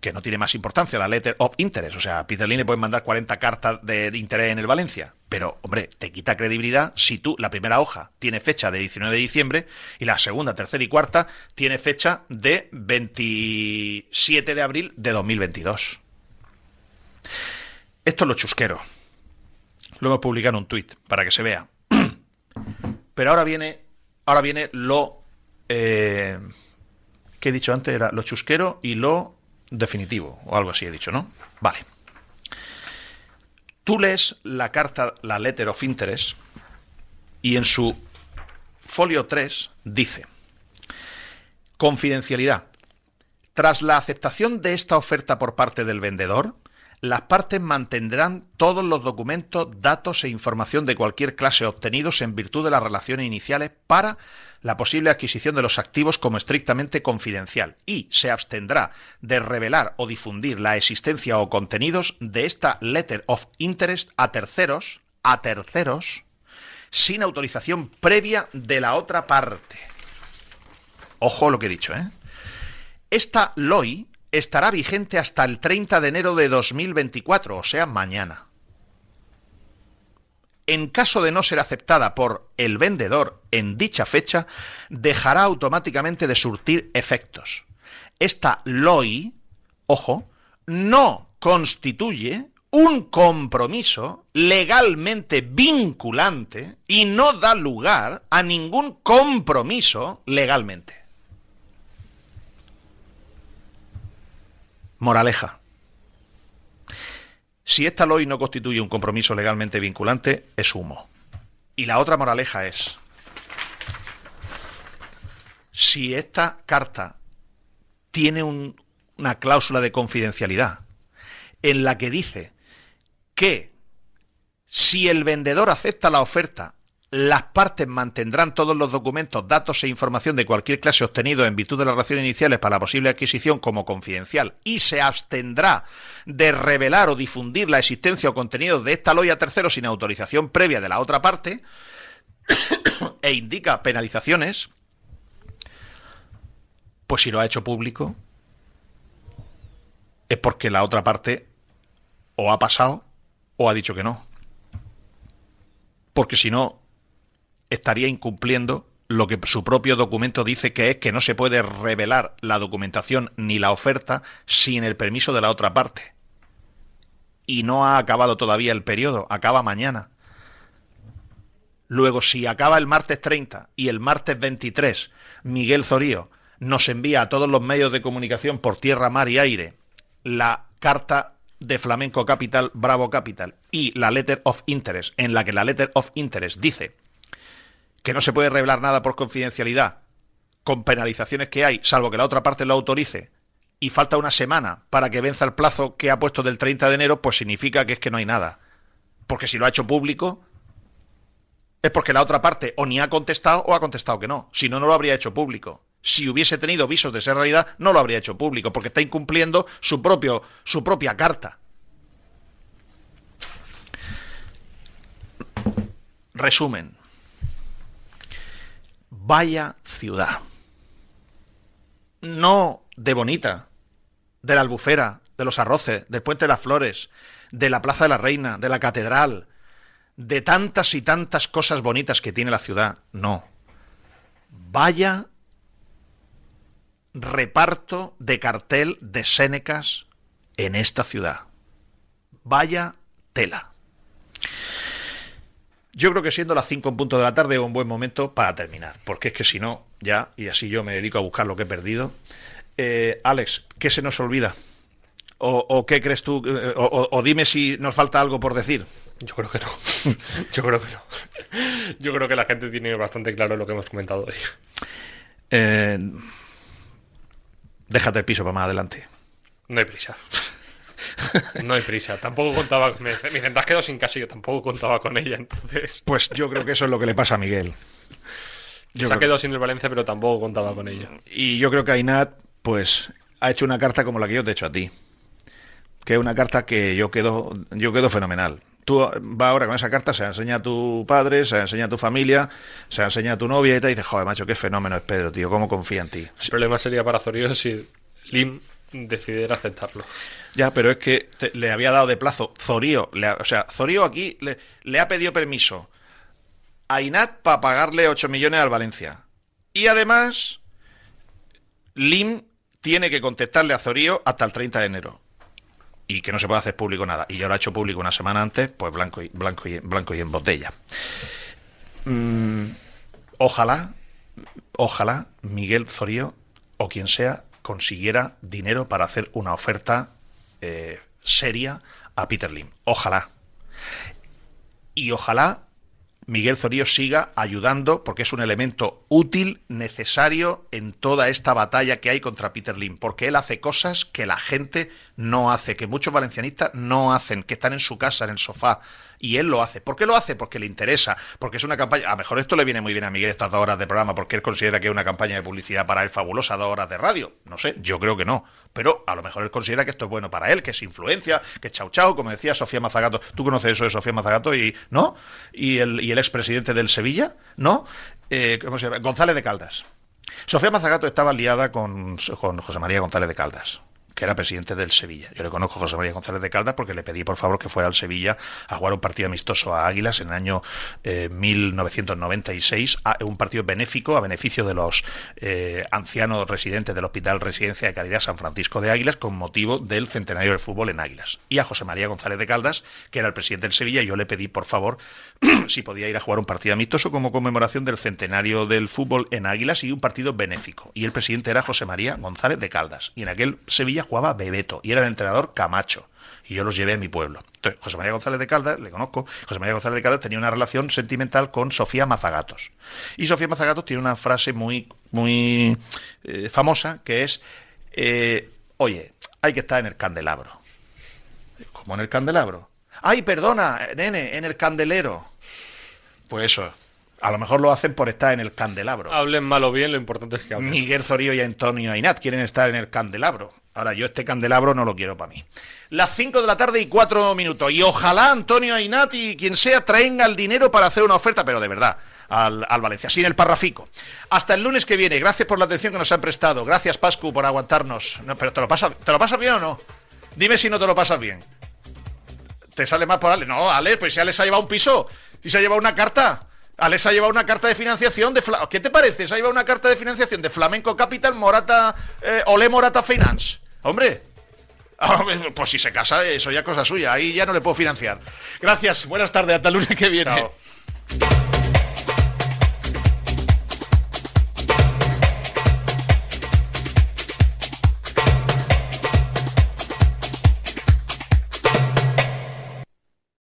que no tiene más importancia, la Letter of Interest. O sea, Peter Lee le pueden mandar 40 cartas de, de, interés en el Valencia. Pero, hombre, te quita credibilidad si tú, la primera hoja tiene fecha de 19 de diciembre y la segunda, tercera y cuarta tiene fecha de 27 de abril de 2022. Esto es lo chusquero. Lo hemos publicado en un tuit para que se vea. *clears throat* Pero ahora viene, ahora viene lo eh, que he dicho antes, era lo chusquero y lo definitivo, o algo así he dicho, ¿no? Vale. Tú lees la carta, la letter of interest, y en su folio 3 dice, confidencialidad. Tras la aceptación de esta oferta por parte del vendedor, las partes mantendrán todos los documentos, datos e información de cualquier clase obtenidos en virtud de las relaciones iniciales para la posible adquisición de los activos como estrictamente confidencial y se abstendrá de revelar o difundir la existencia o contenidos de esta letter of interest a terceros, a terceros, sin autorización previa de la otra parte. Ojo lo que he dicho, ¿eh? Esta LOI estará vigente hasta el 30 de enero de 2024, o sea, mañana. En caso de no ser aceptada por el vendedor en dicha fecha, dejará automáticamente de surtir efectos. Esta LOI, ojo, no constituye un compromiso legalmente vinculante y no da lugar a ningún compromiso legalmente. Moraleja. Si esta LOI no constituye un compromiso legalmente vinculante, es humo. Y la otra moraleja es, si esta carta tiene un, una cláusula de confidencialidad en la que dice que si el vendedor acepta la oferta las partes mantendrán todos los documentos, datos e información de cualquier clase obtenido en virtud de las relaciones iniciales para la posible adquisición como confidencial y se abstendrá de revelar o difundir la existencia o contenido de esta loya tercero sin autorización previa de la otra parte *coughs* e indica penalizaciones, pues si lo ha hecho público es porque la otra parte o ha pasado o ha dicho que no. Porque si no, estaría incumpliendo lo que su propio documento dice que es que no se puede revelar la documentación ni la oferta sin el permiso de la otra parte. Y no ha acabado todavía el periodo, acaba mañana. Luego, si acaba el martes 30 y el martes 23, Miguel Zorío nos envía a todos los medios de comunicación por tierra, mar y aire la carta de Flamenco Capital, Bravo Capital y la Letter of Interest, en la que la Letter of Interest dice que no se puede revelar nada por confidencialidad, con penalizaciones que hay, salvo que la otra parte lo autorice, y falta una semana para que venza el plazo que ha puesto del 30 de enero, pues significa que es que no hay nada. Porque si lo ha hecho público, es porque la otra parte o ni ha contestado o ha contestado que no. Si no, no lo habría hecho público. Si hubiese tenido visos de ser realidad, no lo habría hecho público, porque está incumpliendo su, propio, su propia carta. Resumen. Vaya ciudad. No de bonita, de la albufera, de los arroces, del puente de las flores, de la Plaza de la Reina, de la catedral, de tantas y tantas cosas bonitas que tiene la ciudad. No. Vaya reparto de cartel de Sénecas en esta ciudad. Vaya tela. Yo creo que siendo las 5 en punto de la tarde es un buen momento para terminar, porque es que si no, ya, y así yo me dedico a buscar lo que he perdido. Eh, Alex, ¿qué se nos olvida? ¿O, qué crees tú? Eh, o, dime si nos falta algo por decir. Yo creo que no. *laughs* Yo creo que no. Yo creo que la gente tiene bastante claro lo que hemos comentado hoy. Eh, déjate el piso para más adelante. No hay prisa. No hay prisa. Tampoco contaba. Me, me dicen, te sin casa yo tampoco contaba con ella, entonces. Pues yo creo que eso es lo que le pasa a Miguel. Yo Se ha quedado sin el Valencia, pero tampoco contaba con ella. Y yo creo que Ainat, pues, ha hecho una carta como la que yo te he hecho a ti que es una carta que yo quedo, yo quedo fenomenal. Tú vas ahora con esa carta, se la enseña a tu padre, se la enseña a tu familia, se la enseña a tu novia y te dice, joder, macho, qué fenómeno es Pedro, tío, cómo confía en ti. El problema sería para Zorio si Lim decidiera aceptarlo. Ya, pero es que le había dado de plazo Zorío, o sea, Zorío aquí le, ha pedido permiso a Inat para pagarle 8 millones al Valencia. Y además, Lim tiene que contestarle a Zorío hasta el 30 de enero y que no se puede hacer público nada. Y yo lo he hecho público una semana antes, pues blanco y, blanco y, blanco y en botella. Mm, ojalá, ojalá Miguel Zorío o quien sea consiguiera dinero para hacer una oferta eh, seria a Peter Lim. Ojalá. Y ojalá Miguel Zorío siga ayudando porque es un elemento útil, necesario en toda esta batalla que hay contra Peter Lim, porque él hace cosas que la gente no hace, que muchos valencianistas no hacen, que están en su casa, en el sofá, y él lo hace. ¿Por qué lo hace? Porque le interesa, porque es una campaña. A lo mejor esto le viene muy bien a Miguel estas dos horas de programa, porque él considera que es una campaña de publicidad para él fabulosa, dos horas de radio. No sé, yo creo que no. Pero a lo mejor él considera que esto es bueno para él, que es influencia, que chau chau, como decía Sofía Mazagato. ¿Tú conoces eso de Sofía Mazagato? y ¿No? ¿Y el, y el expresidente del Sevilla? ¿No? Eh, ¿Cómo se llama? González de Caldas. Sofía Mazagato estaba liada con, con José María González de Caldas que era presidente del Sevilla. Yo le conozco a José María González de Caldas porque le pedí por favor que fuera al Sevilla a jugar un partido amistoso a Águilas en el año 1996, eh, un partido benéfico a beneficio de los eh, ancianos residentes del Hospital Residencia de Caridad San Francisco de Águilas con motivo del centenario del fútbol en Águilas. Y a José María González de Caldas, que era el presidente del Sevilla, yo le pedí por favor *clears throat* si podía ir a jugar un partido amistoso como conmemoración del centenario del fútbol en Águilas y un partido benéfico. Y el presidente era José María González de Caldas. Y en aquel Sevilla jugaba Bebeto y era el entrenador Camacho. Y yo los llevé a mi pueblo. Entonces, José María González de Caldas, le conozco, José María González de Caldas tenía una relación sentimental con Sofía Mazagatos. Y Sofía Mazagatos tiene una frase muy, muy eh, famosa que es, eh, oye, hay que estar en el candelabro. ¿Cómo en el candelabro? Ay, perdona, nene, en el candelero. Pues eso, a lo mejor lo hacen por estar en el candelabro. Hablen mal o bien, lo importante es que hablen. Miguel Zorío y Antonio Ainat quieren estar en el candelabro. Ahora, yo este candelabro no lo quiero para mí. Las 5 de la tarde y 4 minutos. Y ojalá Antonio Ainat y quien sea traiga el dinero para hacer una oferta, pero de verdad, al, Valencia, sin el parrafico. Hasta el lunes que viene. Gracias por la atención que nos han prestado. Gracias, Pascu, por aguantarnos. No, pero ¿te lo, pasa, ¿te lo pasas bien o no? Dime si no te lo pasas bien. ¿Te sale más por Ale? No, Ale, pues si Ale se ha llevado un piso y se ha llevado una carta. Alex ha llevado una carta de financiación de ¿Qué te parece? Se ha llevado una carta de financiación de Flamenco Capital Morata eh, Ole Morata Finance. *laughs* Hombre, pues si se casa, eso ya es cosa suya. Ahí ya no le puedo financiar. Gracias, buenas tardes, hasta el lunes que viene. *laughs*